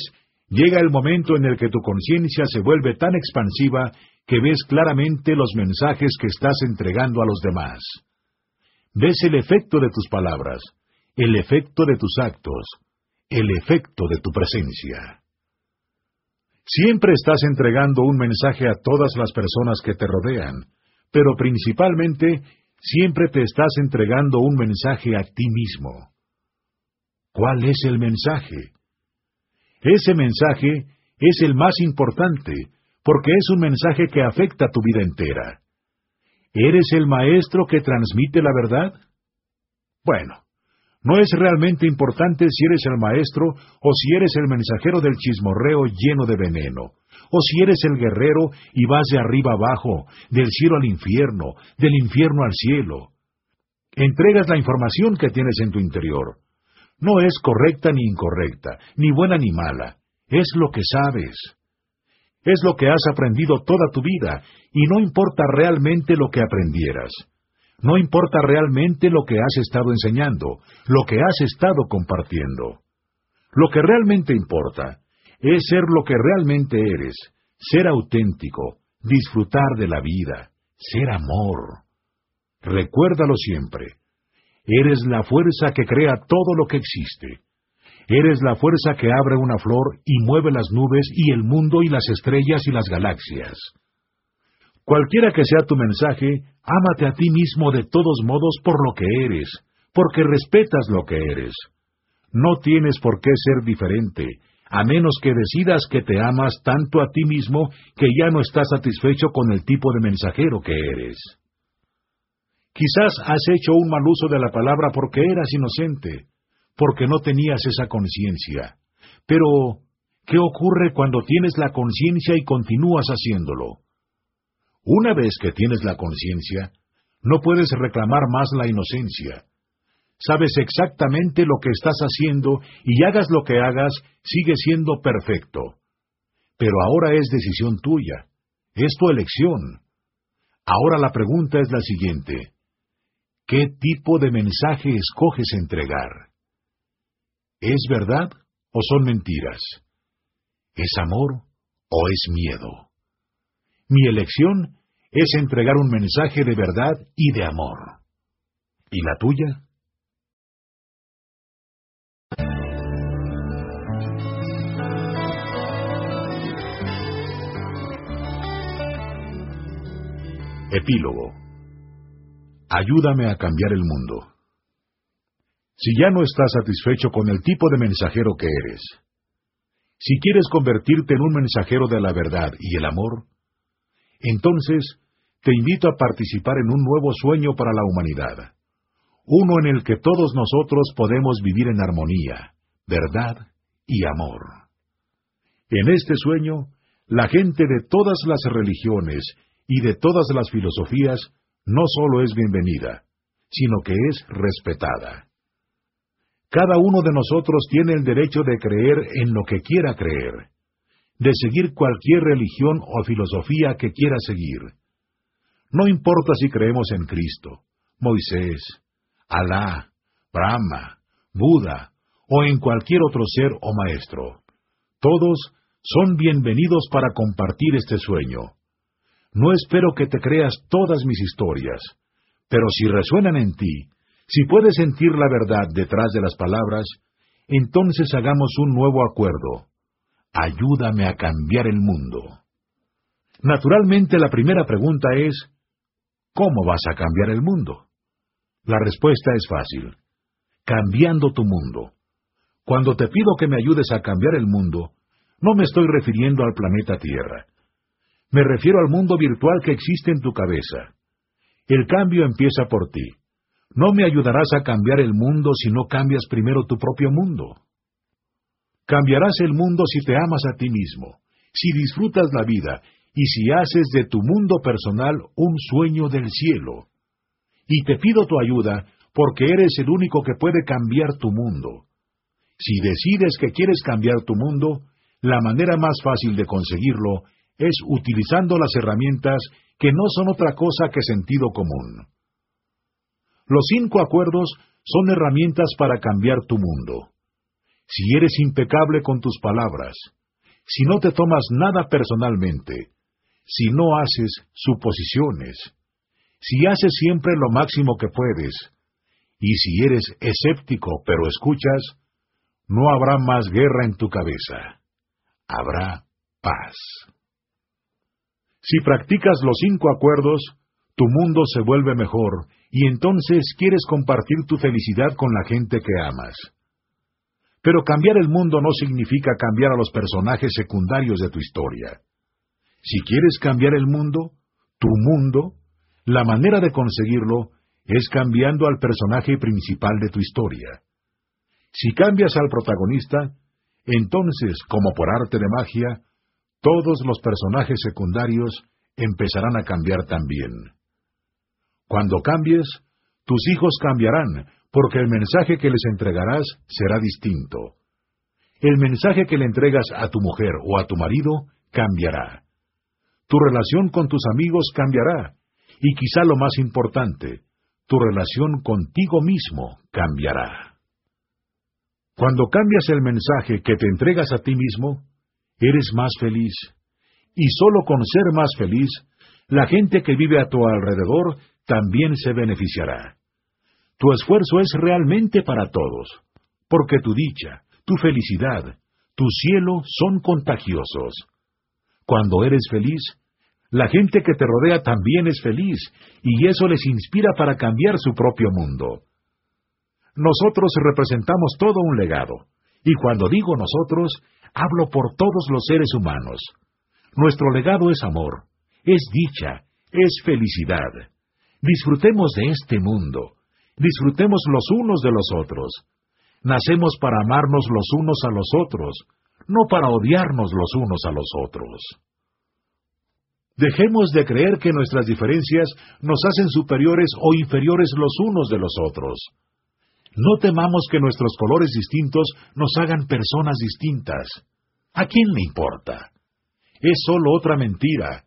llega el momento en el que tu conciencia se vuelve tan expansiva que ves claramente los mensajes que estás entregando a los demás. Ves el efecto de tus palabras, el efecto de tus actos, el efecto de tu presencia. Siempre estás entregando un mensaje a todas las personas que te rodean, pero principalmente siempre te estás entregando un mensaje a ti mismo. ¿Cuál es el mensaje? Ese mensaje es el más importante porque es un mensaje que afecta tu vida entera. ¿Eres el maestro que transmite la verdad? Bueno, no es realmente importante si eres el maestro o si eres el mensajero del chismorreo lleno de veneno o si eres el guerrero y vas de arriba abajo, del cielo al infierno, del infierno al cielo. Entregas la información que tienes en tu interior. No es correcta ni incorrecta, ni buena ni mala. Es lo que sabes. Es lo que has aprendido toda tu vida, y no importa realmente lo que aprendieras. No importa realmente lo que has estado enseñando, lo que has estado compartiendo. Lo que realmente importa es ser lo que realmente eres, ser auténtico, disfrutar de la vida, ser amor. Recuérdalo siempre. Eres la fuerza que crea todo lo que existe. Eres la fuerza que abre una flor y mueve las nubes y el mundo y las estrellas y las galaxias. Cualquiera que sea tu mensaje, ámate a ti mismo de todos modos por lo que eres, porque respetas lo que eres. No tienes por qué ser diferente, a menos que decidas que te amas tanto a ti mismo que ya no estás satisfecho con el tipo de mensajero que eres. Quizás has hecho un mal uso de la palabra porque eras inocente, porque no tenías esa conciencia. Pero, ¿qué ocurre cuando tienes la conciencia y continúas haciéndolo? Una vez que tienes la conciencia, no puedes reclamar más la inocencia. Sabes exactamente lo que estás haciendo y hagas lo que hagas, sigue siendo perfecto. Pero ahora es decisión tuya, es tu elección. Ahora la pregunta es la siguiente. ¿Qué tipo de mensaje escoges entregar? ¿Es verdad o son mentiras? ¿Es amor o es miedo? Mi elección es entregar un mensaje de verdad y de amor. ¿Y la tuya? Epílogo. Ayúdame a cambiar el mundo. Si ya no estás satisfecho con el tipo de mensajero que eres, si quieres convertirte en un mensajero de la verdad y el amor, entonces te invito a participar en un nuevo sueño para la humanidad, uno en el que todos nosotros podemos vivir en armonía, verdad y amor. En este sueño, la gente de todas las religiones y de todas las filosofías no solo es bienvenida, sino que es respetada. Cada uno de nosotros tiene el derecho de creer en lo que quiera creer, de seguir cualquier religión o filosofía que quiera seguir. No importa si creemos en Cristo, Moisés, Alá, Brahma, Buda o en cualquier otro ser o maestro. Todos son bienvenidos para compartir este sueño no espero que te creas todas mis historias, pero si resuenan en ti, si puedes sentir la verdad detrás de las palabras, entonces hagamos un nuevo acuerdo. Ayúdame a cambiar el mundo. Naturalmente la primera pregunta es, ¿cómo vas a cambiar el mundo? La respuesta es fácil, cambiando tu mundo. Cuando te pido que me ayudes a cambiar el mundo, no me estoy refiriendo al planeta Tierra, me refiero al mundo virtual que existe en tu cabeza. El cambio empieza por ti. No me ayudarás a cambiar el mundo si no cambias primero tu propio mundo. Cambiarás el mundo si te amas a ti mismo, si disfrutas la vida y si haces de tu mundo personal un sueño del cielo. Y te pido tu ayuda porque eres el único que puede cambiar tu mundo. Si decides que quieres cambiar tu mundo, la manera más fácil de conseguirlo es utilizando las herramientas que no son otra cosa que sentido común. Los cinco acuerdos son herramientas para cambiar tu mundo. Si eres impecable con tus palabras, si no te tomas nada personalmente, si no haces suposiciones, si haces siempre lo máximo que puedes, y si eres escéptico pero escuchas, no habrá más guerra en tu cabeza. Habrá paz. Si practicas los cinco acuerdos, tu mundo se vuelve mejor y entonces quieres compartir tu felicidad con la gente que amas. Pero cambiar el mundo no significa cambiar a los personajes secundarios de tu historia. Si quieres cambiar el mundo, tu mundo, la manera de conseguirlo es cambiando al personaje principal de tu historia. Si cambias al protagonista, entonces, como por arte de magia, todos los personajes secundarios empezarán a cambiar también. Cuando cambies, tus hijos cambiarán, porque el mensaje que les entregarás será distinto. El mensaje que le entregas a tu mujer o a tu marido cambiará. Tu relación con tus amigos cambiará, y quizá lo más importante, tu relación contigo mismo cambiará. Cuando cambias el mensaje que te entregas a ti mismo, eres más feliz. Y solo con ser más feliz, la gente que vive a tu alrededor también se beneficiará. Tu esfuerzo es realmente para todos, porque tu dicha, tu felicidad, tu cielo son contagiosos. Cuando eres feliz, la gente que te rodea también es feliz, y eso les inspira para cambiar su propio mundo. Nosotros representamos todo un legado, y cuando digo nosotros, hablo por todos los seres humanos. Nuestro legado es amor, es dicha, es felicidad. Disfrutemos de este mundo, disfrutemos los unos de los otros. Nacemos para amarnos los unos a los otros, no para odiarnos los unos a los otros. Dejemos de creer que nuestras diferencias nos hacen superiores o inferiores los unos de los otros. No temamos que nuestros colores distintos nos hagan personas distintas. ¿A quién le importa? Es solo otra mentira.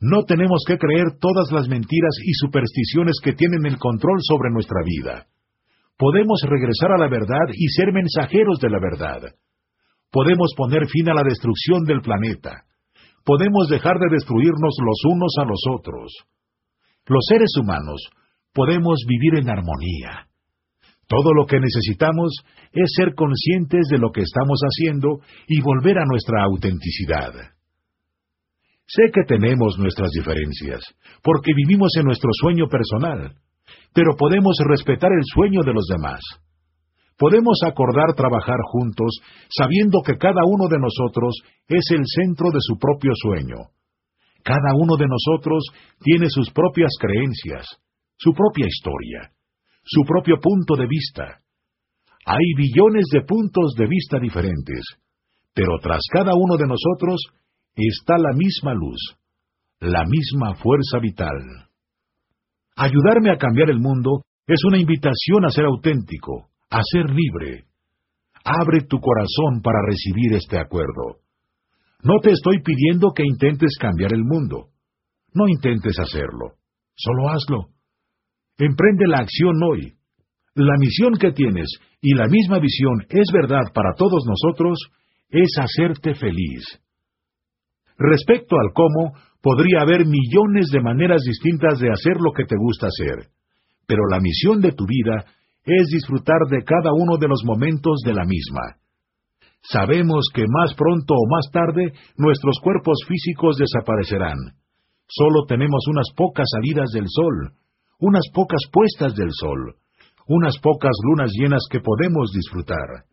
No tenemos que creer todas las mentiras y supersticiones que tienen el control sobre nuestra vida. Podemos regresar a la verdad y ser mensajeros de la verdad. Podemos poner fin a la destrucción del planeta. Podemos dejar de destruirnos los unos a los otros. Los seres humanos podemos vivir en armonía. Todo lo que necesitamos es ser conscientes de lo que estamos haciendo y volver a nuestra autenticidad. Sé que tenemos nuestras diferencias, porque vivimos en nuestro sueño personal, pero podemos respetar el sueño de los demás. Podemos acordar trabajar juntos sabiendo que cada uno de nosotros es el centro de su propio sueño. Cada uno de nosotros tiene sus propias creencias, su propia historia, su propio punto de vista. Hay billones de puntos de vista diferentes, pero tras cada uno de nosotros está la misma luz, la misma fuerza vital. Ayudarme a cambiar el mundo es una invitación a ser auténtico, a ser libre. Abre tu corazón para recibir este acuerdo. No te estoy pidiendo que intentes cambiar el mundo. No intentes hacerlo. Solo hazlo. Emprende la acción hoy. La misión que tienes y la misma visión es verdad para todos nosotros, es hacerte feliz. Respecto al cómo, podría haber millones de maneras distintas de hacer lo que te gusta hacer, pero la misión de tu vida es disfrutar de cada uno de los momentos de la misma. Sabemos que más pronto o más tarde nuestros cuerpos físicos desaparecerán. Solo tenemos unas pocas salidas del sol, unas pocas puestas del sol, unas pocas lunas llenas que podemos disfrutar.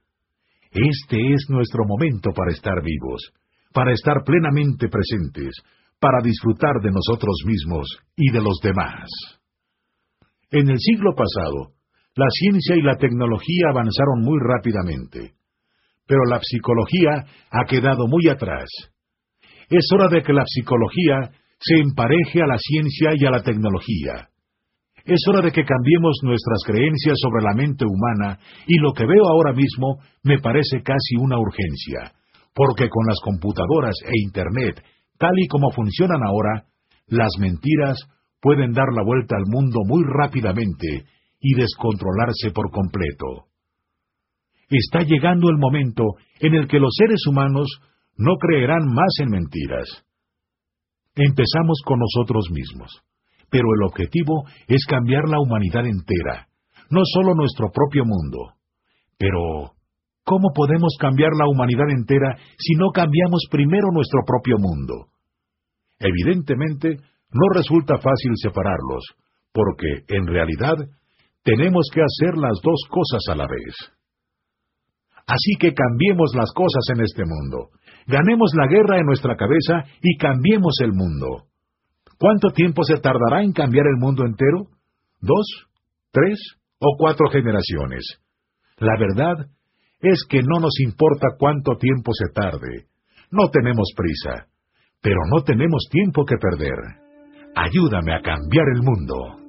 Este es nuestro momento para estar vivos, para estar plenamente presentes, para disfrutar de nosotros mismos y de los demás. En el siglo pasado, la ciencia y la tecnología avanzaron muy rápidamente, pero la psicología ha quedado muy atrás. Es hora de que la psicología se empareje a la ciencia y a la tecnología. Es hora de que cambiemos nuestras creencias sobre la mente humana y lo que veo ahora mismo me parece casi una urgencia, porque con las computadoras e Internet, tal y como funcionan ahora, las mentiras pueden dar la vuelta al mundo muy rápidamente y descontrolarse por completo. Está llegando el momento en el que los seres humanos no creerán más en mentiras. Empezamos con nosotros mismos pero el objetivo es cambiar la humanidad entera, no solo nuestro propio mundo. Pero, ¿cómo podemos cambiar la humanidad entera si no cambiamos primero nuestro propio mundo? Evidentemente, no resulta fácil separarlos, porque, en realidad, tenemos que hacer las dos cosas a la vez. Así que cambiemos las cosas en este mundo. Ganemos la guerra en nuestra cabeza y cambiemos el mundo. ¿Cuánto tiempo se tardará en cambiar el mundo entero? ¿Dos? ¿Tres? ¿O cuatro generaciones? La verdad es que no nos importa cuánto tiempo se tarde. No tenemos prisa, pero no tenemos tiempo que perder. Ayúdame a cambiar el mundo.